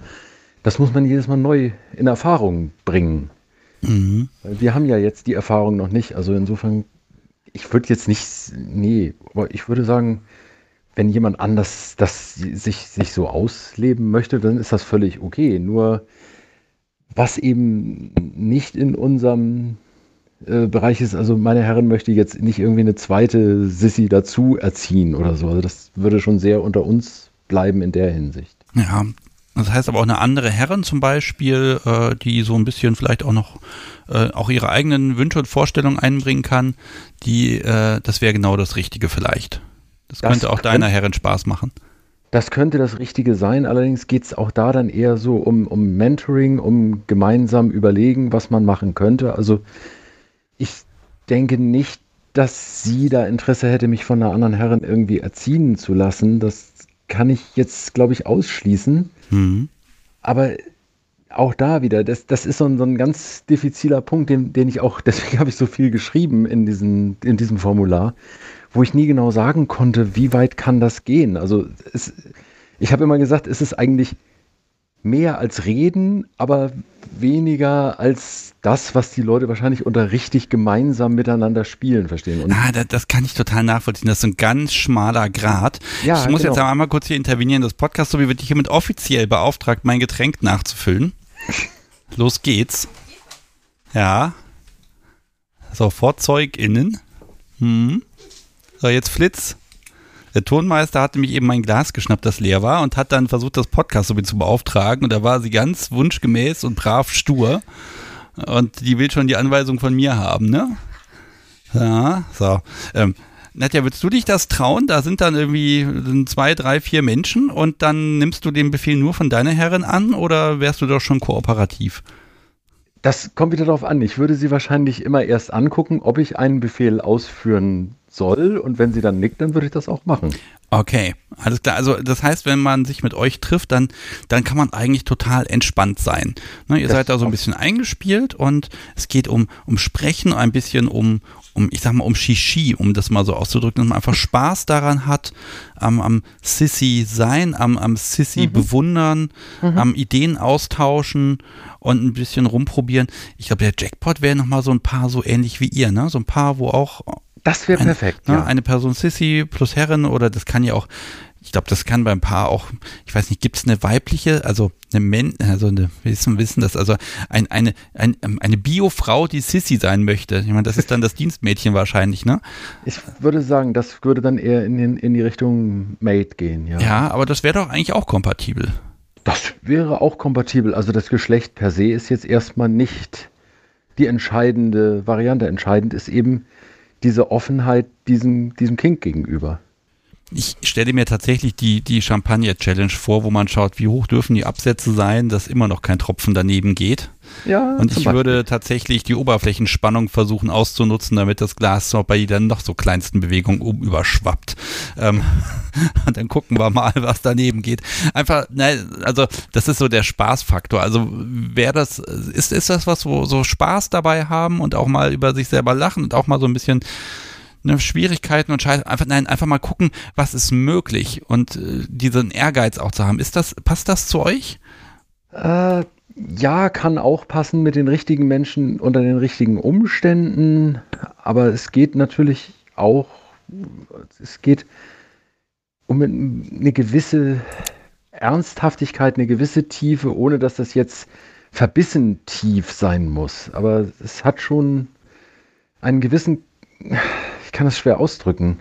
S13: das muss man jedes Mal neu in Erfahrung bringen. Mhm. Wir haben ja jetzt die Erfahrung noch nicht. Also insofern, ich würde jetzt nicht, nee, aber ich würde sagen, wenn jemand anders das sich, sich so ausleben möchte, dann ist das völlig okay. Nur was eben nicht in unserem äh, Bereich ist, also meine Herren möchte jetzt nicht irgendwie eine zweite Sissy dazu erziehen oder so. Also das würde schon sehr unter uns bleiben in der Hinsicht.
S1: Ja, das heißt aber auch eine andere Herren zum Beispiel, äh, die so ein bisschen vielleicht auch noch äh, auch ihre eigenen Wünsche und Vorstellungen einbringen kann, die, äh, das wäre genau das Richtige vielleicht. Das, das könnte auch deiner Herren Spaß machen.
S13: Das könnte das Richtige sein, allerdings geht es auch da dann eher so um, um Mentoring, um gemeinsam überlegen, was man machen könnte. Also ich denke nicht, dass sie da Interesse hätte, mich von einer anderen Herren irgendwie erziehen zu lassen. Das kann ich jetzt, glaube ich, ausschließen. Mhm. Aber auch da wieder, das, das ist so ein, so ein ganz diffiziler Punkt, den, den ich auch, deswegen habe ich so viel geschrieben in, diesen, in diesem Formular, wo ich nie genau sagen konnte, wie weit kann das gehen. Also es, ich habe immer gesagt, es ist eigentlich mehr als reden, aber weniger als das, was die Leute wahrscheinlich unter richtig gemeinsam miteinander spielen verstehen.
S1: Und ah, das, das, kann ich total nachvollziehen. Das ist ein ganz schmaler Grad. Ja, ich muss genau. jetzt einmal kurz hier intervenieren. Das Podcast, so wie wird hiermit offiziell beauftragt, mein Getränk nachzufüllen. Los geht's. Ja. So, VorzeugInnen. Hm. So, jetzt Flitz. Der Tonmeister hatte mich eben mein Glas geschnappt, das leer war, und hat dann versucht, das Podcast so zu beauftragen. Und da war sie ganz wunschgemäß und brav stur. Und die will schon die Anweisung von mir haben, ne? Ja, so. Ähm, Nadja, würdest du dich das trauen? Da sind dann irgendwie zwei, drei, vier Menschen und dann nimmst du den Befehl nur von deiner Herrin an oder wärst du doch schon kooperativ?
S13: Das kommt wieder darauf an. Ich würde sie wahrscheinlich immer erst angucken, ob ich einen Befehl ausführen soll. Und wenn sie dann nickt, dann würde ich das auch machen.
S1: Okay, alles klar. Also das heißt, wenn man sich mit euch trifft, dann, dann kann man eigentlich total entspannt sein. Ne, ihr das seid da so ein bisschen eingespielt und es geht um, um Sprechen, ein bisschen um, um, ich sag mal, um Shishi, um das mal so auszudrücken, dass man einfach Spaß daran hat, am, am Sissy sein, am, am Sissy mhm. bewundern, mhm. am Ideen austauschen und ein bisschen rumprobieren. Ich glaube, der Jackpot wäre nochmal so ein paar so ähnlich wie ihr, ne? So ein paar, wo auch
S13: das wäre perfekt.
S1: Ne, ja. Eine Person Sissy plus Herren oder das kann ja auch, ich glaube, das kann beim Paar auch, ich weiß nicht, gibt es eine weibliche, also eine Men, also eine, wir wissen, wissen das, also ein, eine, ein, eine Bio-Frau, die Sissy sein möchte. Ich meine, das ist dann das Dienstmädchen wahrscheinlich, ne?
S13: Ich würde sagen, das würde dann eher in, den, in die Richtung Maid gehen, ja.
S1: Ja, aber das wäre doch eigentlich auch kompatibel.
S13: Das wäre auch kompatibel. Also das Geschlecht per se ist jetzt erstmal nicht die entscheidende Variante. Entscheidend ist eben, diese Offenheit diesem, diesem Kink gegenüber.
S1: Ich stelle mir tatsächlich die, die Champagner-Challenge vor, wo man schaut, wie hoch dürfen die Absätze sein, dass immer noch kein Tropfen daneben geht. Ja, und ich würde tatsächlich die Oberflächenspannung versuchen auszunutzen, damit das Glas noch bei jeder noch so kleinsten Bewegung oben überschwappt. Ähm, und dann gucken wir mal, was daneben geht. Einfach, ne, also das ist so der Spaßfaktor. Also wäre das, ist, ist das was, wo so Spaß dabei haben und auch mal über sich selber lachen und auch mal so ein bisschen ne, Schwierigkeiten und Scheiße, einfach, nein, einfach mal gucken, was ist möglich und äh, diesen Ehrgeiz auch zu haben. Ist das, passt das zu euch?
S13: Äh, ja, kann auch passen mit den richtigen Menschen unter den richtigen Umständen, aber es geht natürlich auch, es geht um eine gewisse Ernsthaftigkeit, eine gewisse Tiefe, ohne dass das jetzt verbissen tief sein muss. Aber es hat schon einen gewissen, ich kann das schwer ausdrücken.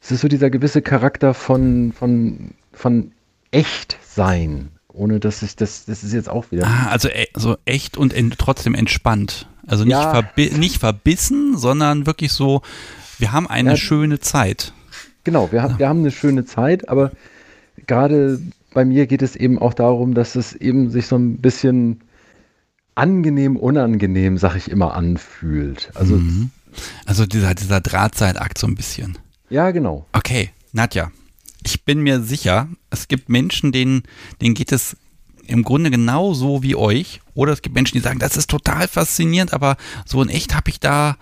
S13: Es ist so dieser gewisse Charakter von, von, von echt sein ohne dass ich das, das ist jetzt auch wieder.
S1: Ah, also e so echt und en trotzdem entspannt. Also nicht, ja. verbi nicht verbissen, sondern wirklich so, wir haben eine ja. schöne Zeit.
S13: Genau, wir, haben wir haben eine schöne Zeit, aber gerade bei mir geht es eben auch darum, dass es eben sich so ein bisschen angenehm, unangenehm, sag ich immer, anfühlt. Also,
S1: mhm. Also dieser, dieser Drahtseilakt so ein bisschen.
S13: Ja, genau.
S1: Okay, Nadja, ich bin mir sicher, es gibt Menschen, denen, denen geht es im Grunde genauso wie euch. Oder es gibt Menschen, die sagen, das ist total faszinierend, aber so in echt habe ich da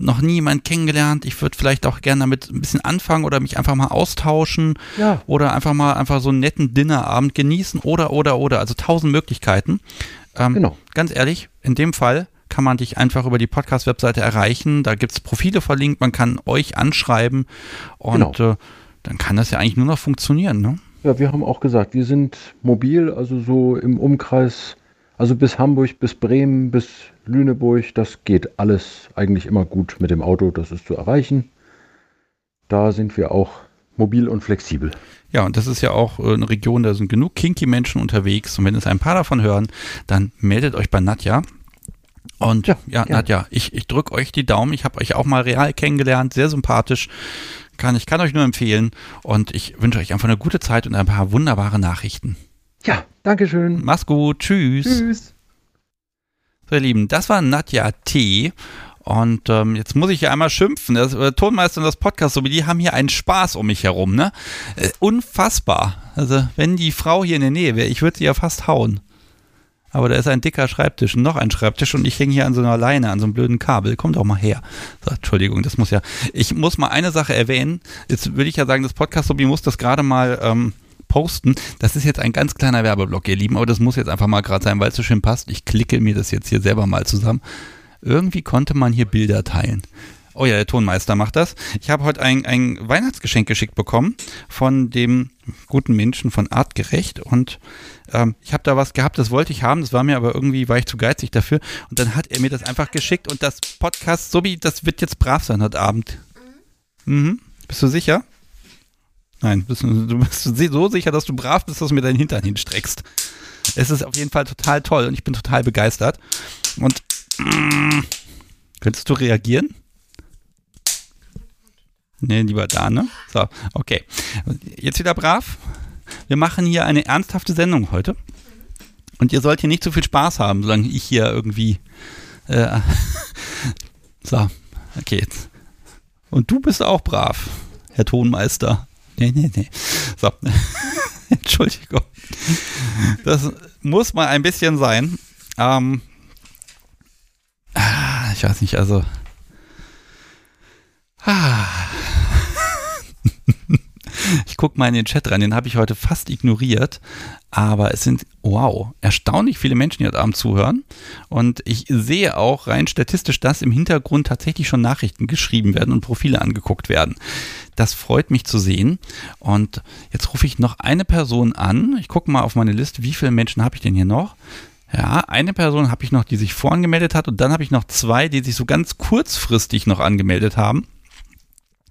S1: noch nie jemanden kennengelernt. Ich würde vielleicht auch gerne damit ein bisschen anfangen oder mich einfach mal austauschen
S13: Ja.
S1: oder einfach mal einfach so einen netten Dinnerabend genießen oder oder oder. Also tausend Möglichkeiten. Ähm,
S13: Genau.
S1: Ganz ehrlich, in dem Fall kann man dich einfach über die Podcast-Webseite erreichen. Da gibt es Profile verlinkt, man kann euch anschreiben und
S13: Genau.
S1: äh, dann kann das ja eigentlich nur noch funktionieren. Ne?
S13: Ja, wir haben auch gesagt, wir sind mobil, also so im Umkreis, also bis Hamburg, bis Bremen, bis Lüneburg, das geht alles eigentlich immer gut mit dem Auto, das ist zu erreichen. Da sind wir auch mobil und flexibel.
S1: Ja, und das ist ja auch äh, eine Region, da sind genug kinky Menschen unterwegs. Und wenn es ein paar davon hören, dann meldet euch bei Nadja. Und ja, Nadja, ich, ich drücke euch die Daumen. Ich habe euch auch mal real kennengelernt, sehr sympathisch. Kann, ich kann euch nur empfehlen. Und ich wünsche euch einfach eine gute Zeit und ein paar wunderbare Nachrichten.
S13: Ja, Dankeschön.
S1: Mach's gut. Tschüss.
S13: Tschüss.
S1: So, ihr Lieben, das war Nadja T. Und ähm, jetzt muss ich ja einmal schimpfen. Das äh, Tonmeister und das Podcast, so wie die haben hier einen Spaß um mich herum, ne? Äh, unfassbar. Also, wenn die Frau hier in der Nähe wäre, ich würde sie ja fast hauen. Aber da ist ein dicker Schreibtisch noch ein Schreibtisch und ich hänge hier an so einer Leine, an so einem blöden Kabel. Kommt doch mal her. So, Entschuldigung, das muss ja. Ich muss mal eine Sache erwähnen. Jetzt würde ich ja sagen, das Podcast, Sobi muss das gerade mal ähm, posten. Das ist jetzt ein ganz kleiner Werbeblock, ihr Lieben, aber das muss jetzt einfach mal gerade sein, weil es so schön passt. Ich klicke mir das jetzt hier selber mal zusammen. Irgendwie konnte man hier Bilder teilen. Oh ja, der Tonmeister macht das. Ich habe heute ein, ein Weihnachtsgeschenk geschickt bekommen von dem guten Menschen von Artgerecht und ähm, ich habe da was gehabt, das wollte ich haben, das war mir aber irgendwie, war ich zu geizig dafür und dann hat er mir das einfach geschickt und das Podcast, so wie, das wird jetzt brav sein heute Abend. Mhm. Bist du sicher? Nein, bist du, du bist so sicher, dass du brav bist, dass du mir deinen Hintern hinstreckst. Es ist auf jeden Fall total toll und ich bin total begeistert. Und mm, könntest du reagieren? Nee, lieber da, ne? So, okay. Jetzt wieder brav. Wir machen hier eine ernsthafte Sendung heute. Und ihr sollt hier nicht zu viel Spaß haben, solange ich hier irgendwie. Äh, so, okay, jetzt. Und du bist auch brav, Herr Tonmeister. Nee, nee, nee. So. Entschuldigung. Das muss mal ein bisschen sein. Ähm, ah, ich weiß nicht, also. Ah. Ich gucke mal in den Chat rein, den habe ich heute fast ignoriert. Aber es sind, wow, erstaunlich viele Menschen, die heute Abend zuhören. Und ich sehe auch rein statistisch, dass im Hintergrund tatsächlich schon Nachrichten geschrieben werden und Profile angeguckt werden. Das freut mich zu sehen. Und jetzt rufe ich noch eine Person an. Ich gucke mal auf meine Liste, wie viele Menschen habe ich denn hier noch? Ja, eine Person habe ich noch, die sich vorangemeldet hat. Und dann habe ich noch zwei, die sich so ganz kurzfristig noch angemeldet haben.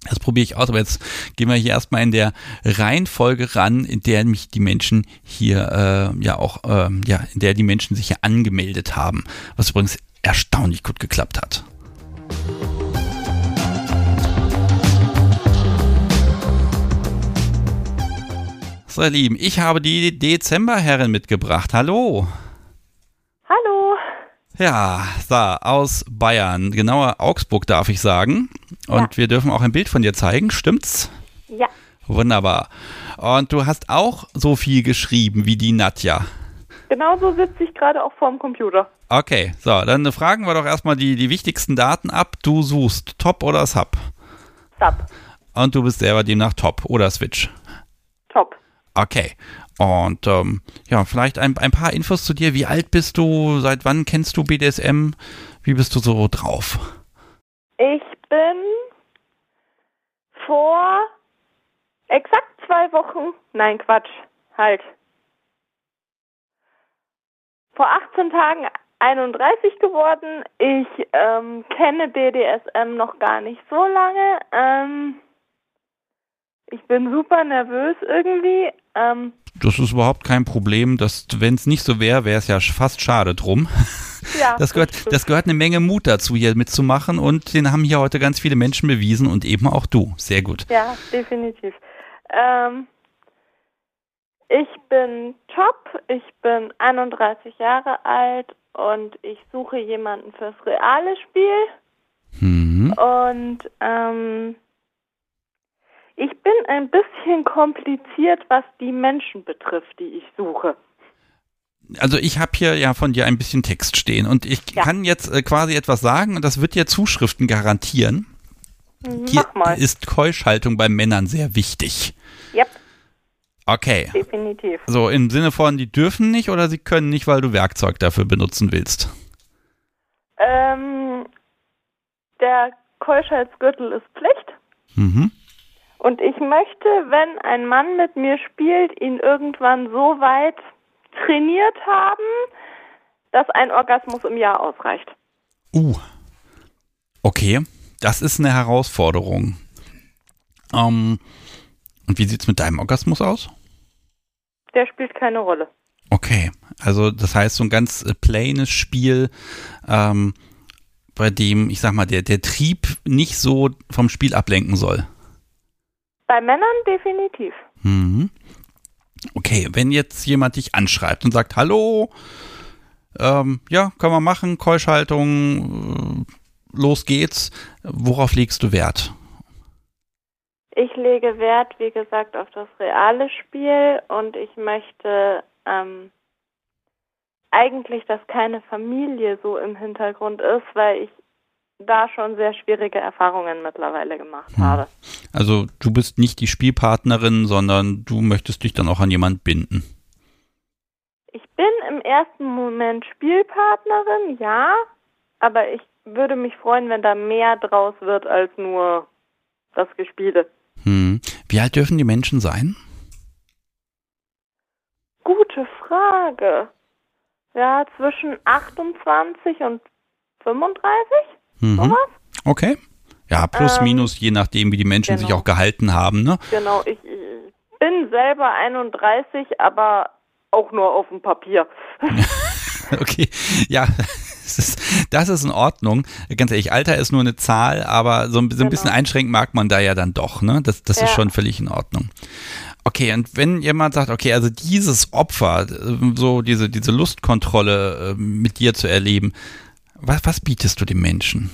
S1: Das probiere ich aus, aber jetzt gehen wir hier erstmal in der Reihenfolge ran, in der mich die Menschen hier äh, ja auch, äh, ja, in der die Menschen sich hier angemeldet haben, was übrigens erstaunlich gut geklappt hat. So, ihr Lieben, ich habe die Dezemberherren mitgebracht. Hallo. Ja, so, aus Bayern, genauer Augsburg darf ich sagen. Und wir dürfen auch ein Bild von dir zeigen, stimmt's?
S14: Ja.
S1: Wunderbar. Und du hast auch so viel geschrieben wie die Nadja.
S14: Genauso sitze ich gerade auch vorm Computer.
S1: Okay, so, dann fragen wir doch erstmal die, die wichtigsten Daten ab. Du suchst Top oder Sub?
S14: Sub.
S1: Und du bist selber demnach Top oder Switch?
S14: Top.
S1: Okay. Und ähm, ja, vielleicht ein, ein paar Infos zu dir. Wie alt bist du? Seit wann kennst du BDSM? Wie bist du so drauf?
S14: Ich bin vor exakt zwei Wochen, nein Quatsch, halt, vor 18 Tagen 31 geworden. Ich ähm, kenne BDSM noch gar nicht so lange. Ähm, ich bin super nervös irgendwie. Ähm,
S1: Das ist überhaupt kein Problem. Wenn es nicht so wäre, wäre es ja fast schade drum.
S14: Ja,
S1: das gehört, das gehört eine Menge Mut dazu, hier mitzumachen und den haben hier heute ganz viele Menschen bewiesen und eben auch du. Sehr gut.
S14: Ja, definitiv. Ähm, ich bin top, ich bin 31 Jahre alt und ich suche jemanden fürs reale Spiel.
S1: Mhm.
S14: Und ähm, Ich bin ein bisschen kompliziert, was die Menschen betrifft, die ich suche.
S1: Also ich habe hier ja von dir ein bisschen Text stehen und ich
S14: Ja.
S1: kann jetzt äh, quasi etwas sagen und das wird dir Zuschriften garantieren. Hier
S14: Mach mal.
S1: ist Keuschhaltung bei Männern sehr wichtig.
S14: Yep,
S1: Okay.
S14: definitiv.
S1: So im Sinne von, die dürfen nicht oder sie können nicht, weil du Werkzeug dafür benutzen willst.
S14: Ähm, der Keuschheitsgürtel ist Pflicht.
S1: Mhm.
S14: Und ich möchte, wenn ein Mann mit mir spielt, ihn irgendwann so weit trainiert haben, dass ein Orgasmus im Jahr ausreicht.
S1: Uh. Okay, das ist eine Herausforderung. Ähm, und wie sieht's mit deinem Orgasmus aus?
S14: Der spielt keine Rolle.
S1: Okay, also das heißt so ein ganz äh, plaines Spiel, ähm, bei dem, ich sag mal, der, der Trieb nicht so vom Spiel ablenken soll.
S14: Bei Männern definitiv.
S1: Mhm. Okay, wenn jetzt jemand dich anschreibt und sagt, hallo, ähm, ja, können wir machen, Keuschhaltung, äh, los geht's, worauf legst du Wert?
S14: Ich lege Wert, wie gesagt, auf das reale Spiel und ich möchte ähm, eigentlich, dass keine Familie so im Hintergrund ist, weil ich da schon sehr schwierige Erfahrungen mittlerweile gemacht habe.
S1: Also du bist nicht die Spielpartnerin, sondern du möchtest dich dann auch an jemand binden.
S14: Ich bin im ersten Moment Spielpartnerin, ja, aber ich würde mich freuen, wenn da mehr draus wird als nur das Gespiele.
S1: Hm. Wie alt dürfen die Menschen sein?
S14: Gute Frage. Ja, zwischen 28 und 35?
S1: Mhm.
S14: Sowas?
S1: Okay. Ja, plus
S14: Ähm,
S1: minus, je nachdem, wie die Menschen sich
S14: genau.
S1: auch gehalten haben, ne?
S14: Genau, ich, ich bin selber 31, aber auch nur auf dem Papier.
S1: Okay, ja, das ist, das ist in Ordnung. Ganz ehrlich, Alter ist nur eine Zahl, aber so ein, so ein bisschen einschränken mag man da ja dann doch, ne? Das, das ist
S14: Genau. Ja.
S1: schon völlig in Ordnung. Okay, und wenn jemand sagt, okay, also dieses Opfer, äh, so diese, diese Lustkontrolle äh, mit dir zu erleben, was, was bietest du dem Menschen?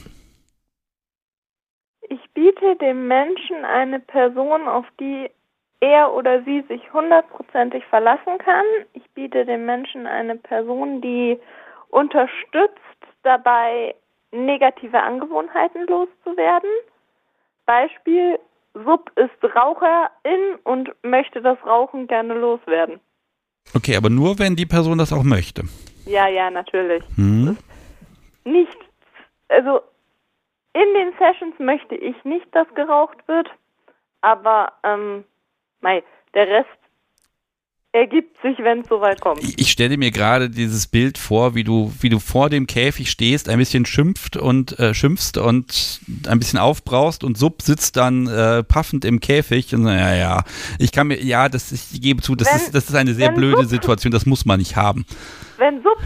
S14: Ich biete dem Menschen eine Person, auf die er oder sie sich hundertprozentig verlassen kann. Ich biete dem Menschen eine Person, die unterstützt dabei, negative Angewohnheiten loszuwerden. Beispiel, Sub ist Raucherin und möchte das Rauchen gerne loswerden.
S1: Okay, aber nur, wenn die Person das auch möchte.
S14: Ja, ja, natürlich.
S1: Hm?
S14: Nicht, also in den Sessions möchte ich nicht, dass geraucht wird, aber ähm, mei, der Rest ergibt sich, wenn es soweit kommt.
S1: Ich stelle mir gerade dieses Bild vor, wie du, wie du vor dem Käfig stehst, ein bisschen schimpft und äh, schimpfst und ein bisschen aufbraust und Sub sitzt dann äh, paffend im Käfig und ja, ja, ich kann mir, ja, das ich gebe zu, das
S14: Wenn-
S1: ist, das ist eine sehr blöde
S14: Sub-
S1: Situation, das muss man nicht haben.
S14: Wenn Sub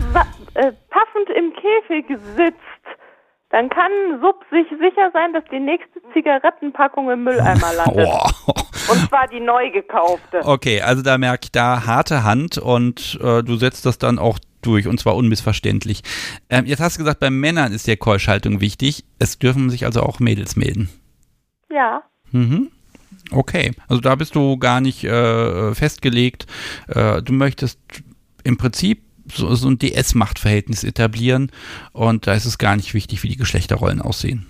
S14: äh, passend im Käfig sitzt, dann kann Sub sich sicher sein, dass die nächste Zigarettenpackung im Mülleimer landet.
S1: Boah.
S14: Und zwar die neu gekaufte.
S1: Okay, also da merke ich da harte Hand und äh, du setzt das dann auch durch und zwar unmissverständlich. Ähm, jetzt hast du gesagt, bei Männern ist der Keuschhaltung wichtig. Es dürfen sich also auch Mädels melden.
S14: Ja,
S1: Mhm. Okay, also da bist du gar nicht äh, festgelegt. Äh, du möchtest im Prinzip so, so ein DS-Machtverhältnis etablieren und da ist es gar nicht wichtig, wie die Geschlechterrollen aussehen.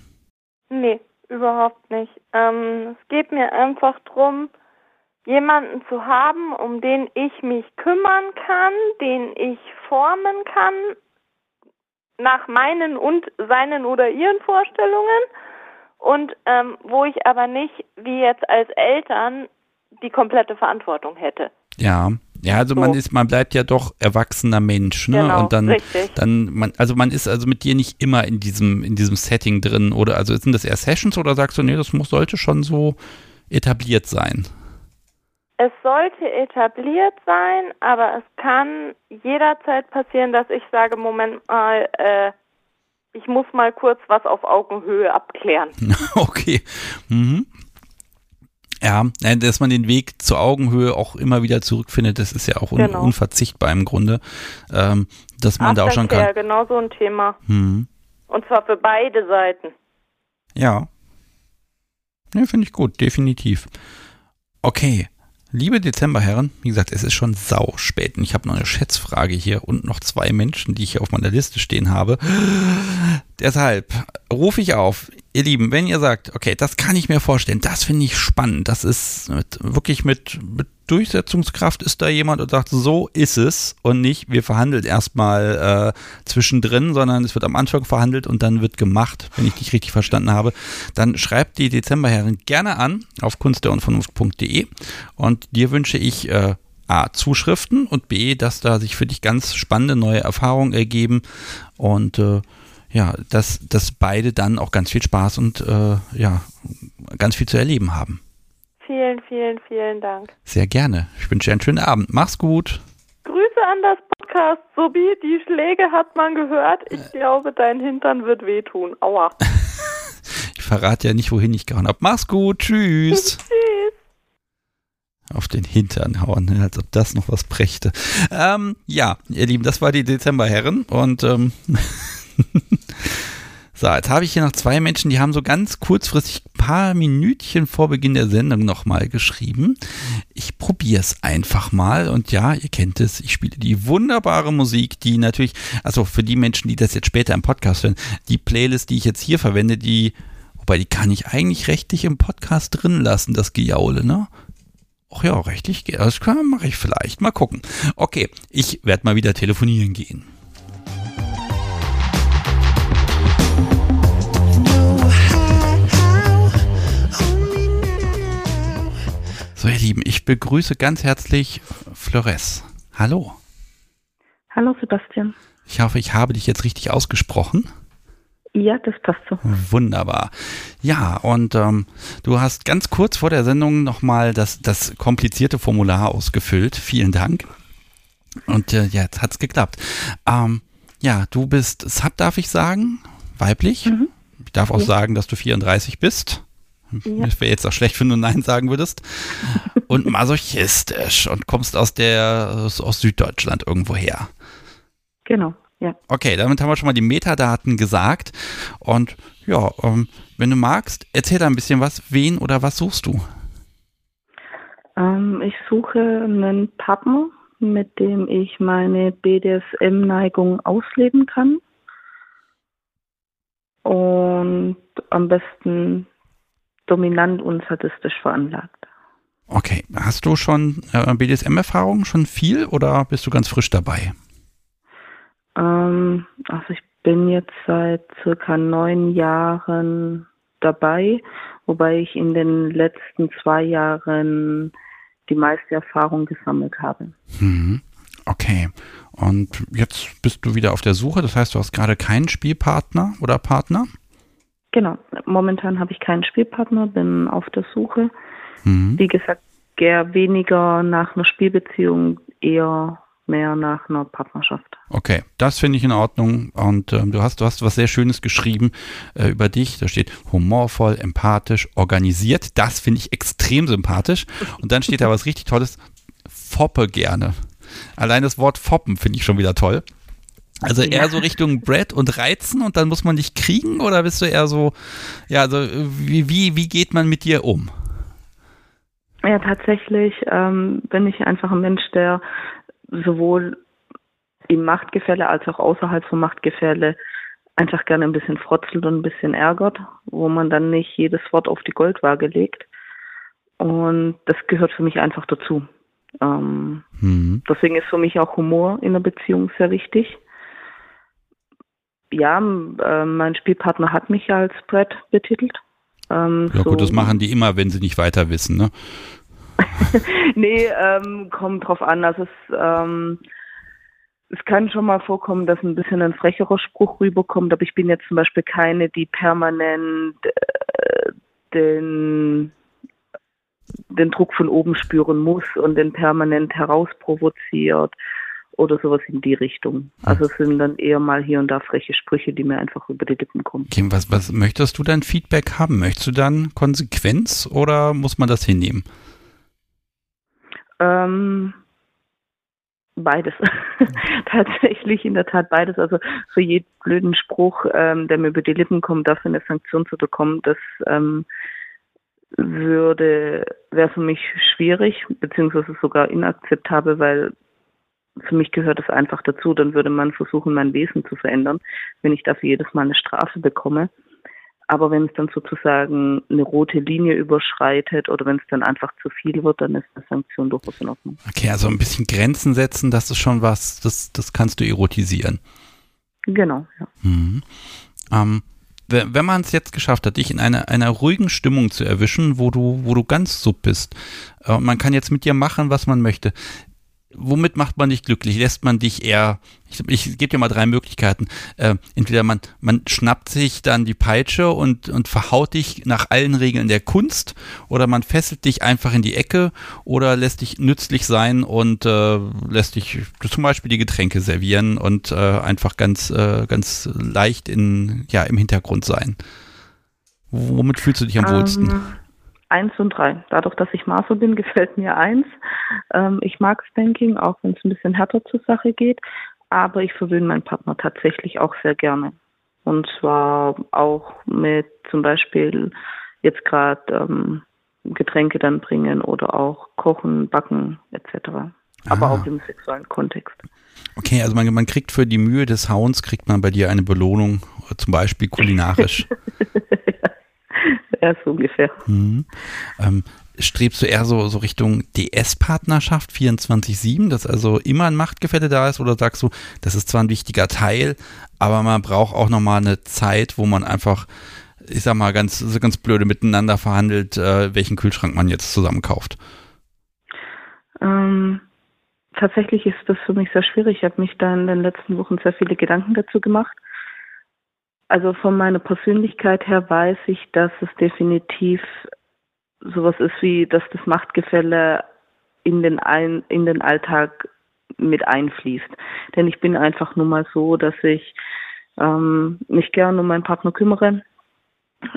S14: nee, überhaupt nicht. Ähm, es geht mir einfach drum, jemanden zu haben, um den ich mich kümmern kann, den ich formen kann, nach meinen und seinen oder ihren Vorstellungen und ähm, wo ich aber nicht, wie jetzt als Eltern, die komplette Verantwortung hätte.
S1: Ja, ja, also man ist, man bleibt ja doch erwachsener Mensch, ne?
S14: Genau,
S1: und dann,
S14: richtig.
S1: dann, man, also man ist also mit dir nicht immer in diesem, in diesem Setting drin oder also sind das eher Sessions oder sagst du, nee, das muss, sollte schon so etabliert sein?
S14: Es sollte etabliert sein, aber es kann jederzeit passieren, dass ich sage, Moment mal, äh, ich muss mal kurz was auf Augenhöhe abklären.
S1: Okay. Mhm. Ja, äh, dass man den Weg zur Augenhöhe auch immer wieder zurückfindet, das ist ja auch un
S14: Genau.
S1: unverzichtbar im Grunde, ähm, dass man da auch schon kann.
S14: genau so ein Thema.
S1: Hm.
S14: Und zwar für beide Seiten.
S1: Ja. Ja, finde ich gut, definitiv. Okay. Liebe Dezemberherren, wie gesagt, es ist schon sau spät und ich habe noch eine Schätzfrage hier und noch zwei Menschen, die ich hier auf meiner Liste stehen habe. Deshalb rufe ich auf, ihr Lieben, wenn ihr sagt, okay, das kann ich mir vorstellen, das finde ich spannend, das ist mit, wirklich mit, mit Durchsetzungskraft ist da jemand und sagt, so ist es und nicht, wir verhandeln erstmal äh, zwischendrin, sondern es wird am Anfang verhandelt und dann wird gemacht, wenn ich dich richtig verstanden habe. Dann schreibt die Dezemberherren gerne an auf kunstderunvernunft.de und dir wünsche ich äh, A, Zuschriften und B, dass da sich für dich ganz spannende neue Erfahrungen ergeben und äh, ja, dass, dass beide dann auch ganz viel Spaß und äh, ja, ganz viel zu erleben haben.
S14: Vielen, vielen, vielen Dank.
S1: Sehr gerne. Ich wünsche dir einen schönen Abend. Mach's gut.
S14: Grüße an das Podcast, Subi. Die Schläge hat man gehört. Ich glaube, dein Hintern wird wehtun. Aua.
S1: ich verrate ja nicht, wohin ich gehauen habe. Mach's gut. Tschüss.
S14: Tschüss.
S1: Auf den Hintern hauen, ne, als ob das noch was brächte. Ähm, ja, ihr Lieben, das war die Dezemberherren und ähm, So, jetzt habe ich hier noch zwei Menschen, die haben so ganz kurzfristig ein paar Minütchen vor Beginn der Sendung nochmal geschrieben. Ich probiere es einfach mal und ja, ihr kennt es, ich spiele die wunderbare Musik, die natürlich, also für die Menschen, die das jetzt später im Podcast hören, die Playlist, die ich jetzt hier verwende, die, wobei die kann ich eigentlich rechtlich im Podcast drin lassen, das Gejaule, ne? Ach ja, rechtlich, das mache ich vielleicht. Mal gucken. Okay, ich werde mal wieder telefonieren gehen. So, ihr Lieben, ich begrüße ganz herzlich Flores. Hallo.
S15: Hallo, Sebastian.
S1: Ich hoffe, ich habe dich jetzt richtig ausgesprochen.
S15: Ja, das passt so.
S1: Wunderbar. Ja, und ähm, du hast ganz kurz vor der Sendung nochmal das, das komplizierte Formular ausgefüllt. Vielen Dank. Und äh, jetzt hat's geklappt. Ähm, ja, du bist Sub, darf ich sagen, weiblich. Mhm. Ich darf auch ja. sagen, dass du 34 bist. Ja. Das wäre jetzt auch schlecht, wenn du Nein sagen würdest. Und masochistisch und kommst aus der aus Süddeutschland irgendwo her.
S15: Genau, ja.
S1: Okay, damit haben wir schon mal die Metadaten gesagt. Und ja, ähm, wenn du magst, erzähl da ein bisschen was. Wen oder was suchst du?
S15: Ähm, ich suche einen Partner, mit dem ich meine BDSM-Neigung ausleben kann. Und am besten dominant und sadistisch veranlagt.
S1: Okay, hast du schon äh, BDSM-Erfahrung, schon viel oder bist du ganz frisch dabei?
S15: Ähm, also ich bin jetzt seit circa neun Jahren dabei, wobei ich in den letzten zwei Jahren die meiste Erfahrung gesammelt habe.
S1: Mhm. Okay. Und jetzt bist du wieder auf der Suche, das heißt, du hast gerade keinen Spielpartner oder Partner?
S15: Genau, momentan habe ich keinen Spielpartner, bin auf der Suche. Mhm. Wie gesagt, eher weniger nach einer Spielbeziehung, eher mehr nach einer Partnerschaft.
S1: Okay, das finde ich in Ordnung. Und ähm, du hast, du hast was sehr Schönes geschrieben äh, über dich. Da steht humorvoll, empathisch, organisiert. Das finde ich extrem sympathisch. Und dann steht da was richtig Tolles. Foppe gerne. Allein das Wort foppen finde ich schon wieder toll. Also eher ja. so Richtung Brett und Reizen und dann muss man dich kriegen oder bist du eher so, ja, also wie, wie, wie geht man mit dir um?
S15: Ja, tatsächlich ähm, bin ich einfach ein Mensch, der sowohl im Machtgefälle als auch außerhalb vom Machtgefälle einfach gerne ein bisschen frotzelt und ein bisschen ärgert, wo man dann nicht jedes Wort auf die Goldwaage legt. Und das gehört für mich einfach dazu. Ähm, mhm. Deswegen ist für mich auch Humor in der Beziehung sehr wichtig ja, äh, mein Spielpartner hat mich als Brett betitelt.
S1: Ähm, ja so. gut, das machen die immer, wenn sie nicht weiter wissen, ne?
S15: nee, ähm, kommt drauf an. Also es, ähm, es kann schon mal vorkommen, dass ein bisschen ein frecherer Spruch rüberkommt, aber ich bin jetzt zum Beispiel keine, die permanent äh, den, den Druck von oben spüren muss und den permanent herausprovoziert oder sowas in die Richtung. Also es sind dann eher mal hier und da freche Sprüche, die mir einfach über die Lippen kommen.
S1: Okay, was, was möchtest du dann Feedback haben? Möchtest du dann Konsequenz oder muss man das hinnehmen?
S15: Ähm, beides. Tatsächlich in der Tat beides. Also für jeden blöden Spruch, ähm, der mir über die Lippen kommt, dafür eine Sanktion zu bekommen, das ähm, würde, wäre für mich schwierig, beziehungsweise sogar inakzeptabel, weil für mich gehört das einfach dazu. Dann würde man versuchen, mein Wesen zu verändern, wenn ich dafür jedes Mal eine Strafe bekomme. Aber wenn es dann sozusagen eine rote Linie überschreitet oder wenn es dann einfach zu viel wird, dann ist eine Sanktion durchaus in Ordnung.
S1: Okay, also ein bisschen Grenzen setzen, das ist schon was, das, das kannst du erotisieren.
S15: Genau, ja.
S1: Mhm. Ähm, wenn man es jetzt geschafft hat, dich in einer, einer ruhigen Stimmung zu erwischen, wo du, wo du ganz sub bist, äh, man kann jetzt mit dir machen, was man möchte womit macht man dich glücklich? Lässt man dich eher, ich, ich gebe dir mal drei Möglichkeiten. Äh, entweder man, man schnappt sich dann die Peitsche und, und verhaut dich nach allen Regeln der Kunst oder man fesselt dich einfach in die Ecke oder lässt dich nützlich sein und äh, lässt dich zum Beispiel die Getränke servieren und äh, einfach ganz, äh, ganz leicht in, ja, im Hintergrund sein. Womit fühlst du dich am um, wohlsten?
S15: Eins und drei. Dadurch, dass ich Maso bin, gefällt mir eins. Ähm, ich mag Spanking, auch wenn es ein bisschen härter zur Sache geht. Aber ich verwöhne meinen Partner tatsächlich auch sehr gerne. Und zwar auch mit zum Beispiel jetzt gerade ähm, Getränke dann bringen oder auch kochen, backen etc. Aber ah. auch im sexuellen Kontext.
S1: Okay, also man, man kriegt für die Mühe des Hauens, kriegt man bei dir eine Belohnung, zum Beispiel kulinarisch.
S15: ja, so ungefähr.
S1: Mhm. Ähm, strebst du eher so, so Richtung DS-Partnerschaft 24-7, dass also immer ein Machtgefälle da ist oder sagst du, das ist zwar ein wichtiger Teil, aber man braucht auch nochmal eine Zeit, wo man einfach, ich sag mal, ganz, so ganz blöde miteinander verhandelt, äh, welchen Kühlschrank man jetzt zusammen kauft?
S15: Ähm, tatsächlich ist das für mich sehr schwierig. Ich habe mich da in den letzten Wochen sehr viele Gedanken dazu gemacht. Also von meiner Persönlichkeit her weiß ich, dass es definitiv sowas ist wie, dass das Machtgefälle in den, ein, in den Alltag mit einfließt. Denn ich bin einfach nur mal so, dass ich ähm, mich gerne um meinen Partner kümmere.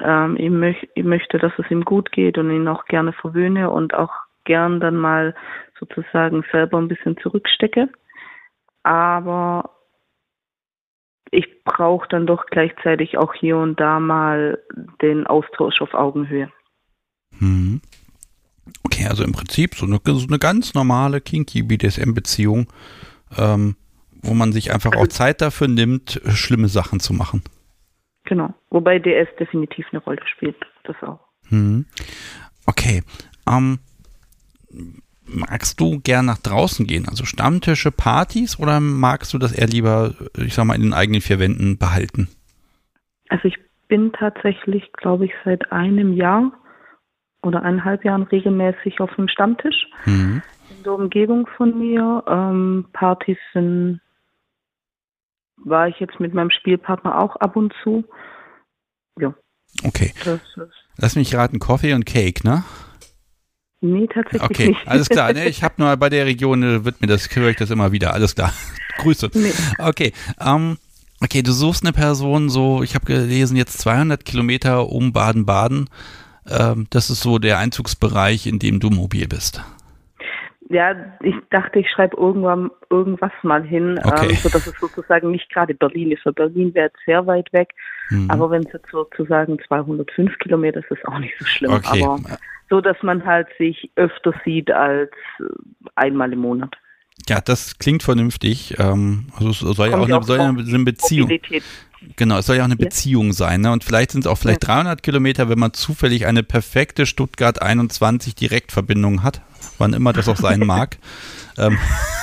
S15: Ähm, ich, möch, ich möchte, dass es ihm gut geht und ihn auch gerne verwöhne und auch gern dann mal sozusagen selber ein bisschen zurückstecke. Aber ich brauche dann doch gleichzeitig auch hier und da mal den Austausch auf Augenhöhe.
S1: Hm. Okay, also im Prinzip so eine, so eine ganz normale kinky BDSM-Beziehung, ähm, wo man sich einfach auch Zeit dafür nimmt, schlimme Sachen zu machen.
S15: Genau, wobei DS definitiv eine Rolle spielt, das auch.
S1: Hm. Okay, ähm, magst du gern nach draußen gehen? Also Stammtische, Partys oder magst du das eher lieber, ich sag mal, in den eigenen vier Wänden behalten?
S15: Also ich bin tatsächlich, glaube ich, seit einem Jahr oder eineinhalb Jahren regelmäßig auf dem Stammtisch mhm. in der Umgebung von mir. Ähm, Partys sind, war ich jetzt mit meinem Spielpartner auch ab und zu. Ja.
S1: Okay. Lass mich raten, Kaffee und Cake, ne?
S15: Nee, tatsächlich
S1: okay,
S15: nicht.
S1: alles klar. Ne, ich habe nur bei der Region, äh, wird mir das, höre ich das immer wieder. Alles klar. Grüße. Nee. Okay, ähm, okay, du suchst eine Person so, ich habe gelesen, jetzt 200 Kilometer um Baden-Baden. Ähm, das ist so der Einzugsbereich, in dem du mobil bist.
S15: Ja, ich dachte, ich schreibe irgendwann irgendwas mal hin,
S1: okay.
S15: ähm, sodass es sozusagen nicht gerade Berlin ist. Für Berlin wäre jetzt sehr weit weg, mhm. aber wenn es jetzt sozusagen 205 Kilometer ist, ist es auch nicht so schlimm.
S1: Okay.
S15: Aber so dass man halt sich öfter sieht als äh, einmal im Monat.
S1: Ja, das klingt vernünftig. Ähm, also es soll ja auch, eine, soll eine, eine Beziehung. Mobilität. Genau, es soll ja auch eine ja. Beziehung sein. Ne? Und vielleicht sind es auch vielleicht ja. 300 Kilometer, wenn man zufällig eine perfekte Stuttgart 21 Direktverbindung hat, wann immer das auch sein mag. ähm,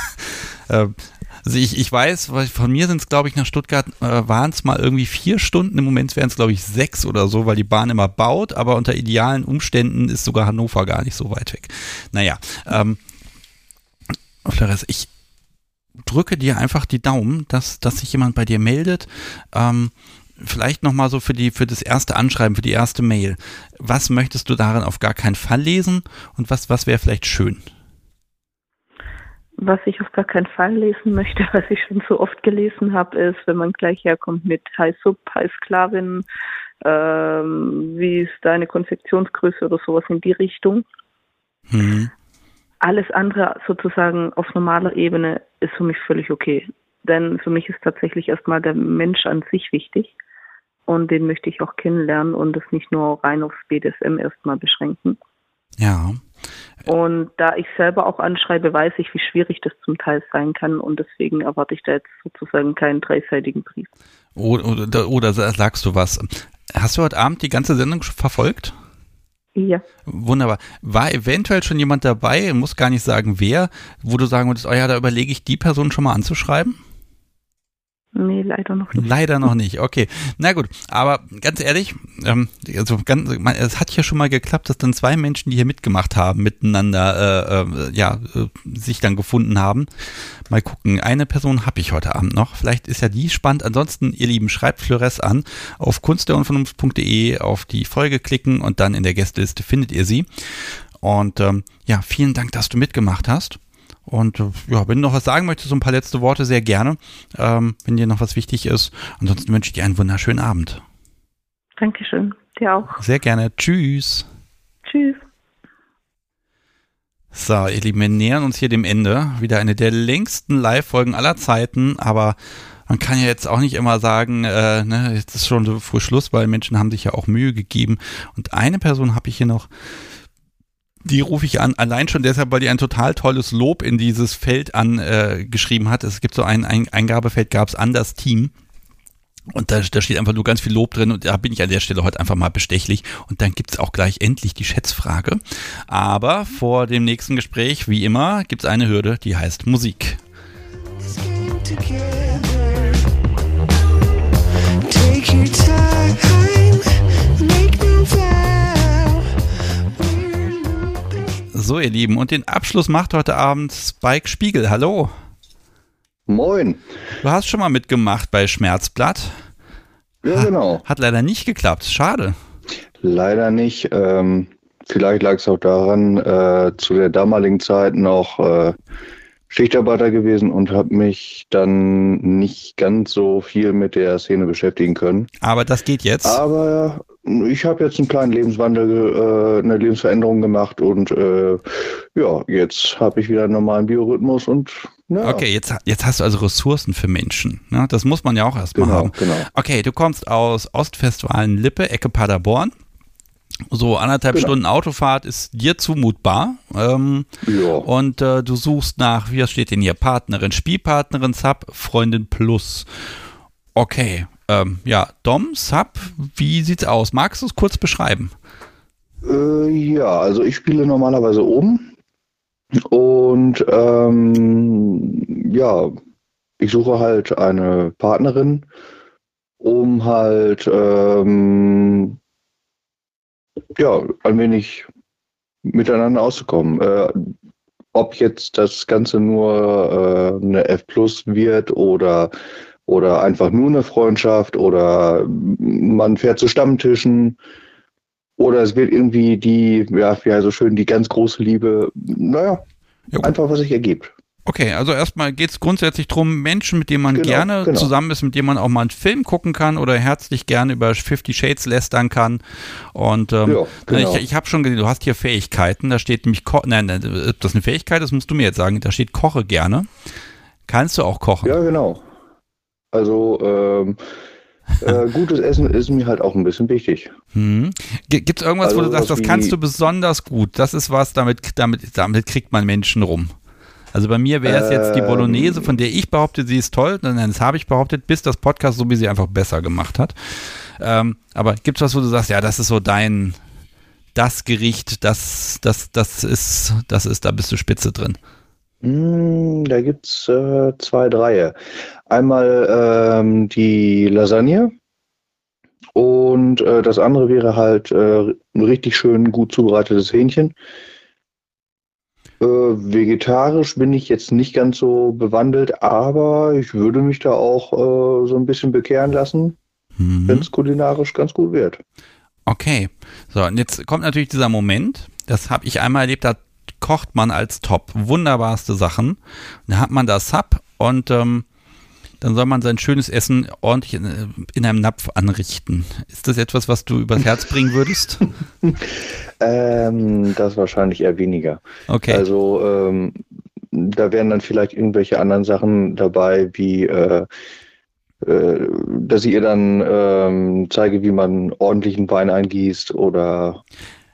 S1: äh, also ich, ich weiß, von mir sind es, glaube ich, nach Stuttgart äh, waren es mal irgendwie vier Stunden. Im Moment wären es, glaube ich, sechs oder so, weil die Bahn immer baut, aber unter idealen Umständen ist sogar Hannover gar nicht so weit weg. Naja, ähm, Flores, ich drücke dir einfach die Daumen, dass, dass sich jemand bei dir meldet. Ähm, vielleicht nochmal so für die, für das erste Anschreiben, für die erste Mail. Was möchtest du darin auf gar keinen Fall lesen und was, was wäre vielleicht schön?
S15: Was ich auf gar keinen Fall lesen möchte, was ich schon so oft gelesen habe, ist, wenn man gleich herkommt mit High Sub, High Sklavin, ähm, wie ist deine Konfektionsgröße oder sowas in die Richtung. Mhm. Alles andere sozusagen auf normaler Ebene ist für mich völlig okay. Denn für mich ist tatsächlich erstmal der Mensch an sich wichtig. und den möchte ich auch kennenlernen und das nicht nur rein aufs BDSM erstmal beschränken.
S1: Ja.
S15: Und da ich selber auch anschreibe, weiß ich, wie schwierig das zum Teil sein kann und deswegen erwarte ich da jetzt sozusagen keinen dreiseitigen Brief.
S1: Oder, oder, oder sagst du was? Hast du heute Abend die ganze Sendung verfolgt?
S15: Ja.
S1: Wunderbar. War eventuell schon jemand dabei, muss gar nicht sagen wer, wo du sagen würdest, oh ja, da überlege ich die Person schon mal anzuschreiben?
S15: Nee, leider noch nicht.
S1: Leider noch nicht, okay. Na gut, aber ganz ehrlich, ähm, also ganz, man, es hat ja schon mal geklappt, dass dann zwei Menschen, die hier mitgemacht haben, miteinander äh, äh, ja, äh, sich dann gefunden haben. Mal gucken, eine Person habe ich heute Abend noch. Vielleicht ist ja die spannend. Ansonsten, ihr Lieben, schreibt Flores an auf kunstderunvernunft.de, auf die Folge klicken und dann in der Gästeliste findet ihr sie. Und ähm, ja, vielen Dank, dass du mitgemacht hast. Und ja, wenn du noch was sagen möchtest, so ein paar letzte Worte, sehr gerne, ähm, wenn dir noch was wichtig ist. Ansonsten wünsche ich dir einen wunderschönen Abend.
S15: Dankeschön. Dir auch.
S1: Sehr gerne. Tschüss.
S15: Tschüss.
S1: So, ihr Lieben, wir nähern uns hier dem Ende. Wieder eine der längsten Live-Folgen aller Zeiten, aber man kann ja jetzt auch nicht immer sagen, äh, ne, jetzt ist schon so früh Schluss, weil Menschen haben sich ja auch Mühe gegeben. Und eine Person habe ich hier noch, die rufe ich an, allein schon deshalb, weil die ein total tolles Lob in dieses Feld angeschrieben äh, hat. Es gibt so ein, ein Eingabefeld, gab es an das Team. Und da, da steht einfach nur ganz viel Lob drin und da bin ich an der Stelle heute einfach mal bestechlich. Und dann gibt es auch gleich endlich die Schätzfrage. Aber vor dem nächsten Gespräch, wie immer, gibt es eine Hürde, die heißt Musik. So, ihr Lieben, und den Abschluss macht heute Abend Spike Spiegel. Hallo.
S16: Moin.
S1: Du hast schon mal mitgemacht bei Schmerzblatt.
S16: Ja, genau.
S1: Hat leider nicht geklappt. Schade.
S16: Leider nicht. Ähm, vielleicht lag es auch daran, äh, zu der damaligen Zeit noch äh, Schichtarbeiter gewesen und habe mich dann nicht ganz so viel mit der Szene beschäftigen können.
S1: Aber das geht jetzt.
S16: Aber ich habe jetzt einen kleinen Lebenswandel, äh, eine Lebensveränderung gemacht und äh, ja, jetzt habe ich wieder einen normalen Biorhythmus und ja.
S1: Okay, jetzt, jetzt hast du also Ressourcen für Menschen. Ne? Das muss man ja auch erstmal
S16: Genau,
S1: haben.
S16: genau.
S1: Okay, du kommst aus Ostwestfalen-Lippe, Ecke Paderborn. So anderthalb
S16: Genau.
S1: Stunden Autofahrt ist dir zumutbar. Ähm, Und äh, du suchst nach, wie steht denn hier, Partnerin, Spielpartnerin, Sub, Freundin Plus. Okay, ähm, ja, Dom, Sub, wie sieht's aus? Magst du es kurz beschreiben?
S16: Äh, ja, also ich spiele normalerweise oben und ähm, ja, ich suche halt eine Partnerin, um halt ähm, ja, ein wenig miteinander auszukommen. Äh, ob jetzt das Ganze nur äh, eine F Plus wird oder, oder einfach nur eine Freundschaft oder man fährt zu Stammtischen oder es wird irgendwie die, ja, ja, so schön, die ganz große Liebe. Naja, einfach was sich ergibt.
S1: Okay, also erstmal geht es grundsätzlich darum, Menschen, mit denen man
S16: Genau,
S1: gerne
S16: genau.
S1: zusammen ist, mit denen man auch mal einen Film gucken kann oder herzlich gerne über Fifty Shades lästern kann. Und ähm,
S16: Ja, genau.
S1: ich, ich habe schon gesehen, du hast hier Fähigkeiten. Da steht nämlich, Ko nein, nein, ob das eine Fähigkeit ist, musst du mir jetzt sagen. Da steht Koche gerne. Kannst du auch kochen?
S16: Ja, genau. Also ähm, äh, gutes Essen ist mir halt auch ein bisschen wichtig.
S1: Hm. Gibt es irgendwas, wo
S16: Also
S1: du sagst,
S16: was
S1: das kannst du besonders gut? Das ist was, damit, damit, damit kriegt man Menschen rum. Also bei mir wäre es jetzt die. Bolognese, von der ich behaupte, sie ist toll. Nein, das habe ich behauptet, bis das Podcast so wie sie einfach besser gemacht hat. Ähm, aber gibt es was, wo du sagst, ja, das ist so dein, das Gericht, das, das, das ist, das ist, da bist du spitze drin.
S16: Mm, da gibt's äh, zwei, drei. Einmal ähm, die Lasagne und äh, das andere wäre halt äh, ein richtig schön gut zubereitetes Hähnchen. Äh, vegetarisch bin ich jetzt nicht ganz so bewandelt, aber ich würde mich da auch äh, so ein bisschen bekehren lassen,
S1: Mhm.
S16: wenn es kulinarisch ganz gut wird.
S1: Okay. So, und jetzt kommt natürlich dieser Moment, das habe ich einmal erlebt, da kocht man als Top wunderbarste Sachen. Da hat man das Sub und ähm, dann soll man sein schönes Essen ordentlich äh, in einem Napf anrichten. Ist das etwas, was du übers Herz bringen würdest?
S16: Ähm, das wahrscheinlich eher weniger.
S1: Okay.
S16: Also ähm, da wären dann vielleicht irgendwelche anderen Sachen dabei, wie äh, äh, dass ich ihr dann ähm, zeige, wie man ordentlichen Wein eingießt oder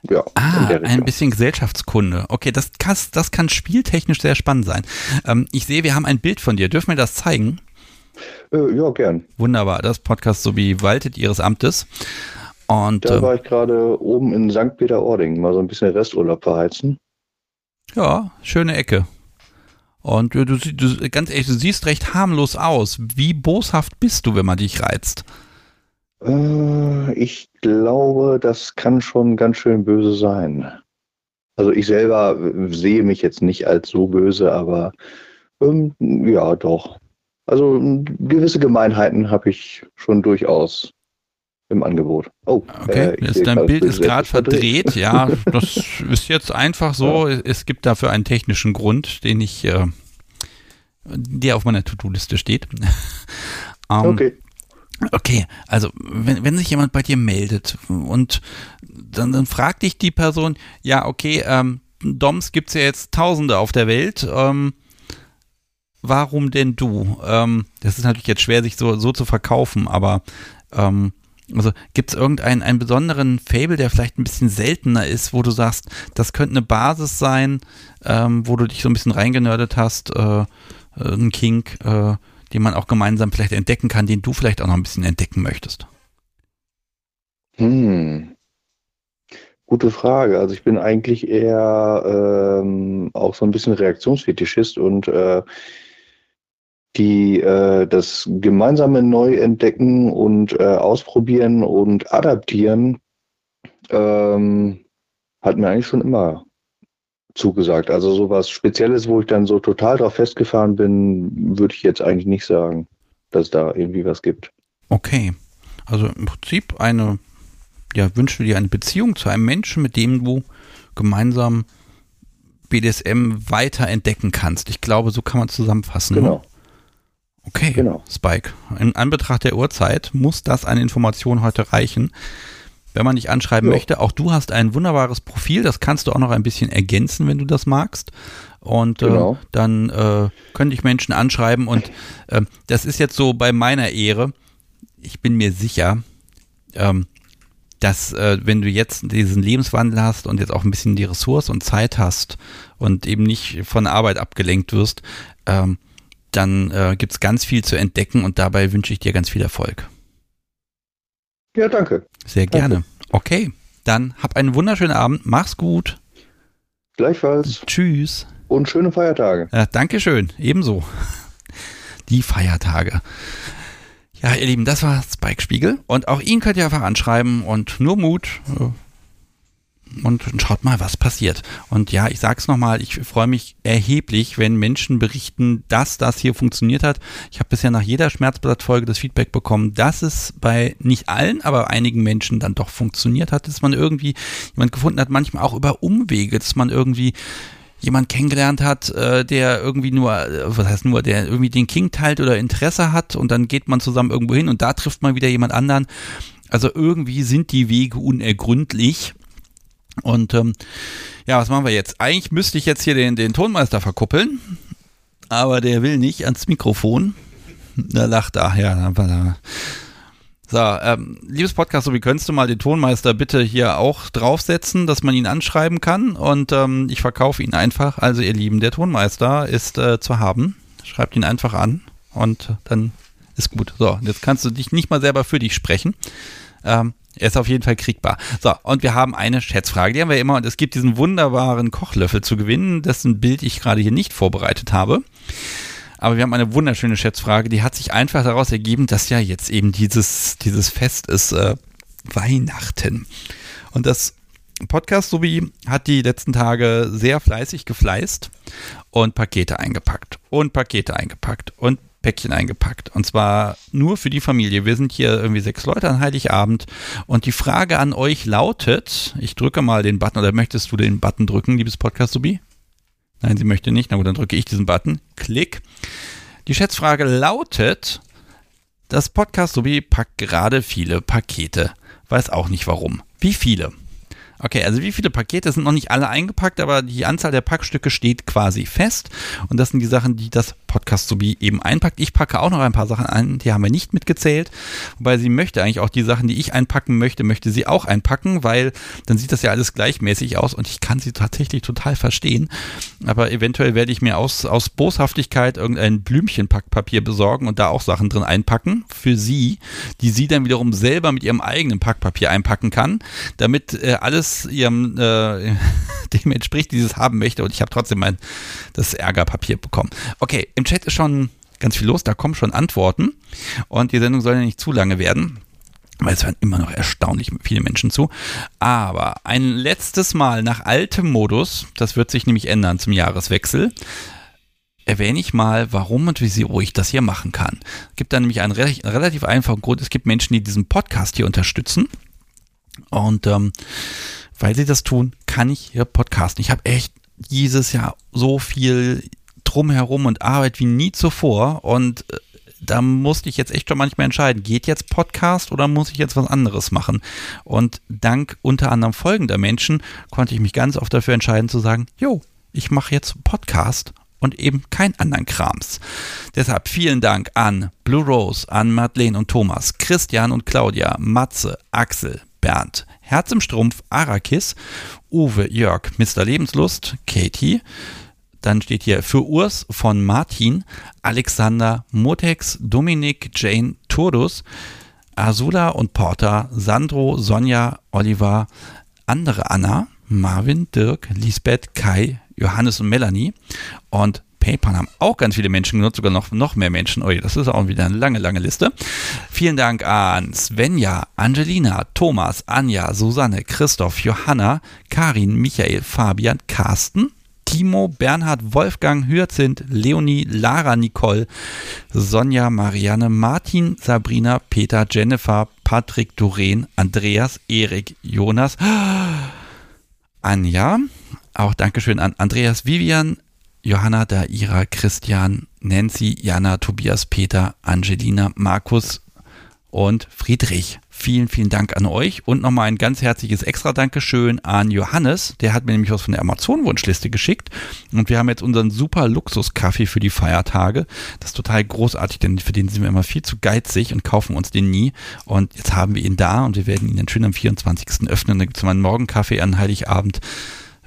S16: ja.
S1: Ah, ein bisschen Gesellschaftskunde. Okay, das kann, das kann spieltechnisch sehr spannend sein. Ähm, ich sehe, wir haben ein Bild von dir. Dürfen wir das zeigen?
S16: Äh, ja, gern.
S1: Wunderbar. Das Podcast so wie Waltet Ihres Amtes. Und,
S16: da
S1: ähm,
S16: war ich gerade oben in St. Peter-Ording, mal so ein bisschen Resturlaub verheizen.
S1: Ja, schöne Ecke. Und du, du, du, ganz ehrlich, du siehst recht harmlos aus. Wie boshaft bist du, wenn man dich reizt?
S16: Äh, ich glaube, das kann schon ganz schön böse sein. Also ich selber sehe mich jetzt nicht als so böse, aber ähm, ja, doch. Also gewisse Gemeinheiten habe ich schon durchaus im Angebot. Oh,
S1: okay. Äh, dein Bild ist gerade verdreht. verdreht. Ja, das ist jetzt einfach so. Ja. Es gibt dafür einen technischen Grund, den ich, äh, der auf meiner To-Do-Liste steht.
S16: um, okay.
S1: Okay, also wenn, wenn sich jemand bei dir meldet und dann, dann fragt dich die Person, ja, okay, ähm, Doms gibt es ja jetzt Tausende auf der Welt, ähm, warum denn du? Ähm, das ist natürlich jetzt schwer, sich so, so zu verkaufen, aber ähm, also gibt es irgendeinen einen besonderen Fable, der vielleicht ein bisschen seltener ist, wo du sagst, das könnte eine Basis sein, ähm, wo du dich so ein bisschen reingenördet hast, äh, äh ein Kink, äh, den man auch gemeinsam vielleicht entdecken kann, den du vielleicht auch noch ein bisschen entdecken möchtest?
S16: Hm. Gute Frage. Also ich bin eigentlich eher ähm, auch so ein bisschen Reaktionsfetischist und äh, die äh, das gemeinsame Neuentdecken und äh, Ausprobieren und Adaptieren ähm, hat mir eigentlich schon immer zugesagt. Also sowas Spezielles, wo ich dann so total drauf festgefahren bin, würde ich jetzt eigentlich nicht sagen, dass es da irgendwie was gibt.
S1: Okay. Also im Prinzip eine, ja, wünschst du dir eine Beziehung zu einem Menschen, mit dem du gemeinsam BDSM weiter entdecken kannst. Ich glaube, so kann man zusammenfassen. Ne? Okay,
S16: genau.
S1: Spike. In Anbetracht der Uhrzeit muss das eine Information heute reichen wenn man dich anschreiben ja. möchte. Auch du hast ein wunderbares Profil, das kannst du auch noch ein bisschen ergänzen, wenn du das magst. Und äh, genau. äh, dann äh, können dich Menschen anschreiben. Und äh, das ist jetzt so bei meiner Ehre. Ich bin mir sicher, ähm, dass äh, wenn du jetzt diesen Lebenswandel hast und jetzt auch ein bisschen die Ressource und Zeit hast und eben nicht von Arbeit abgelenkt wirst, ähm, dann äh, gibt es ganz viel zu entdecken und dabei wünsche ich dir ganz viel Erfolg.
S16: Ja, danke.
S1: Sehr gerne. Danke. Okay, dann hab einen wunderschönen Abend. Mach's gut.
S16: Gleichfalls.
S1: Tschüss.
S16: Und schöne Feiertage.
S1: Ja, Dankeschön. Ebenso. Die Feiertage. Ja, ihr Lieben, das war Spike Spiegel. Und auch ihn könnt ihr einfach anschreiben und nur Mut. Äh, und schaut mal, was passiert. Und ja, ich sag's nochmal, ich freue mich erheblich, wenn Menschen berichten, dass das hier funktioniert hat. Ich habe bisher nach jeder Schmerzblattfolge das Feedback bekommen, dass es bei nicht allen, aber einigen Menschen dann doch funktioniert hat, dass man irgendwie jemand gefunden hat, manchmal auch über Umwege, dass man irgendwie jemand kennengelernt hat, äh, der irgendwie nur, äh, was heißt nur, der irgendwie den King teilt oder Interesse hat und dann geht man zusammen irgendwo hin und da trifft man wieder jemand anderen. Also irgendwie sind die Wege unergründlich und ähm, ja, was machen wir jetzt? Eigentlich müsste ich jetzt hier den, den Tonmeister verkuppeln, aber der will nicht ans Mikrofon. Da lacht er, ja. Da. So, ähm, liebes Podcast, so wie könntest du mal den Tonmeister bitte hier auch draufsetzen, dass man ihn anschreiben kann und ähm, ich verkaufe ihn einfach. Also ihr Lieben, der Tonmeister ist äh, zu haben. Schreibt ihn einfach an und dann ist gut. So, jetzt kannst du dich nicht mal selber für dich sprechen. Ähm, er ist auf jeden Fall kriegbar. So, und wir haben eine Schätzfrage, die haben wir immer, und es gibt diesen wunderbaren Kochlöffel zu gewinnen, dessen Bild ich gerade hier nicht vorbereitet habe. Aber wir haben eine wunderschöne Schätzfrage, die hat sich einfach daraus ergeben, dass ja jetzt eben dieses, dieses Fest ist äh, Weihnachten. Und das Podcast Subi hat die letzten Tage sehr fleißig gefleißt und Pakete eingepackt und Pakete eingepackt und Päckchen eingepackt. Und zwar nur für die Familie. Wir sind hier irgendwie sechs Leute an Heiligabend. Und die Frage an euch lautet, ich drücke mal den Button, oder möchtest du den Button drücken, liebes Podcast-Subi? Nein, sie möchte nicht. Na gut, dann drücke ich diesen Button. Klick. Die Schätzfrage lautet, das Podcast-Subi packt gerade viele Pakete. Weiß auch nicht warum. Wie viele? Okay, also wie viele Pakete sind noch nicht alle eingepackt, aber die Anzahl der Packstücke steht quasi fest. Und das sind die Sachen, die das Podcast sowie eben einpackt. Ich packe auch noch ein paar Sachen ein, die haben wir nicht mitgezählt. Wobei sie möchte eigentlich auch die Sachen, die ich einpacken möchte, möchte sie auch einpacken, weil dann sieht das ja alles gleichmäßig aus und ich kann sie tatsächlich total verstehen. Aber eventuell werde ich mir aus, aus Boshaftigkeit irgendein Blümchenpackpapier besorgen und da auch Sachen drin einpacken für sie, die sie dann wiederum selber mit ihrem eigenen Packpapier einpacken kann, damit äh, alles ihrem äh, dem entspricht, dieses haben möchte und ich habe trotzdem mein das Ärgerpapier bekommen. Okay, im Chat ist schon ganz viel los, da kommen schon Antworten und die Sendung soll ja nicht zu lange werden. Weil es hören immer noch erstaunlich viele Menschen zu. Aber ein letztes Mal nach altem Modus, das wird sich nämlich ändern zum Jahreswechsel, erwähne ich mal, warum und wieso ich das hier machen kann. Es gibt da nämlich einen re relativ einfachen Grund. Es gibt Menschen, die diesen Podcast hier unterstützen. Und ähm, weil sie das tun, kann ich hier podcasten. Ich habe echt dieses Jahr so viel drumherum und Arbeit wie nie zuvor und äh, da musste ich jetzt echt schon manchmal entscheiden, geht jetzt Podcast oder muss ich jetzt was anderes machen? Und dank unter anderem folgender Menschen konnte ich mich ganz oft dafür entscheiden zu sagen, jo, ich mache jetzt Podcast und eben kein anderen Krams. Deshalb vielen Dank an Blue Rose, an Madeleine und Thomas, Christian und Claudia, Matze, Axel, Bernd, Herz im Strumpf, Arakis, Uwe, Jörg, Mr. Lebenslust, Katie, dann steht hier für Urs von Martin, Alexander, Motex, Dominik, Jane, Turdus, Azula und Porter, Sandro, Sonja, Oliver, andere Anna, Marvin, Dirk, Lisbeth, Kai, Johannes und Melanie. Und PayPal haben auch ganz viele Menschen genutzt, sogar noch, noch mehr Menschen. Oh, das ist auch wieder eine lange, lange Liste. Vielen Dank an Svenja, Angelina, Thomas, Anja, Susanne, Christoph, Johanna, Karin, Michael, Fabian, Carsten, Timo, Bernhard, Wolfgang, Hyacinth, Leonie, Lara, Nicole, Sonja, Marianne, Martin, Sabrina, Peter, Jennifer, Patrick, Doreen, Andreas, Erik, Jonas, Anja, auch Dankeschön an Andreas, Vivian, Johanna, Daira, Christian, Nancy, Jana, Tobias, Peter, Angelina, Markus und Friedrich. Vielen, vielen Dank an euch und nochmal ein ganz herzliches extra Dankeschön an Johannes. Der hat mir nämlich was von der Amazon-Wunschliste geschickt und wir haben jetzt unseren super Luxus-Kaffee für die Feiertage. Das ist total großartig, denn für den sind wir immer viel zu geizig und kaufen uns den nie. Und jetzt haben wir ihn da und wir werden ihn dann schön am 24. öffnen. Dann gibt es mal einen Morgenkaffee an Heiligabend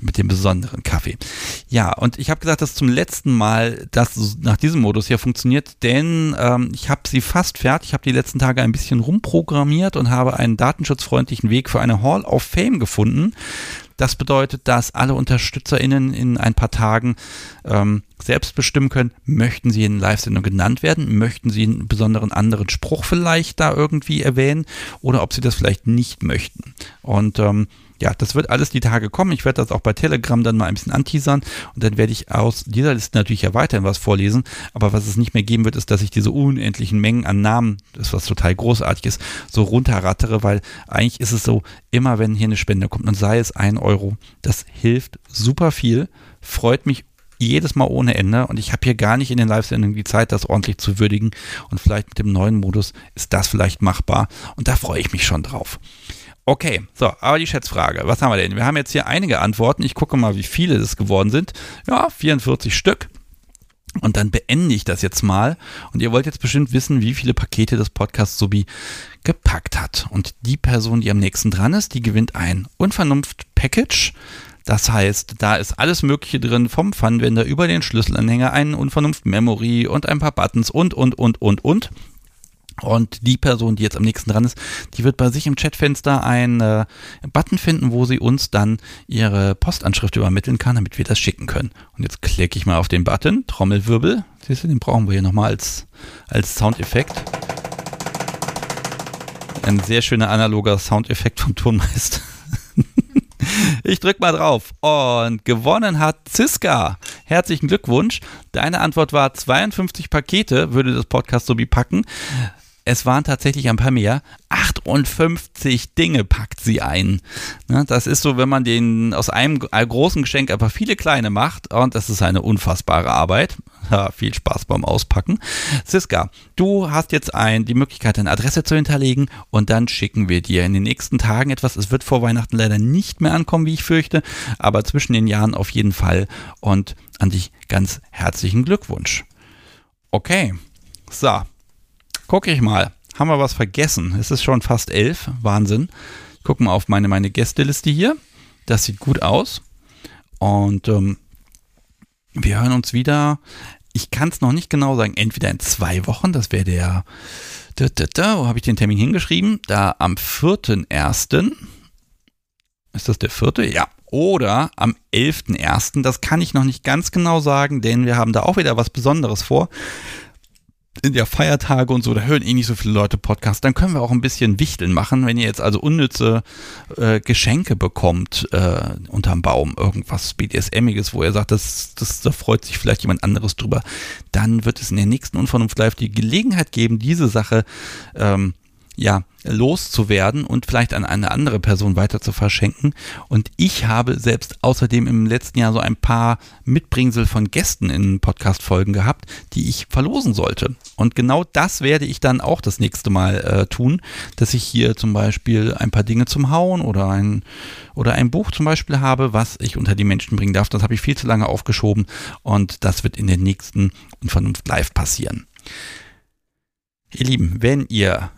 S1: mit dem besonderen Kaffee. Ja, und ich habe gesagt, dass zum letzten Mal das nach diesem Modus hier funktioniert, denn ähm, ich habe sie fast fertig, Ich habe die letzten Tage ein bisschen rumprogrammiert und habe einen datenschutzfreundlichen Weg für eine Hall of Fame gefunden. Das bedeutet, dass alle UnterstützerInnen in ein paar Tagen ähm, selbst bestimmen können, möchten sie in Live-Sendung genannt werden, möchten sie einen besonderen anderen Spruch vielleicht da irgendwie erwähnen oder ob sie das vielleicht nicht möchten. Und ähm, ja, das wird alles die Tage kommen. Ich werde das auch bei Telegram dann mal ein bisschen anteasern und dann werde ich aus dieser Liste natürlich ja weiterhin was vorlesen. Aber was es nicht mehr geben wird, ist, dass ich diese unendlichen Mengen an Namen, das was total großartig ist, so runterrattere, weil eigentlich ist es so, immer wenn hier eine Spende kommt und sei es ein Euro, das hilft super viel, freut mich jedes Mal ohne Ende und ich habe hier gar nicht in den Live-Sendungen die Zeit, das ordentlich zu würdigen und vielleicht mit dem neuen Modus ist das vielleicht machbar und da freue ich mich schon drauf. Okay, so, aber die Schätzfrage. Was haben wir denn? Wir haben jetzt hier einige Antworten. Ich gucke mal, wie viele es geworden sind. Ja, 44 Stück. Und dann beende ich das jetzt mal. Und ihr wollt jetzt bestimmt wissen, wie viele Pakete das Podcast Subi gepackt hat. Und die Person, die am nächsten dran ist, die gewinnt ein Unvernunft-Package. Das heißt, da ist alles Mögliche drin, vom Funwender über den Schlüsselanhänger, einen Unvernunft-Memory und ein paar Buttons und, und, und, und, und. Und die Person, die jetzt am nächsten dran ist, die wird bei sich im Chatfenster einen äh, Button finden, wo sie uns dann ihre Postanschrift übermitteln kann, damit wir das schicken können. Und jetzt klicke ich mal auf den Button, Trommelwirbel. Siehst du, den brauchen wir hier nochmal als, als Soundeffekt. Ein sehr schöner analoger Soundeffekt vom Tonmeister. Ich drück mal drauf. Und gewonnen hat Ziska. Herzlichen Glückwunsch. Deine Antwort war 52 Pakete, würde das Podcast so packen. Es waren tatsächlich ein paar mehr. 58 Dinge packt sie ein. Ne, das ist so, wenn man den aus einem großen Geschenk einfach viele kleine macht. Und das ist eine unfassbare Arbeit. Ha, viel Spaß beim Auspacken. Siska, du hast jetzt ein, die Möglichkeit, deine Adresse zu hinterlegen und dann schicken wir dir in den nächsten Tagen etwas. Es wird vor Weihnachten leider nicht mehr ankommen, wie ich fürchte, aber zwischen den Jahren auf jeden Fall und an dich ganz herzlichen Glückwunsch. Okay, so, gucke ich mal. Haben wir was vergessen? Es ist schon fast elf. Wahnsinn. Gucken wir auf meine, meine Gästeliste hier. Das sieht gut aus. Und ähm, wir hören uns wieder. Ich kann es noch nicht genau sagen. Entweder in zwei Wochen, das wäre der. Da, da, da, wo habe ich den Termin hingeschrieben? Da am 4.1. Ist das der vierte? Ja. Oder am 11.1. Das kann ich noch nicht ganz genau sagen, denn wir haben da auch wieder was Besonderes vor in der Feiertage und so, da hören eh nicht so viele Leute Podcasts, dann können wir auch ein bisschen Wichteln machen. Wenn ihr jetzt also unnütze äh, Geschenke bekommt äh, unterm Baum, irgendwas BDSMiges, wo ihr sagt, das, das, da freut sich vielleicht jemand anderes drüber, dann wird es in der nächsten Unvernunft Live die Gelegenheit geben, diese Sache ähm, ja, loszuwerden und vielleicht an eine andere Person weiter zu verschenken. Und ich habe selbst außerdem im letzten Jahr so ein paar Mitbringsel von Gästen in Podcast-Folgen gehabt, die ich verlosen sollte. Und genau das werde ich dann auch das nächste Mal äh, tun, dass ich hier zum Beispiel ein paar Dinge zum Hauen oder ein, oder ein Buch zum Beispiel habe, was ich unter die Menschen bringen darf. Das habe ich viel zu lange aufgeschoben und das wird in den nächsten Unvernunft Live passieren. Ihr Lieben, wenn ihr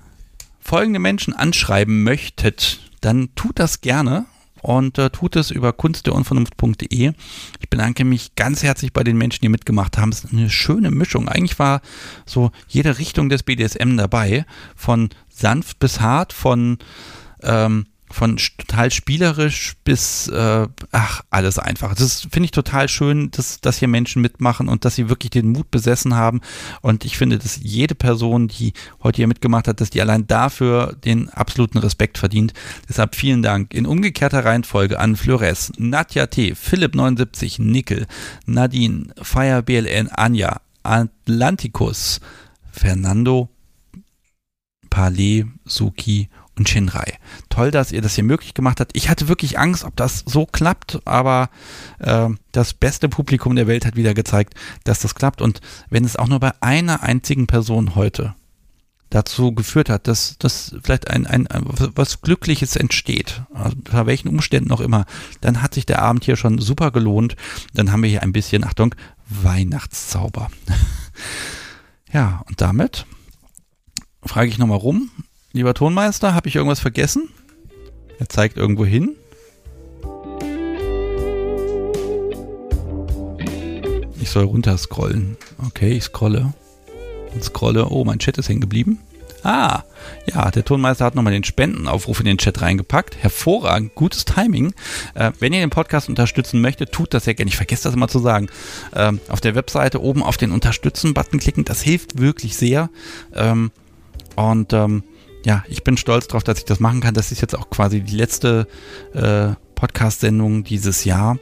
S1: folgende Menschen anschreiben möchtet, dann tut das gerne und äh, tut es über kunstderunvernunft.de. Ich bedanke mich ganz herzlich bei den Menschen, die mitgemacht haben. Es ist eine schöne Mischung. Eigentlich war so jede Richtung des BDSM dabei, von sanft bis hart, von ähm, von total spielerisch bis, äh, ach, alles einfach. Das finde ich total schön, dass, dass hier Menschen mitmachen und dass sie wirklich den Mut besessen haben. Und ich finde, dass jede Person, die heute hier mitgemacht hat, dass die allein dafür den absoluten Respekt verdient. Deshalb vielen Dank. In umgekehrter Reihenfolge an Flores, Nadja T., Philipp79, Nickel, Nadine, Fire BLN, Anja, Atlanticus, Fernando, Palais, Suki und Shinrai. Toll, dass ihr das hier möglich gemacht habt. Ich hatte wirklich Angst, ob das so klappt, aber äh, das beste Publikum der Welt hat wieder gezeigt, dass das klappt. Und wenn es auch nur bei einer einzigen Person heute dazu geführt hat, dass, dass vielleicht ein, ein, ein was Glückliches entsteht, also bei welchen Umständen auch immer, dann hat sich der Abend hier schon super gelohnt. Dann haben wir hier ein bisschen, Achtung, Weihnachtszauber. ja, und damit frage ich nochmal rum, Lieber Tonmeister, habe ich irgendwas vergessen? Er zeigt irgendwo hin. Ich soll runterscrollen. Okay, ich scrolle. Und scrolle. Oh, mein Chat ist hängen geblieben. Ah, ja, der Tonmeister hat nochmal den Spendenaufruf in den Chat reingepackt. Hervorragend, gutes Timing. Äh, wenn ihr den Podcast unterstützen möchtet, tut das sehr gerne. Ich vergesse das immer zu sagen. Ähm, auf der Webseite oben auf den Unterstützen-Button klicken, das hilft wirklich sehr. Ähm, und ähm, ja, ich bin stolz darauf, dass ich das machen kann. Das ist jetzt auch quasi die letzte äh, Podcast-Sendung dieses Jahr.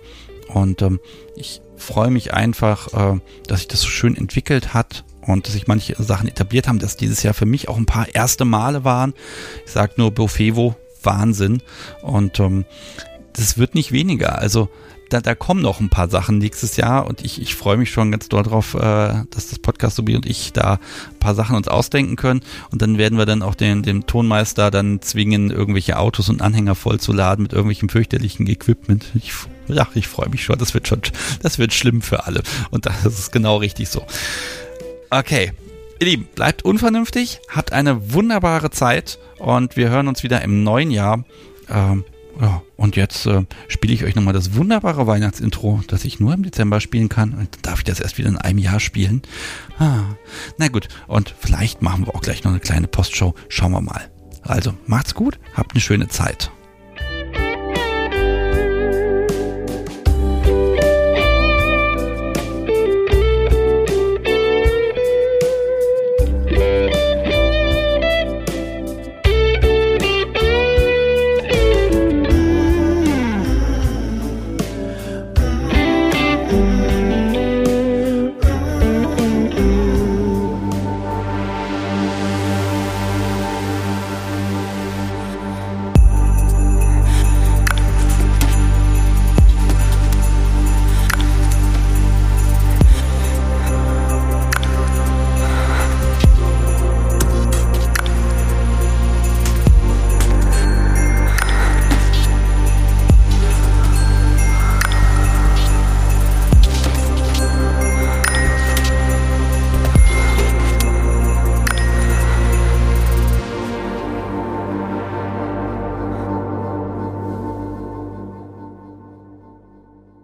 S1: Und ähm, ich freue mich einfach, äh, dass sich das so schön entwickelt hat und dass sich manche Sachen etabliert haben, dass dieses Jahr für mich auch ein paar erste Male waren. Ich sage nur Bofevo, Wahnsinn. Und ähm, das wird nicht weniger. Also da, da kommen noch ein paar Sachen nächstes Jahr und ich, ich freue mich schon ganz doll drauf, äh, dass das Podcast Sobi und ich da ein paar Sachen uns ausdenken können und dann werden wir dann auch den, den Tonmeister dann zwingen, irgendwelche Autos und Anhänger vollzuladen mit irgendwelchem fürchterlichen Equipment. Ich, ja, ich freue mich schon, das wird schon, das wird schlimm für alle und das ist genau richtig so. Okay, Ihr Lieben, bleibt unvernünftig, habt eine wunderbare Zeit und wir hören uns wieder im neuen Jahr. Ähm, ja, und jetzt äh, spiele ich euch nochmal das wunderbare Weihnachtsintro, das ich nur im Dezember spielen kann. Und darf ich das erst wieder in einem Jahr spielen. Ah, na gut, und vielleicht machen wir auch gleich noch eine kleine Postshow. Schauen wir mal. Also, macht's gut, habt eine schöne Zeit.